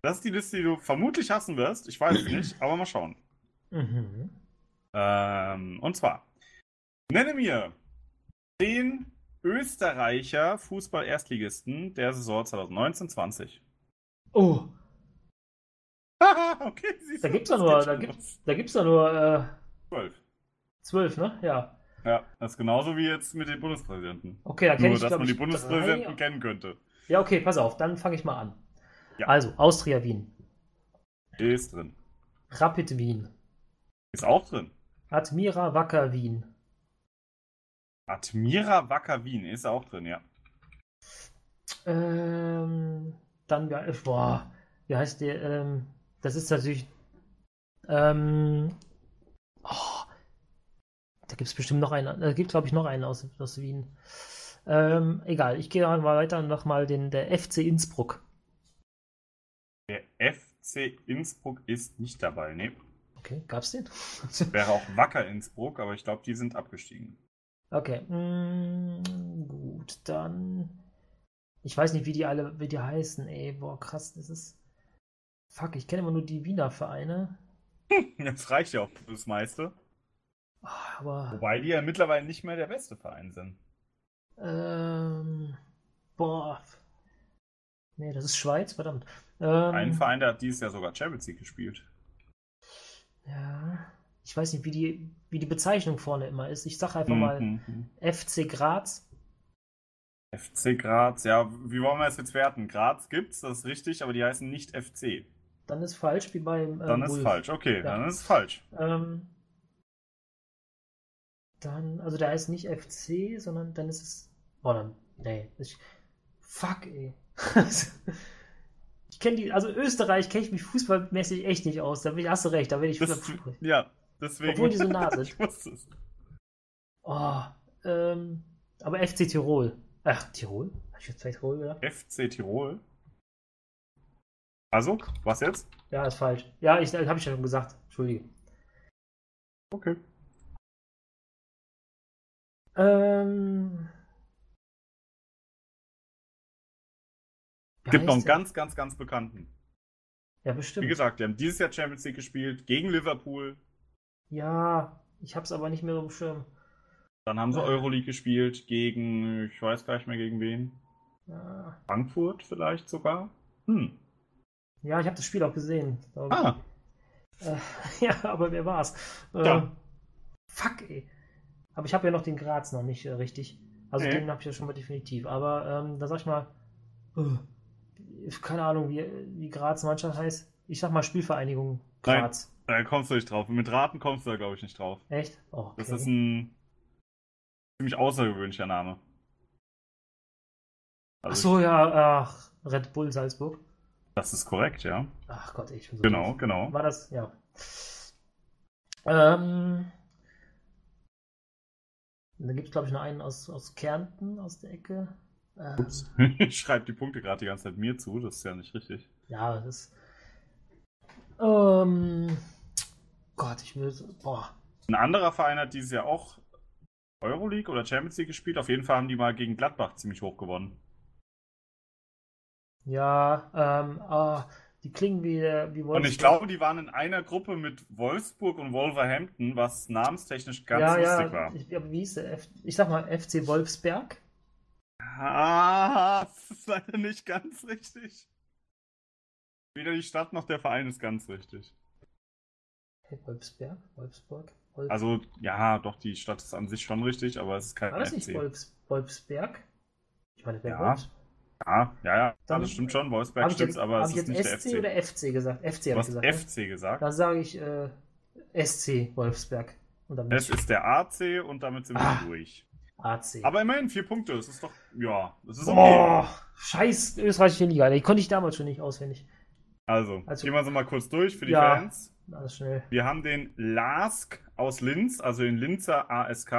Das ist die Liste, die du vermutlich hassen wirst. Ich weiß es (clears throat) nicht, aber mal schauen. Mhm. Ähm, und zwar, nenne mir den Österreicher Fußball-Erstligisten der Saison 2019-20. Oh, okay, siehst da gibt's doch das nur, da gibt's, da gibt's doch nur äh, Zwölf. zwölf, ne? Ja. Ja, das ist genauso wie jetzt mit den Bundespräsidenten. Okay, da kenne Nur, ich, dass man die Bundespräsidenten drei. kennen könnte. Ja, okay, pass auf, dann fange ich mal an. Ja. Also, Austria Wien, Ist drin. Rapid Wien, Ist auch drin. Admira Wacker Wien, Admira Wacker Wien ist auch drin, ja. ähm, dann, ja, äh, boah, wie heißt der, ähm, das ist natürlich, ähm, oh, da gibt es bestimmt noch einen, da gibt glaube ich noch einen aus, aus Wien. Ähm, egal, ich gehe mal weiter nochmal den, der FC Innsbruck. Der FC FC Innsbruck ist nicht dabei, ne? Okay, gab's den? (laughs) Wäre auch Wacker Innsbruck, aber ich glaube, die sind abgestiegen. Okay, mm, gut, dann. Ich weiß nicht, wie die alle, wie die heißen, ey. Boah, krass, das ist. Fuck, ich kenne immer nur die Wiener Vereine. (laughs) Das reicht ja auch das meiste. Ah, Aber. Wobei die ja mittlerweile nicht mehr der beste Verein sind. Ähm. Boah. Nee, das ist Schweiz, verdammt. Ähm, Ein Verein, der hat dieses Jahr sogar Champions League gespielt. Ja. Ich weiß nicht, wie die, wie die Bezeichnung vorne immer ist. Ich sag einfach mal Mhm. FC Graz. FC Graz, ja, wie wollen wir das jetzt werten? Graz gibt's, das ist richtig, aber die heißen nicht FC. Dann ist falsch, wie beim. äh, Dann ist Wolf. falsch, okay, Ja. dann ist falsch. Ähm, dann, also der heißt nicht FC, sondern dann ist es. Oh, dann. Nee. Ich, fuck, ey. (laughs) ich kenne die, also Österreich kenne ich mich fußballmäßig echt nicht aus. Da bin ich, hast du recht, da bin ich Das, Fußball- ja, deswegen. Obwohl die so nah (laughs) sind. ich wusste es. Oh, ähm, aber FC Tirol. Ach, Tirol? Hab ich jetzt vielleicht Tirol gedacht? FC Tirol. Also, was jetzt? Ja, ist falsch. Ja, ich, habe ich ja schon gesagt. Entschuldige. Okay. Ähm. Wie Gibt noch einen der? ganz, ganz, ganz bekannten. Ja, Wie bestimmt. gesagt, die haben dieses Jahr Champions League gespielt, gegen Liverpool. Ja, ich hab's aber nicht mehr so im Schirm. Dann haben sie Ah. Euroleague gespielt gegen, ich weiß gar nicht mehr gegen wen. Ja, Frankfurt vielleicht sogar. Hm. Ja ich habe das Spiel auch gesehen. Ah, Äh, (laughs) ja, aber wer war's? Äh, Ja. Fuck, ey. Aber ich habe ja noch den Graz noch nicht äh, richtig. Also Nee. den habe ich ja schon mal definitiv. Aber ähm, da sag ich mal, äh, keine Ahnung, wie, wie Graz Mannschaft heißt. Ich sag mal Spielvereinigung Nein. Graz. da kommst du nicht drauf. Mit Raten kommst du da, glaube ich, nicht drauf. Echt? Oh, okay. Das ist ein ziemlich außergewöhnlicher Name. Ach Also, so, ja, ach, Red Bull Salzburg. Das ist korrekt, ja. Ach Gott, ich bin so Genau, doof. genau. War das, ja. Ähm, dann gibt es, glaube ich, noch einen aus, aus Kärnten, aus der Ecke. Ähm, Ups. (laughs) Ich schreibe die Punkte gerade die ganze Zeit mir zu, das ist ja nicht richtig. Ja, das ist. Ähm, Gott, ich will. Boah. Ein anderer Verein hat dieses Jahr auch Euroleague oder Champions League gespielt. Auf jeden Fall haben die mal gegen Gladbach ziemlich hoch gewonnen. Ja, ähm, ah, die klingen wie, äh, wie Und ich glaube, die waren in einer Gruppe mit Wolfsburg und Wolverhampton, was namenstechnisch ganz ja, lustig ja, war. Ich, aber wie hieß der? F ich sag mal FC Wolfsberg. Ah, (laughs) das ist leider nicht ganz richtig. Weder die Stadt noch der Verein ist ganz richtig. Hey, Wolfsberg? Wolfsburg? Wolf Also, ja, doch, die Stadt ist an sich schon richtig, aber es ist kein War das nicht. Wolfs Wolfsberg? Ich meine, der Ja, Wolfs Ja, ja, ja, Dann- das stimmt schon. Wolfsberg stimmt, jetzt, aber es ist nicht der SC FC. oder FC gesagt? FC habe ich gesagt. ne? FC gesagt. Dann sage ich äh, SC Wolfsberg. Es ist der AC und damit sind Ah. wir durch. AC. Aber immerhin vier Punkte. Das ist doch, ja, das ist okay. Boah, scheiß österreichische Liga. Die konnte ich damals schon nicht auswendig. Also, Also- gehen wir so mal kurz durch für die Ja. Fans. Alles schnell. Wir haben den LASK aus Linz, also den Linzer ASK.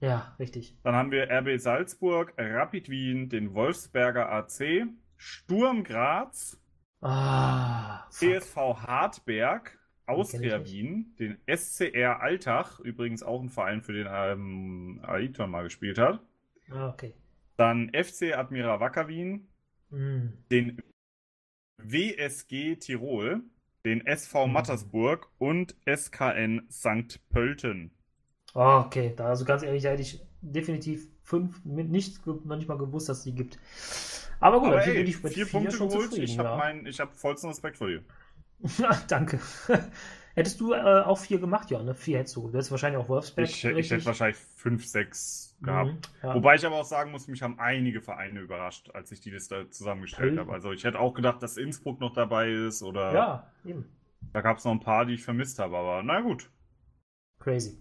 Ja, richtig. Dann haben wir RB Salzburg, Rapid Wien, den Wolfsberger AC, Sturm Graz, Ah. CSV Hartberg, Austria Wien, den SCR Altach, übrigens auch ein Verein, für den ähm, Aiton mal gespielt hat. Ah, okay. Dann FC Admira Wacker Wien, Hm. den WSG Tirol, den SV Mhm. Mattersburg und SKN St. Pölten. Ah, okay. Da, also ganz ehrlich, da hätte ich definitiv fünf mit nicht, noch nicht mal gewusst, dass es die gibt. Aber gut, Aber ey, bin ich mit vier vier Punkte schon geholt. Ich habe ja. mein, ich hab vollsten Respekt vor dir. (laughs) Danke. (laughs) Hättest du äh, auch vier gemacht, ja, ne? Vier hättest du. Du hättest wahrscheinlich auch Wolfsberg. Ich, ich hätte wahrscheinlich fünf, sechs gehabt. Mhm, ja. Wobei ich aber auch sagen muss, mich haben einige Vereine überrascht, als ich die Liste zusammengestellt Hey. habe. Also ich hätte auch gedacht, dass Innsbruck noch dabei ist oder ja, eben. da gab es noch ein paar, die ich vermisst habe. Aber na gut. Crazy.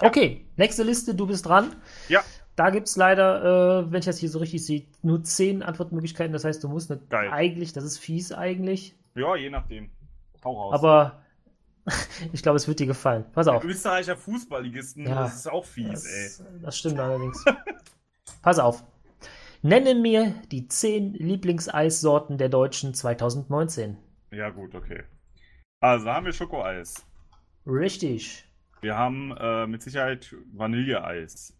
Okay, nächste Liste, du bist dran. Ja. Da gibt es leider, äh, wenn ich das hier so richtig sehe, nur zehn Antwortmöglichkeiten. Das heißt, du musst eine, Geil. eigentlich, das ist fies eigentlich, Ja, je nachdem. Hau raus. aber (laughs) ich glaube, es wird dir gefallen. Pass auf. Österreicher Fußballligisten, Ja. das ist auch fies, ey. Das, das stimmt (laughs) allerdings. Pass auf. Nenne mir die zehn Lieblingseissorten der Deutschen 2019. Ja, gut, okay. Also haben wir Schokoeis. Richtig. Wir haben äh, mit Sicherheit Vanilleeis.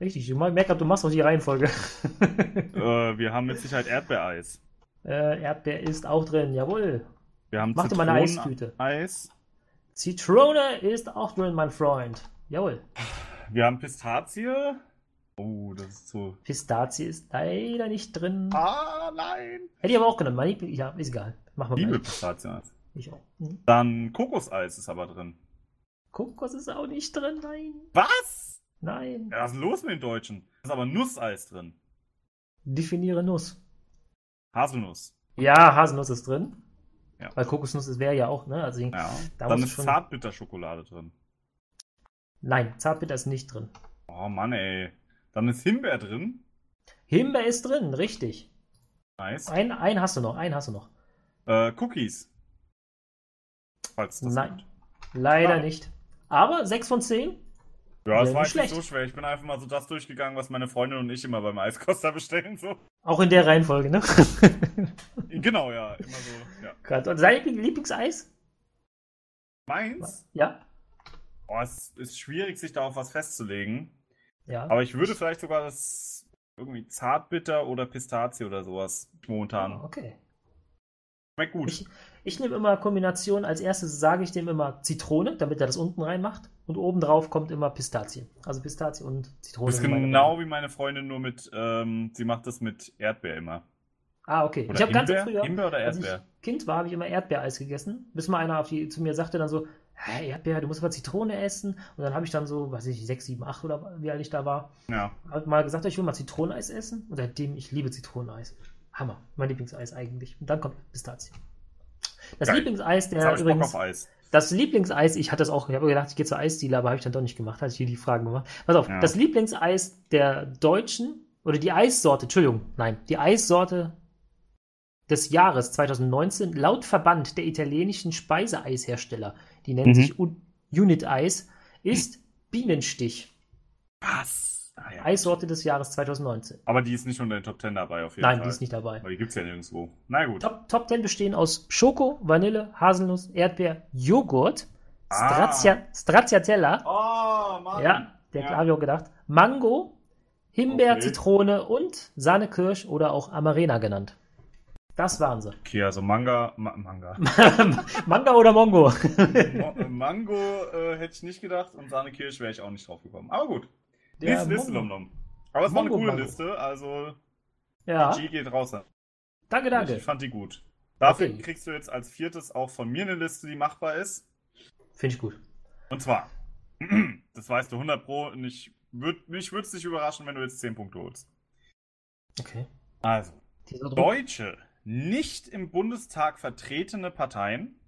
Richtig. Ich merke, du machst noch die Reihenfolge. (laughs) äh, wir haben mit Sicherheit Erdbeereis. Äh, Erdbeer ist auch drin, jawohl. Wir haben Mach dir mal eine Eistüte. Eis. Zitrone ist auch drin, mein Freund. Jawohl. Wir haben Pistazie. Oh, das ist so. Pistazie ist leider nicht drin. Ah, nein. Hätte ich aber auch genommen. Ja, ist egal. Machen wir Liebe. Pistazieneis. Ich auch. Mhm. Dann Kokoseis ist aber drin. Kokos ist auch nicht drin, nein. Was? Nein. Ja, was ist los mit den Deutschen? Da ist aber Nusseis drin. Definiere Nuss. Haselnuss. Ja, Haselnuss ist drin. Ja. Weil Kokosnuss wäre ja auch, ne? Also, Ja. Da Dann ist schon- Zartbitterschokolade drin. nein, Zartbitter ist nicht drin. Oh Mann, ey. Dann ist Himbeer drin. Himbeer ist drin, richtig. Nice. Ein, ein hast du noch, einen hast du noch. Äh, Cookies. Falls das Nein, gibt. leider Ah. nicht. Aber 6 von 10? Ja, es war nicht so schwer. Ich bin einfach mal so das durchgegangen, was meine Freundin und ich immer beim Eiskoster bestellen. So. Auch in der Reihenfolge, ne? (laughs) Genau, ja. Immer so. Ja. Gott, Und sein Liebling- Lieblingseis? Meins? Ja? Oh, es ist schwierig, sich da auf was festzulegen. Ja. Aber ich würde vielleicht sogar das irgendwie Zartbitter oder Pistazie oder sowas momentan. Ah, okay. Schmeckt gut. Ich, ich nehme immer Kombination. Als erstes sage ich dem immer Zitrone, damit er das unten reinmacht. Und obendrauf kommt immer Pistazie. Also Pistazie und Zitrone. sind meine genau wie meine Freundin, nur mit, ähm, sie macht das mit Erdbeer immer. Ah, okay. Oder ich habe ganz früher, Himbeer oder als ich Erdbeer? Kind war, habe ich immer Erdbeereis gegessen. Bis mal einer auf die, zu mir sagte dann so, Hä, Erdbeer, du musst aber Zitrone essen. Und dann habe ich dann so, weiß ich, 6, 7, 8 oder wie alt ich da war, Ja. hab mal gesagt, ich will mal Zitroneneis essen. Und seitdem, ich liebe Zitroneneis. Hammer. Mein Lieblingseis eigentlich. Und dann kommt Pistazie. Das Geil. Lieblingseis, der übrigens. Das Lieblingseis, ich hatte es auch, ich habe gedacht, ich gehe zur Eisdiele, aber habe ich dann doch nicht gemacht, hatte ich hier die Fragen gemacht. Pass auf, Ja. das Lieblingseis der Deutschen, oder die Eissorte, Entschuldigung, nein, die Eissorte des Jahres 2019, laut Verband der italienischen Speiseeishersteller, die nennt Mhm. sich Un Unit Eis, ist Bienenstich. Was? Ah, ja. Eissorte des Jahres 2019. Aber die ist nicht unter den Top 10 dabei auf jeden Nein, Fall. die ist nicht dabei. Aber die gibt's ja nirgendwo. Na gut. Top, Top 10 bestehen aus Schoko, Vanille, Haselnuss, Erdbeer, Joghurt, Ah. Strazia, Stracciatella, Oh, Mann. Ja, der Ja. habe ich auch gedacht. Mango, Himbeer, Okay. Zitrone und Sahnekirsch oder auch Amarena genannt. Das waren sie. Okay, also Manga, Ma Manga. (laughs) Manga oder Mongo? Mo äh, Mango äh, hätte ich nicht gedacht und Sahnekirsch wäre ich auch nicht drauf gekommen. Aber gut. Nächste Liste, Mongo. Lomlom. Aber es war eine coole. Liste, also Ja, G geht raus. danke, danke. Ich fand die gut. Dafür Okay. kriegst du jetzt als viertes auch von mir eine Liste, die machbar ist. Finde ich gut. Und zwar, (clears throat) das weißt du 100 Pro, und ich würd, mich würde es nicht überraschen, wenn du jetzt 10 Punkte holst. Okay. Also, deutsche, nicht im Bundestag vertretene Parteien,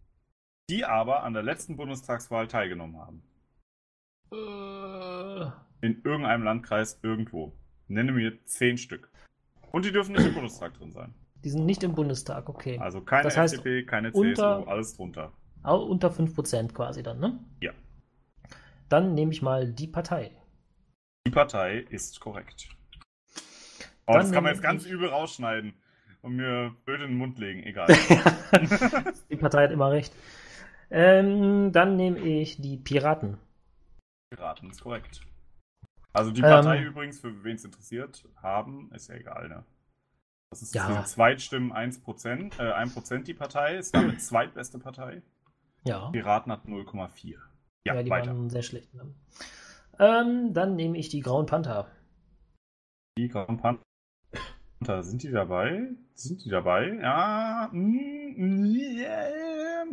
die aber an der letzten Bundestagswahl teilgenommen haben. Äh, In irgendeinem Landkreis irgendwo. Nenne mir 10 Stück. Und die dürfen nicht im Bundestag drin sein. die sind nicht im Bundestag, okay. Also keine Das heißt, FDP, keine CSU, unter- alles drunter. Unter 5% quasi dann, ne? Ja. Dann nehme ich mal die Partei. Die Partei ist korrekt. Oh, Dann das kann man jetzt ganz übel rausschneiden und mir blöd in den Mund legen, egal. (laughs) die Partei hat immer recht. Ähm, dann nehme ich die Piraten. Piraten ist korrekt. Also die Ähm. Partei übrigens, für wen es interessiert, haben, ist ja egal, ne? Das ist Ja. die Zweitstimmen 1%, äh, 1% die Partei, ist damit (clears throat) zweitbeste Partei. Ja. Piraten hat 0,4. Ja, Ja, die weiter. waren sehr schlecht. Ne? Ähm, dann nehme ich die Grauen Panther. Die Grauen Panther, sind die dabei? Sind die dabei? Ja. mm, yeah.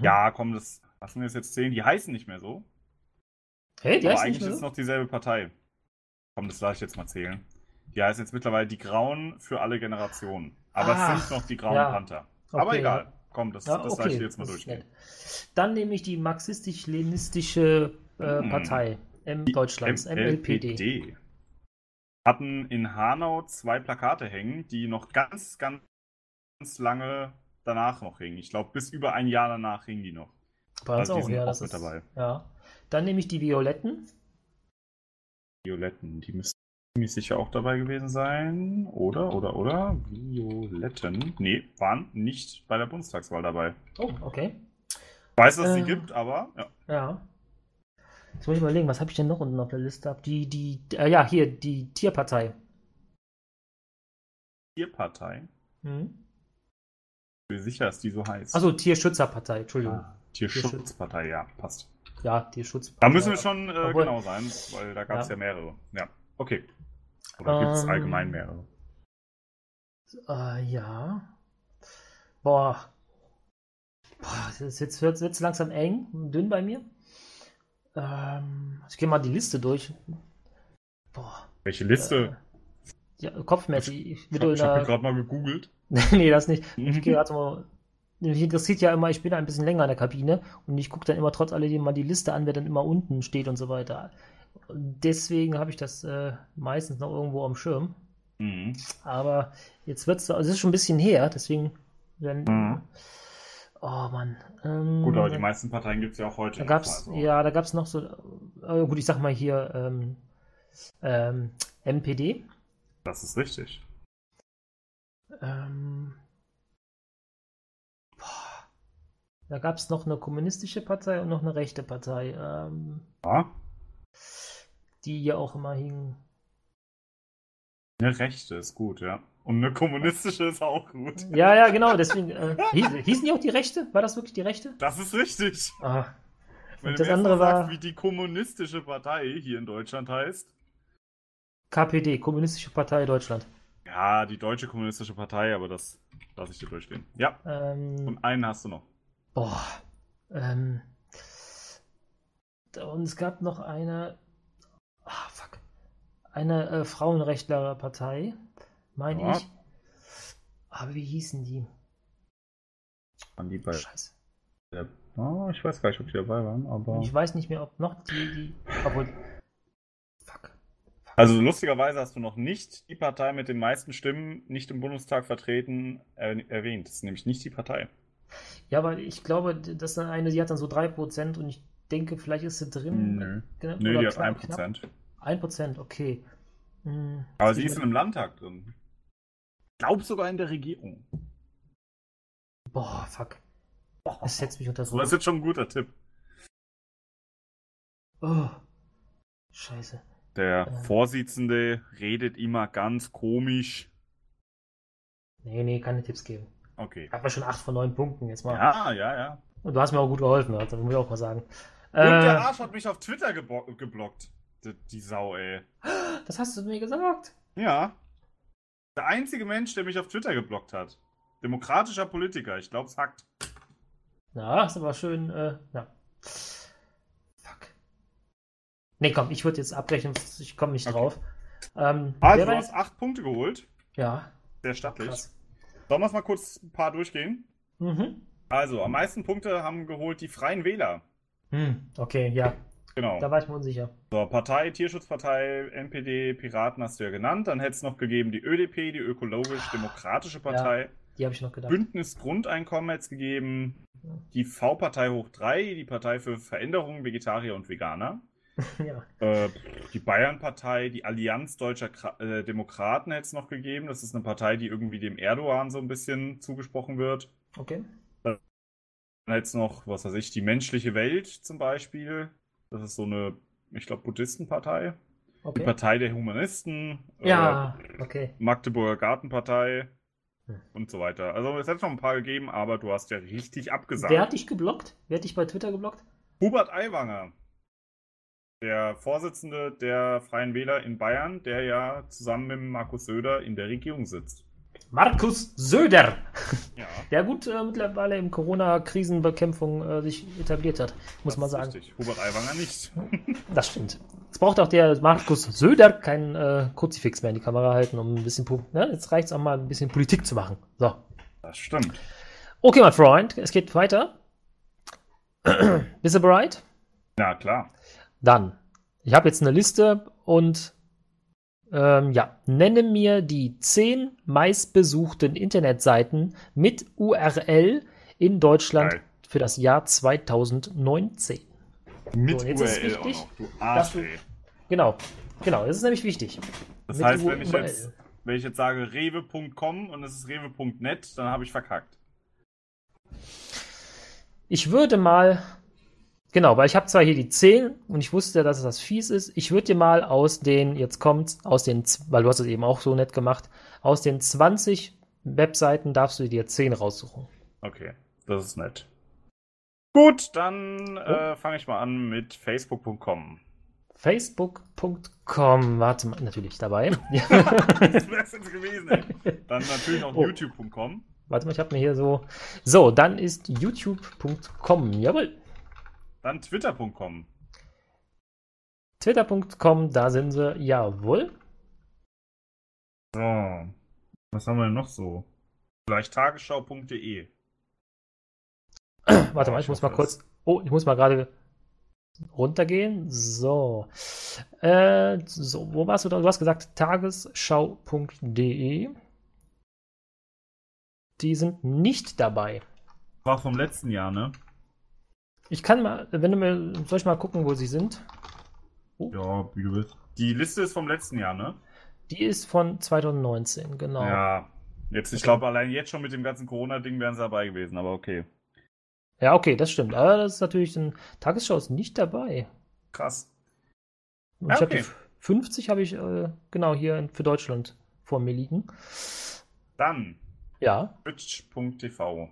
Ja, komm, das lassen wir es jetzt zählen. Die heißen nicht mehr so. Hey, die aber heißt eigentlich ist es noch dieselbe Partei. Komm, das lasse ich jetzt mal zählen. Die heißen jetzt mittlerweile die Grauen für alle Generationen. Aber Ach, es sind noch die Grauen ja. Panther. Aber Okay, egal. ja. Komm, das, Ja, das okay, lasse ich jetzt mal durchgehen. Dann nehme ich die marxistisch-leninistische äh, Hm. Partei M Deutschlands, MLPD. MLPD. Hatten in Hanau zwei Plakate hängen, die noch ganz, ganz, ganz lange danach noch hingen. Ich glaube, bis über ein Jahr danach hingen die noch. Bei uns Also auch, ja. Das mit ist, dabei. Ja. Dann nehme ich die Violetten. Violetten, die müssen Ziemlich sicher auch dabei gewesen sein. Oder, oder, oder? Violetten. Nee, waren nicht bei der Bundestagswahl dabei. Oh, okay. Ich weiß, dass Äh. sie gibt, aber ja. Ja. Jetzt muss ich überlegen, was habe ich denn noch unten auf der Liste? ab? Die, die, äh, ja, hier, die Tierpartei. Tierpartei. Hm? Ich bin sicher, dass die so heißt. Achso, Tierschützerpartei, Entschüdigung. Ah, Tierschutzpartei, ja, passt. Ja, Tierschutzpartei. Da müssen wir schon äh, Obwohl- genau sein, weil da gab es Ja. ja. mehrere. Ja, okay. Oder gibt es Ähm, allgemein mehrere? Äh, ja. Boah. Boah, jetzt wird jetzt langsam eng, dünn bei mir. Ähm, ich gehe mal die Liste durch. Boah. Welche Liste? Ja, kopfmäßig. Ich, ich wie habe gerade mal gegoogelt. (laughs) nee, das nicht. Ich (laughs) gehe gerade mal. Mich interessiert ja immer, ich bin ein bisschen länger in der Kabine und ich gucke dann immer trotz alledem mal die Liste an, wer dann immer unten steht und so weiter. Deswegen habe ich das äh, meistens noch irgendwo am Schirm. Mhm. Aber jetzt wird es, also es ist schon ein bisschen her, deswegen. Wenn, Mhm. Oh Mann. Ähm, Gut, aber die meisten Parteien gibt es ja auch heute. da gab's, also. ja, da gab es noch so, äh, gut, ich sag mal hier, ähm, ähm, MPD. Das ist richtig. Ähm, boah, da gab es noch eine kommunistische Partei und noch eine rechte Partei, ähm, Ja, die hier auch immer hingen. eine rechte ist gut, ja. Und eine kommunistische ist auch gut. Ja, ja, genau, deswegen, äh, hieß, hießen die auch die Rechte? War das wirklich die Rechte? Das ist richtig. Ah, Wenn Und das andere war- sagst, wie die kommunistische Partei hier in Deutschland heißt. KPD, Kommunistische Partei Deutschland. Ja, die Deutsche Kommunistische Partei, aber das lasse ich dir durchstehen. Ja, Ähm, und einen hast du noch. Boah. Ähm. Und es gab noch eine. Ah, fuck. Eine äh, Frauenrechtlerpartei, meine Ja. ich. Aber wie hießen die? Waren die bei Scheiße. der... Oh, ich weiß gar nicht, ob die dabei waren, aber... Ich weiß nicht mehr, ob noch die. die obwohl. Fuck. Also lustigerweise hast du noch nicht die Partei mit den meisten Stimmen nicht im Bundestag vertreten er erwähnt. Das ist nämlich nicht die Partei. Ja, aber ich glaube, das ist eine, die hat dann so 3% und ich denke, vielleicht ist sie drin. Nö. Genau, Nö, die hat knapp- 1%. knapp 1%, okay. Hm, Aber sie ist im Landtag drin. Ich glaube sogar in der Regierung. Boah, fuck. Das setzt mich unter So, das ist jetzt schon ein guter Tipp. Oh. Scheiße. Der Ja. Vorsitzende redet immer ganz komisch. Nee, nee, keine Tipps geben. Okay. Ich habe schon 8 von 9 Punkten jetzt mal. Ja, ja, ja. Und du hast mir auch gut geholfen, das muss ich auch mal sagen. Und der Äh, Arsch hat mich auf Twitter geblockt. Die, die Sau, ey. das hast du mir gesagt. Ja. Der einzige Mensch, der mich auf Twitter geblockt hat. Demokratischer Politiker. Ich glaube, es hackt. Ja, ist aber schön, äh, ja. Fuck. Nee, komm, ich würde jetzt abbrechen, ich komme nicht Okay. drauf. Ähm, Also, du hast acht Punkte geholt. Ja, Sehr stattlich. krass. Sollen wir es mal kurz ein paar durchgehen? Mhm. Also, am meisten Punkte haben geholt die Freien Wähler. Hm, okay, ja, Genau. da war ich mir unsicher. So, Partei, Tierschutzpartei, NPD, Piraten hast du ja genannt. Dann hätte es noch gegeben die ÖDP, die Ökologisch-Demokratische Partei. Die habe ich noch gedacht. Bündnis Grundeinkommen hätte es gegeben. Die V-Partei hoch 3, die Partei für Veränderung, Vegetarier und Veganer. (laughs) ja. Äh, die Bayern-Partei, die Allianz Deutscher Kra äh, Demokraten hätte es noch gegeben. Das ist eine Partei, die irgendwie dem Erdogan so ein bisschen zugesprochen wird. Okay. Dann hätte es noch, was weiß ich, die menschliche Welt zum Beispiel. Das ist so eine, ich glaube, Buddhistenpartei. Die Okay. Partei der Humanisten. Ja, okay. Äh, Magdeburger Gartenpartei. Hm. Und so weiter. Also es hätte noch ein paar gegeben, aber du hast ja richtig abgesagt. Wer hat dich geblockt? Wer hat dich bei Twitter geblockt? Hubert Aiwanger, der Vorsitzende der Freien Wähler in Bayern, der ja zusammen mit Markus Söder in der Regierung sitzt. Markus Söder, Ja, der gut äh, mittlerweile im Corona-Krisenbekämpfung äh, sich etabliert hat, muss das man sagen. Richtig. Hubert Aiwanger nicht. (laughs) Das stimmt. Jetzt braucht auch der Markus Söder keinen äh, Kruzifix mehr in die Kamera halten, um ein bisschen, ne? jetzt reicht es auch mal ein bisschen Politik zu machen. So. Das stimmt. Okay, mein Freund, es geht weiter. (clears throat) Bist du bereit? Ja, klar. Dann, ich habe jetzt eine Liste und ähm, ja, nenne mir die 10 meistbesuchten Internetseiten mit URL in Deutschland Geil. für das Jahr 2019. Mit So, jetzt ist URL wichtig, auch noch. Du Arsch, du-. Genau, genau, das ist nämlich wichtig. Das Mit heißt, wenn ich jetzt, wenn ich jetzt sage rewe.com und es ist rewe.net, dann habe ich verkackt. Ich würde mal, genau, weil ich habe zwar hier die 10 und ich wusste, dass das fies ist. Ich würde dir mal aus den, jetzt kommt's, aus den, weil du hast es eben auch so nett gemacht, aus den 20 Webseiten darfst du dir 10 raussuchen. Okay, das ist nett. Gut, dann äh, fange ich mal an mit facebook.com. Facebook.com, warte mal, natürlich dabei. (laughs) Ja. das wäre es gewesen, ey. Dann natürlich auch Oh. youtube.com. warte mal, ich habe mir hier so. So, dann ist youtube.com, jawohl. Dann twitter.com. Twitter.com, da sind sie, jawohl. So. Was haben wir denn noch so? Vielleicht tagesschau.de. Warte mal, ich muss mal kurz. Oh, ich muss mal gerade runtergehen. So. Äh, so, wo warst du da? Du hast gesagt tagesschau.de. Die sind nicht dabei. War vom letzten Jahr, ne? Ich kann mal, wenn du mir, soll ich mal gucken, wo sie sind? Ja, wie du willst. Die Liste ist vom letzten Jahr, ne? Die ist von 2019, genau. Ja. Jetzt, ich Okay. glaube, allein jetzt schon mit dem ganzen Corona-Ding wären sie dabei gewesen, aber okay. Ja, okay, das stimmt. Aber das ist natürlich ein Tagesschau ist nicht dabei. Krass. Und Ja, ich habe okay. die 50 habe ich äh, genau hier für Deutschland vor mir liegen. Dann Ja. twitch.tv.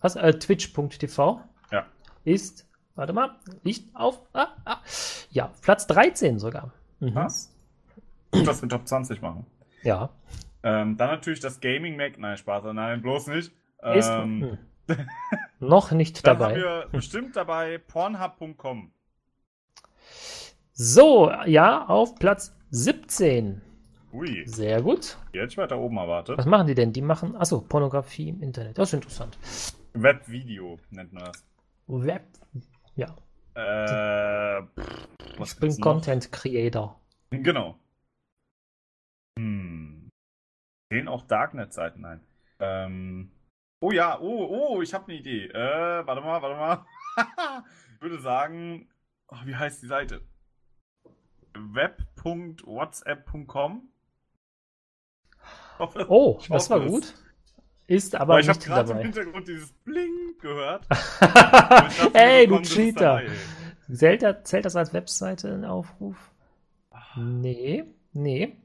Was? Äh, Twitch.tv. ist, warte mal, Licht auf. Ah, ah, ja, Platz 13 sogar. Mhm. Was? Gut, dass wir Top 20 machen. Ja. Ähm, dann natürlich das Gaming Mac. Nein, Spaß, nein, bloß nicht. Ist Ähm, hm. (laughs) noch nicht dann dabei. haben wir bestimmt dabei pornhub.com. So, ja, auf Platz 17. Ui, Sehr gut. die hätte ich weiter oben erwartet. Was machen die denn? Die machen, achso, Pornografie im Internet. Das ist interessant. Webvideo nennt man das. Web, ja. Äh, pff, was Ich bin? Content Creator. Genau. Hm. Sehen auch Darknet-Seiten ein. Ähm. Oh ja, oh, oh, ich habe eine Idee. Äh, warte mal, warte mal. (laughs) ich würde sagen, oh, wie heißt die Seite? web.whatsapp.com. Oh, das war gut. Ist Aber aber ich habe nicht gerade im. Hintergrund dieses Bling gehört. Und ich dachte mir, Ey, du das Cheater. Zählt, das- das als Webseite ein Aufruf? Ah. Nee, nee.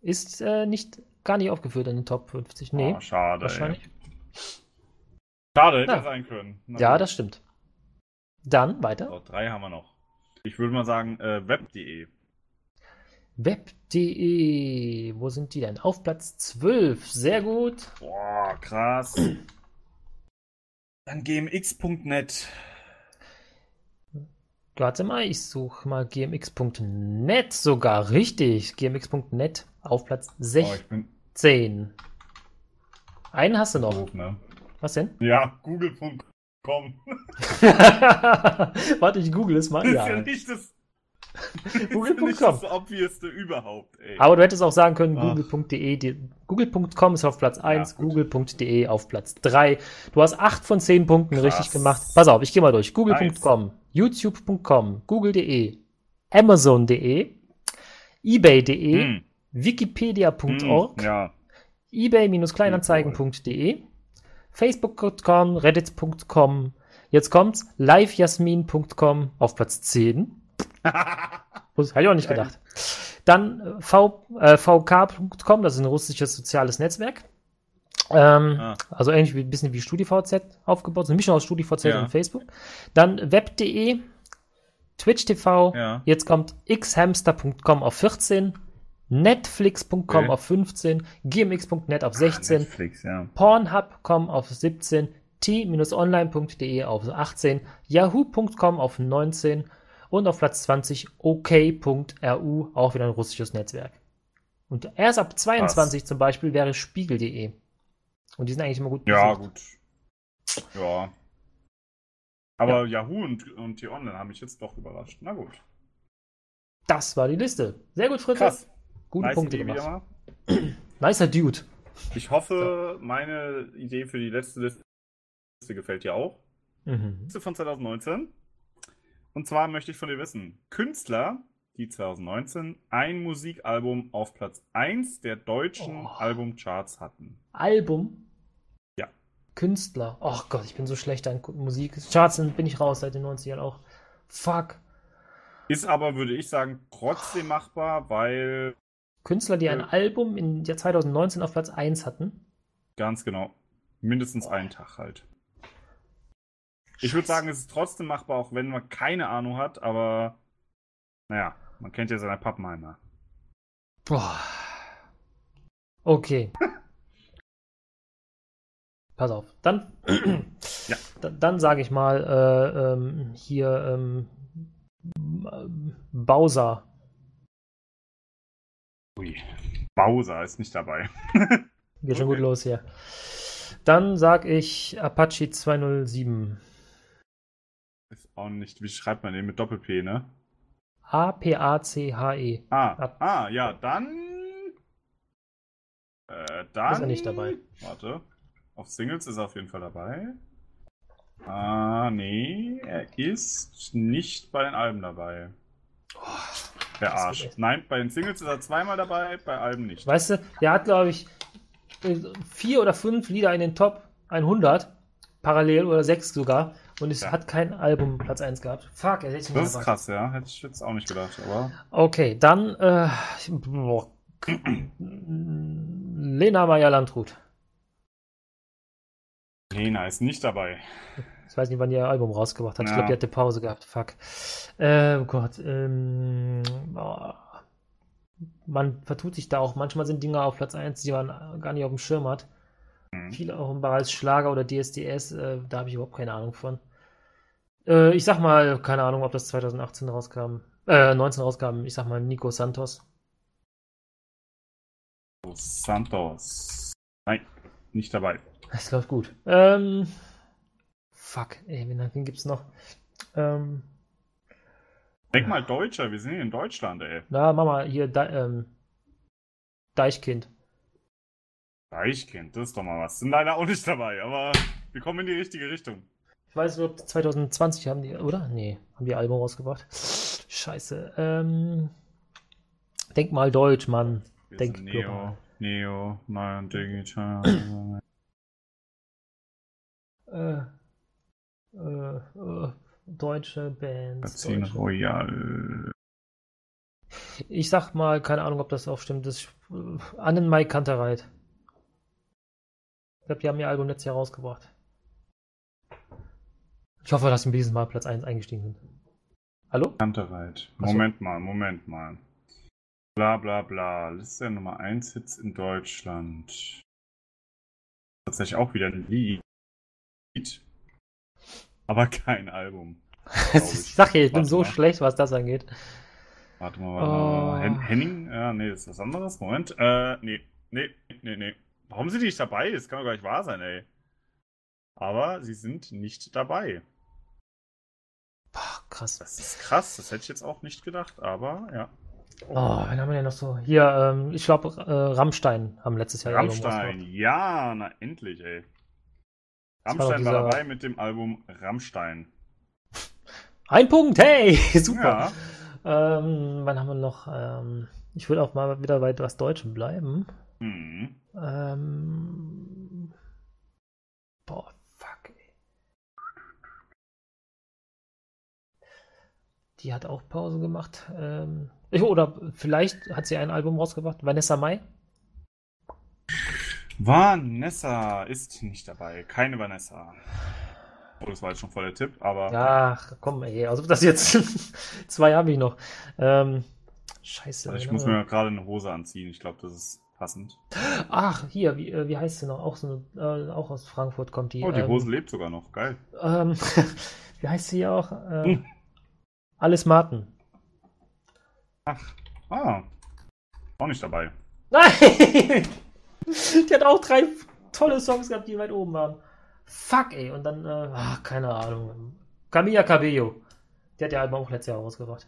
Ist äh, nicht gar nicht aufgeführt in den Top 50. Nee, Oh, schade. wahrscheinlich. Ey. Schade, hätte Ja. sein können. Na Ja, das stimmt. Dann weiter. So, drei haben wir noch. Ich würde mal sagen, äh, web.de. Web.de. Wo sind die denn? Auf Platz 12. Sehr gut. Boah, krass. Dann gmx.net. Warte mal, ich suche mal gmx.net sogar. Richtig. gmx.net auf Platz Oh, ich bin 16. Einen hast du noch. doof, ne? Was denn? Ja, google.com. (laughs) Warte, ich google es mal. Das ist ja Ja. nicht das, Google.com. das, ist das Obviousste überhaupt, ey. Aber du hättest auch sagen können, google.de. Google.com ist auf Platz 1, gut. google.de auf Platz 3. Du hast 8 von 10 Punkten Krass. richtig gemacht. Pass auf, ich gehe mal durch. Google.com, youtube.com, google.de, amazon.de, ebay.de, Hm, wikipedia.org, hm, ja. ebay-kleinanzeigen.de, facebook.com, reddit.com, jetzt kommt's, livejasmin.com auf Platz 10. (laughs) Das hätte ich auch nicht gedacht. Dann äh, v, äh, vk.com, das ist ein russisches soziales Netzwerk. Ähm, Ah. Also ähnlich wie ein bisschen wie StudiVZ aufgebaut, so eine Mischung aus StudiVZ Ja. und Facebook. Dann web.de, Twitch TV, Ja. jetzt kommt xhamster.com auf 14, netflix.com Okay. auf 15, gmx.net auf 16, Netflix, ja. Pornhub.com auf 17, t-online.de auf 18, yahoo.com auf 19 und auf Platz 20 ok.ru, auch wieder ein russisches Netzwerk. Und erst ab 22 zum Beispiel wäre spiegel.de. Und die sind eigentlich immer gut Ja, besucht. gut. Ja. Aber Yahoo und, und T-Online haben mich jetzt doch überrascht. Na gut. Das war die Liste. Sehr gut, Fritz. Krass. Gute Nice Punkte Idee gemacht. (clears throat) Nicer Dude. Ich hoffe, meine Idee für die letzte Liste gefällt dir auch. Mhm. Liste von 2019. Und zwar möchte ich von dir wissen: Künstler, die 2019 ein Musikalbum auf Platz 1 der deutschen Oh. Albumcharts hatten. Album? Ja. Künstler. Ach Gott, ich bin so schlecht an Musik. Charts bin ich raus seit den 90ern auch. Fuck. Ist aber, würde ich sagen, trotzdem machbar, weil Künstler, die ein Äh. Album im Jahr 2019 auf Platz 1 hatten. ganz genau mindestens einen Tag halt. Ich würde sagen, es ist trotzdem machbar, auch wenn man keine Ahnung hat, aber naja, man kennt ja seine Pappenheimer. Boah. Okay. (laughs) Pass auf. Dann, (clears throat) Ja. dann, dann sage ich mal äh, ähm, hier ähm, ähm, Bowser. Ui. Bowser ist nicht dabei. Geht schon Okay. gut los hier. Dann sage ich Apache 207. Ist auch nicht, wie schreibt man den mit Doppel-P, ne? A-P-A-C-H-E. Ah, Ab- ah, ja, dann. Äh, dann. Ist er nicht dabei. Warte. Auf Singles ist er auf jeden Fall dabei. Ah, nee, er ist nicht bei den Alben dabei. Der das Arsch. Nein, bei den Singles ist er zweimal dabei, bei Alben nicht. Weißt du, der hat, glaube ich, äh, vier oder fünf Lieder in den Top 100, parallel oder sechs sogar, und es Ja. hat kein Album Platz 1 gehabt. Fuck, nicht Das ist krass, ja. Hätte ich jetzt auch nicht gedacht, aber. Okay, dann äh. Lena Meyer-Landrut. Lena ist nicht dabei. Ich weiß nicht, wann ihr Album rausgebracht hat. Ich Ja. glaube, die hatte Pause gehabt. Fuck. Äh, oh Gott. Ähm, oh. Man vertut sich da auch. Manchmal sind Dinge auf Platz 1, die man gar nicht auf dem Schirm hat. Hm. Viele auch im Bereich Schlager oder DSDS. Äh, da habe ich überhaupt keine Ahnung von. Äh, ich sag mal, keine Ahnung, ob das 2018 rauskam. Äh, 19 rauskam. Ich sag mal Nico Santos. Santos. Nein, nicht dabei. Es läuft gut. Ähm, fuck, ey, wen, wen gibt's noch? Ähm, Denk mal Deutscher, wir sind hier in Deutschland, ey. na, Mama, hier, De ähm, Deichkind. Deichkind, das ist doch mal was. Sind leider auch nicht dabei, aber wir kommen in die richtige Richtung. Ich weiß nicht, ob 2020 haben die, oder? Nee, haben die Album rausgebracht. Scheiße. Ähm, denk mal Deutsch, Mann. Wir Denk sind global. Neo, Neo, nein, digital. Äh, äh, äh, deutsche Bands. Deutsche. Royal. Ich sag mal, keine Ahnung, ob das auch stimmt. Das ist äh, Annenmai Kantereit. Ich glaube, die haben ihr Album letztes Jahr rausgebracht. Ich hoffe, dass sie dieses Mal Platz 1 eingestiegen sind. Hallo? Kantereit. Moment mal, Moment mal. Bla bla bla. Liste Nummer 1 Hits in Deutschland. Tatsächlich auch wieder ein Lied. Aber kein Album. (laughs) ich sag ja, ich bin so mal. schlecht, was das angeht. Warte mal, warte mal. Oh. Hen Henning? Ja, nee, das ist was anderes. Moment. Äh, nee, nee, nee, nee. Warum sind die nicht dabei? Das kann doch gar nicht wahr sein, ey. Aber sie sind nicht dabei. Boah, krass. Das ist krass, das hätte ich jetzt auch nicht gedacht, aber ja. Oh, wen haben wir denn noch so? Hier, ähm, ich glaube, äh, Rammstein haben letztes Jahr Rammstein, ja, na endlich, ey. War Rammstein war, dieser- dabei mit dem Album Rammstein. (laughs) Ein Punkt, hey, (laughs) super. Ja. Ähm, wann haben wir noch? Ähm, ich würde auch mal wieder bei etwas Deutschem bleiben. Hm. Ähm, boah, fuck, ey. Die hat auch Pause gemacht. Ähm, oder vielleicht hat sie ein Album rausgebracht. Vanessa Mai? Vanessa ist nicht dabei. Keine Vanessa. Oh, das war jetzt schon voll der Tipp, aber. Ach, komm, ey, also das jetzt. (laughs) Zwei habe ich noch. Ähm, scheiße. Also ich muss mir gerade eine Hose anziehen. Ich glaube, das ist passend. Ach, hier, wie, äh, wie heißt sie noch? Auch, so eine, äh, auch aus Frankfurt kommt die. Oh, die ähm, Hose lebt sogar noch. Geil. Ähm, (laughs) wie heißt sie auch? Äh, Hm. Alice Martin. Ach. Ah. Auch nicht dabei. Nein! (laughs) die hat auch drei tolle Songs gehabt, die weit oben waren. Fuck, ey. Und dann, äh, ach, keine Ahnung. Camilla Cabello. Die hat ihr Album auch letztes Jahr rausgebracht.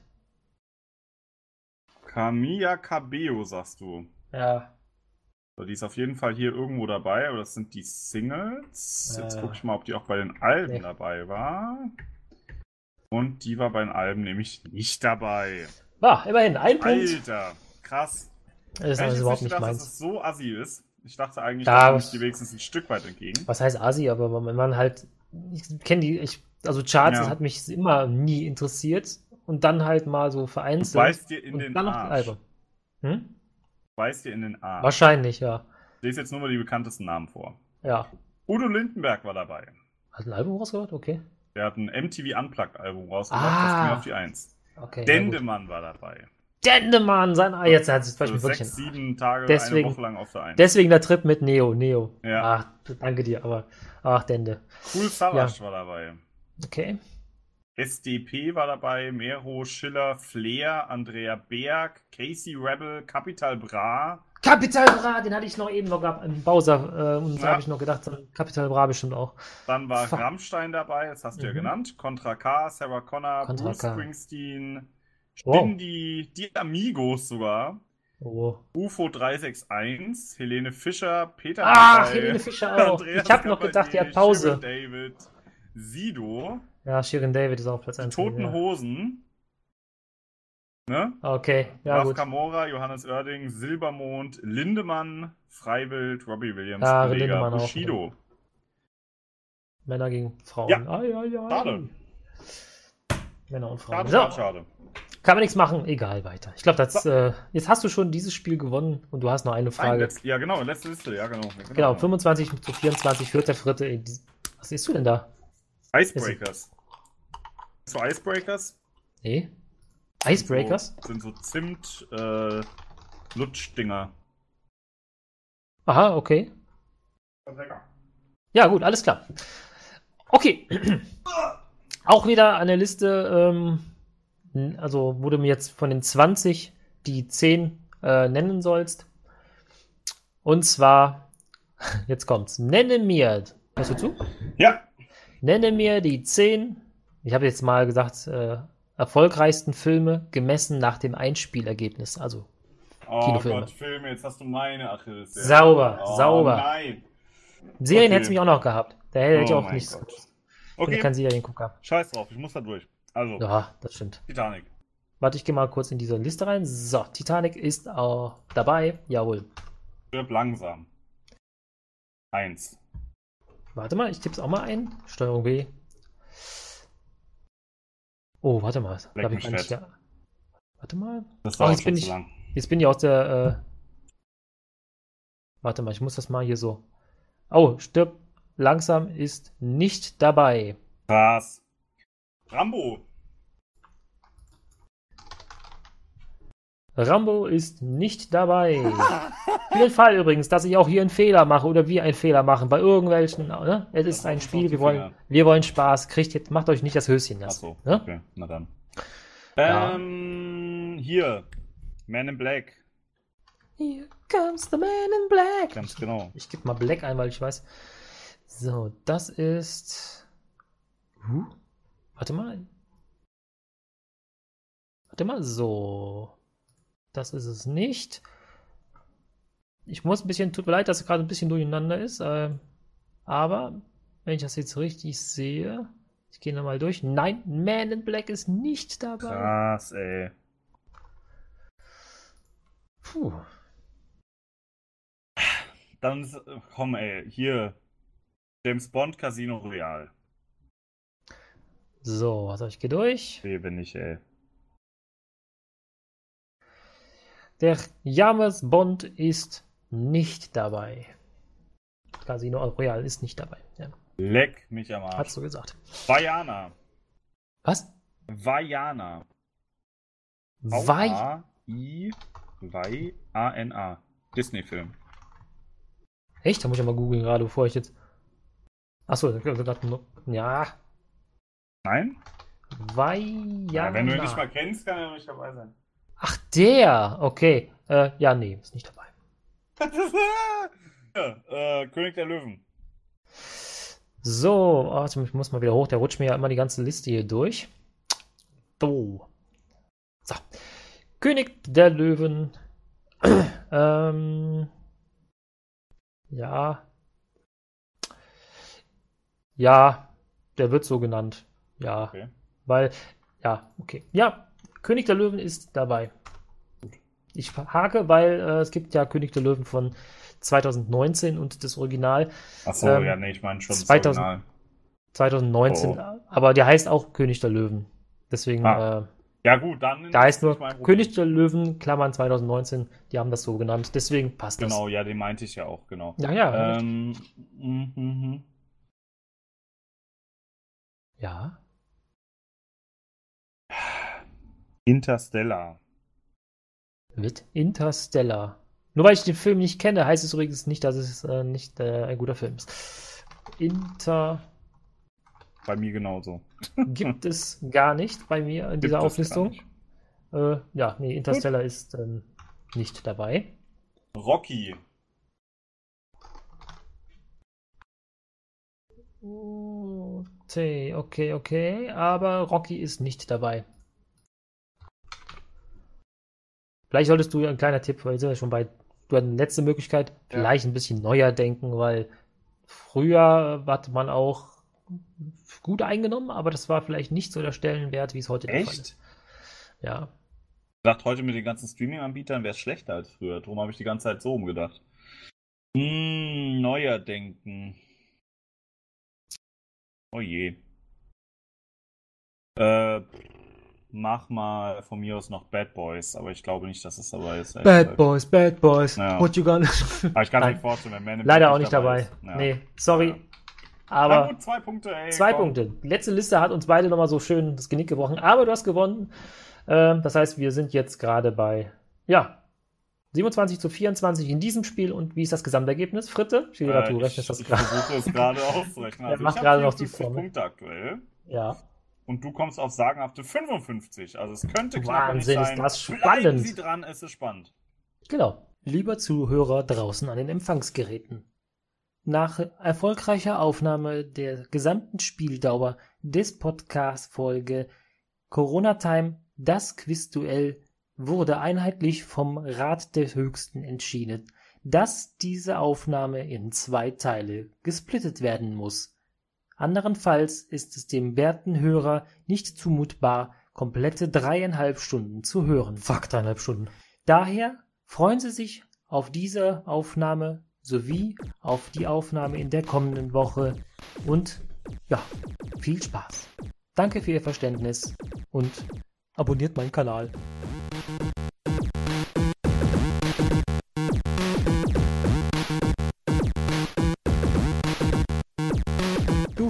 Camilla Cabello, sagst du. Ja. So, die ist auf jeden Fall hier irgendwo dabei, aber das sind die Singles. Jetzt Äh. gucke ich mal, ob die auch bei den Alben Nee. dabei war. Und die war bei den Alben nämlich nicht dabei. Ah, immerhin, ein Punkt. Alter, krass. Das ist also überhaupt jetzt nicht gedacht, meins. dass es so assi ist. Ich dachte eigentlich, da komme ich dir wenigstens ein Stück weit entgegen. was heißt Asi, aber wenn man halt, ich kenne die, ich, also Charts, Ja. das hat mich immer nie interessiert und dann halt mal so Du vereinzelt beißt dir in und den dann noch die Arsch. Alben. Hm? Du beißt dir in den Arsch. Wahrscheinlich, ja. Ich lese jetzt nur mal die bekanntesten Namen vor. Ja. Udo Lindenberg war dabei. Hat ein Album rausgebracht? Okay. Der hat ein MTV Unplugged-Album rausgebracht, Ah. das ging auf die Eins. okay ja, gut. Dendemann war dabei. Dendemann, sein, ah, jetzt hat sich So wirklich wirklich sechs, sieben Tage, Deswegen- eine Woche lang auf der Eins. Deswegen der Trip mit Neo, Neo. Ja. Ach, danke dir, aber, ach, Dende. Cool Savage war dabei. Okay. SDP war dabei, Mero, Schiller, Flair, Andrea Berg, Casey Rebel, Capital Bra, Capital Bra, den hatte ich noch eben noch gehabt, im Bowser, äh, und da Ja. habe ich noch gedacht, Capital Bra bestimmt auch. dann war Fuck. Rammstein dabei, das hast du ja Mhm. genannt, Contra K, Sarah Connor, Contra Bruce K. Springsteen, Wow. Stindy, die Amigos sogar, Oh. UFO 361, Helene Fischer, Peter Ach, Helene Fischer (laughs) auch. Andreas ich habe noch gedacht, die hat Pause. David, Sido, Ja, Shirin David ist auch Platz die 1. Toten ja. Hosen, ne? Okay, ja Raf gut. Kamora, Johannes Oerding, Silbermond, Lindemann, Freiwild, Robbie Williams, Ja, Kollega, Lindemann auch. Bushido. Männer gegen Frauen. Ja. Ai, ai, ai. Schade. Männer und Frauen. Schade, So, schade, kann man nichts machen, egal, weiter. Ich glaube, äh, jetzt hast du schon dieses Spiel gewonnen und du hast noch eine Frage. letzt, ja, genau, letzte Liste, ja, genau. Genau, 25 zu 24 führt der dies- Was siehst du denn da? Icebreakers. So Icebreakers? Nee. Icebreakers? So, sind so Zimt, äh, Lutschdinger. Aha, okay. Ja, gut, alles klar. Okay. (clears throat) Auch wieder eine Liste, ähm, also wo du mir jetzt von den 20 die 10 äh, nennen sollst. Und zwar, (laughs) jetzt kommt's. Nenne mir, hörst du zu? Ja, Nenne mir die 10, ich habe jetzt mal gesagt, äh, erfolgreichsten Filme gemessen nach dem Einspielergebnis. Also, oh Kinofilme. Gott, Filme, jetzt hast du meine Achilles. Sauber, oh, sauber. nein. Serien Okay. hätte es mich auch noch gehabt. Da hätte ich Oh auch mein nichts. Gott. Ich bin Okay, kein Seriengucker. scheiß drauf, ich muss da durch. Also, Ja, das stimmt. Titanic. Warte, ich gehe mal kurz in diese Liste rein. So, Titanic ist auch dabei. Jawohl. Stirb langsam. Eins. Warte mal, ich tippe es auch mal ein. Steuerung B. Oh, warte mal. Da Leck ich fett. hier. Warte mal. Das Oh, dauert jetzt bin ich- lang. Jetzt bin ich aus der. Äh... Warte mal, ich muss das mal hier so. Oh, stirb langsam ist nicht dabei. Krass. Rambo. Rambo ist nicht dabei. (laughs) Für den Fall übrigens, dass ich auch hier einen Fehler mache oder wir einen Fehler machen bei irgendwelchen. Ne? Es ist ein Spiel, wir wollen, wir wollen Spaß. Kriegt jetzt, macht euch nicht das Höschen nass. Achso, Ne? okay, na dann. Ja. Ähm, hier. Man in Black. Here comes the man in black. Ganz genau. Ich gebe mal Black ein, weil ich weiß. So, das ist. Huh? Warte mal. Warte mal, so. Das ist es nicht. Ich muss ein bisschen, tut mir leid, dass es gerade ein bisschen durcheinander ist. ähm, aber, wenn ich das jetzt richtig sehe, ich gehe nochmal durch. Nein, Man in Black ist nicht dabei. Krass, ey. Puh. Dann, komm, ey, hier. James Bond Casino Royale. So, also ich gehe durch. Lebe nicht, ey. Der James Bond ist nicht dabei. Casino Royale ist nicht dabei. Ja, Leck mich am hast Arsch. du gesagt. Vajana. Was? Vajana. Vai? V-A-I. V-A-N-A. Disney-Film. Echt? Da muss ich mal googeln gerade, bevor ich jetzt. Achso, ja. Nein? Vajana. Ja, wenn du ihn nicht mal kennst, kann er nicht dabei sein. Ach, der. Okay. Äh, ja, nee, ist nicht dabei. (laughs) ja, äh, König der Löwen. So, warte, ich muss mal wieder hoch. Der rutscht mir ja immer die ganze Liste hier durch. So. So. König der Löwen. (clears throat) ähm. Ja. Ja, der wird so genannt. Ja. Okay. Weil, ja, okay. Ja, König der Löwen ist dabei. Ich hake, weil äh, es gibt ja König der Löwen von 2019 und das Original. Achso, ähm, ja, nee, ich meine schon 2000, das Original. 2019, oh. aber der heißt auch König der Löwen. Deswegen. Ah. Äh, ja, gut, dann. Da heißt nur König der Löwen, Klammern 2019. Die haben das so genannt. Deswegen passt genau, das. Genau, ja, den meinte ich ja auch, genau. Ja, ja. Ähm, mm, mm, mm. Ja. Interstellar. Mit Interstellar. Nur weil ich den Film nicht kenne, heißt es übrigens nicht, dass es äh, nicht äh, ein guter Film ist. Inter. Bei mir genauso. (laughs) gibt es gar nicht bei mir in gibt dieser Auflistung. Äh, ja, nee, Interstellar Gut. ist ähm, nicht dabei. Rocky. Okay, okay, okay. Aber Rocky ist nicht dabei. Vielleicht solltest du ein kleiner Tipp, weil sind ja schon bei, du hast eine letzte Möglichkeit, vielleicht ja. ein bisschen neuer denken, weil früher hat man auch gut eingenommen, aber das war vielleicht nicht so der Stellenwert, wie es heute Echt? der Fall ist. Ja. Ich dachte, heute mit den ganzen Streaming-Anbietern wäre es schlechter als früher. Darum habe ich die ganze Zeit so umgedacht. Hm, neuer denken. Oh je. Äh, mach mal von mir aus noch Bad Boys, aber ich glaube nicht, dass es dabei ist. Bad Boys, Bad Boys, ja. what you gonna... Aber ich kann mir nicht vorstellen, wenn Man Leider auch nicht dabei. dabei. Ja. Nee, sorry. Ja. Aber gut, zwei Punkte, ey, Zwei komm. Punkte. Die letzte Liste hat uns beide nochmal so schön das Genick gebrochen, aber du hast gewonnen. Ähm, das heißt, wir sind jetzt gerade bei, ja, 27 zu 24 in diesem Spiel und wie ist das Gesamtergebnis? Fritte? Äh, du rechnest das gerade. Ich versuche es gerade (laughs) auszurechnen. Also er macht gerade noch die Formel. Punkte aktuell. Ja. Und du kommst auf sagenhafte 55. Also es könnte knapp Wahnsinn, sein. ist das spannend. Bleiben Sie dran, es ist spannend. Genau. Lieber Zuhörer draußen an den Empfangsgeräten. Nach erfolgreicher Aufnahme der gesamten Spieldauer des Podcast-Folge Corona Time, das Quizduell, wurde einheitlich vom Rat der Höchsten entschieden, dass diese Aufnahme in zwei Teile gesplittet werden muss. Anderenfalls ist es dem werten Hörer nicht zumutbar, komplette dreieinhalb Stunden zu hören. Fuck, dreieinhalb Stunden. Daher freuen Sie sich auf diese Aufnahme sowie auf die Aufnahme in der kommenden Woche und ja, viel Spaß. Danke für Ihr Verständnis und abonniert meinen Kanal.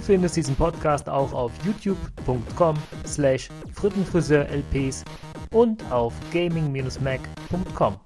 Findest diesen Podcast auch auf youtube.com slash frittenfriseurlps und auf gaming-mac.com.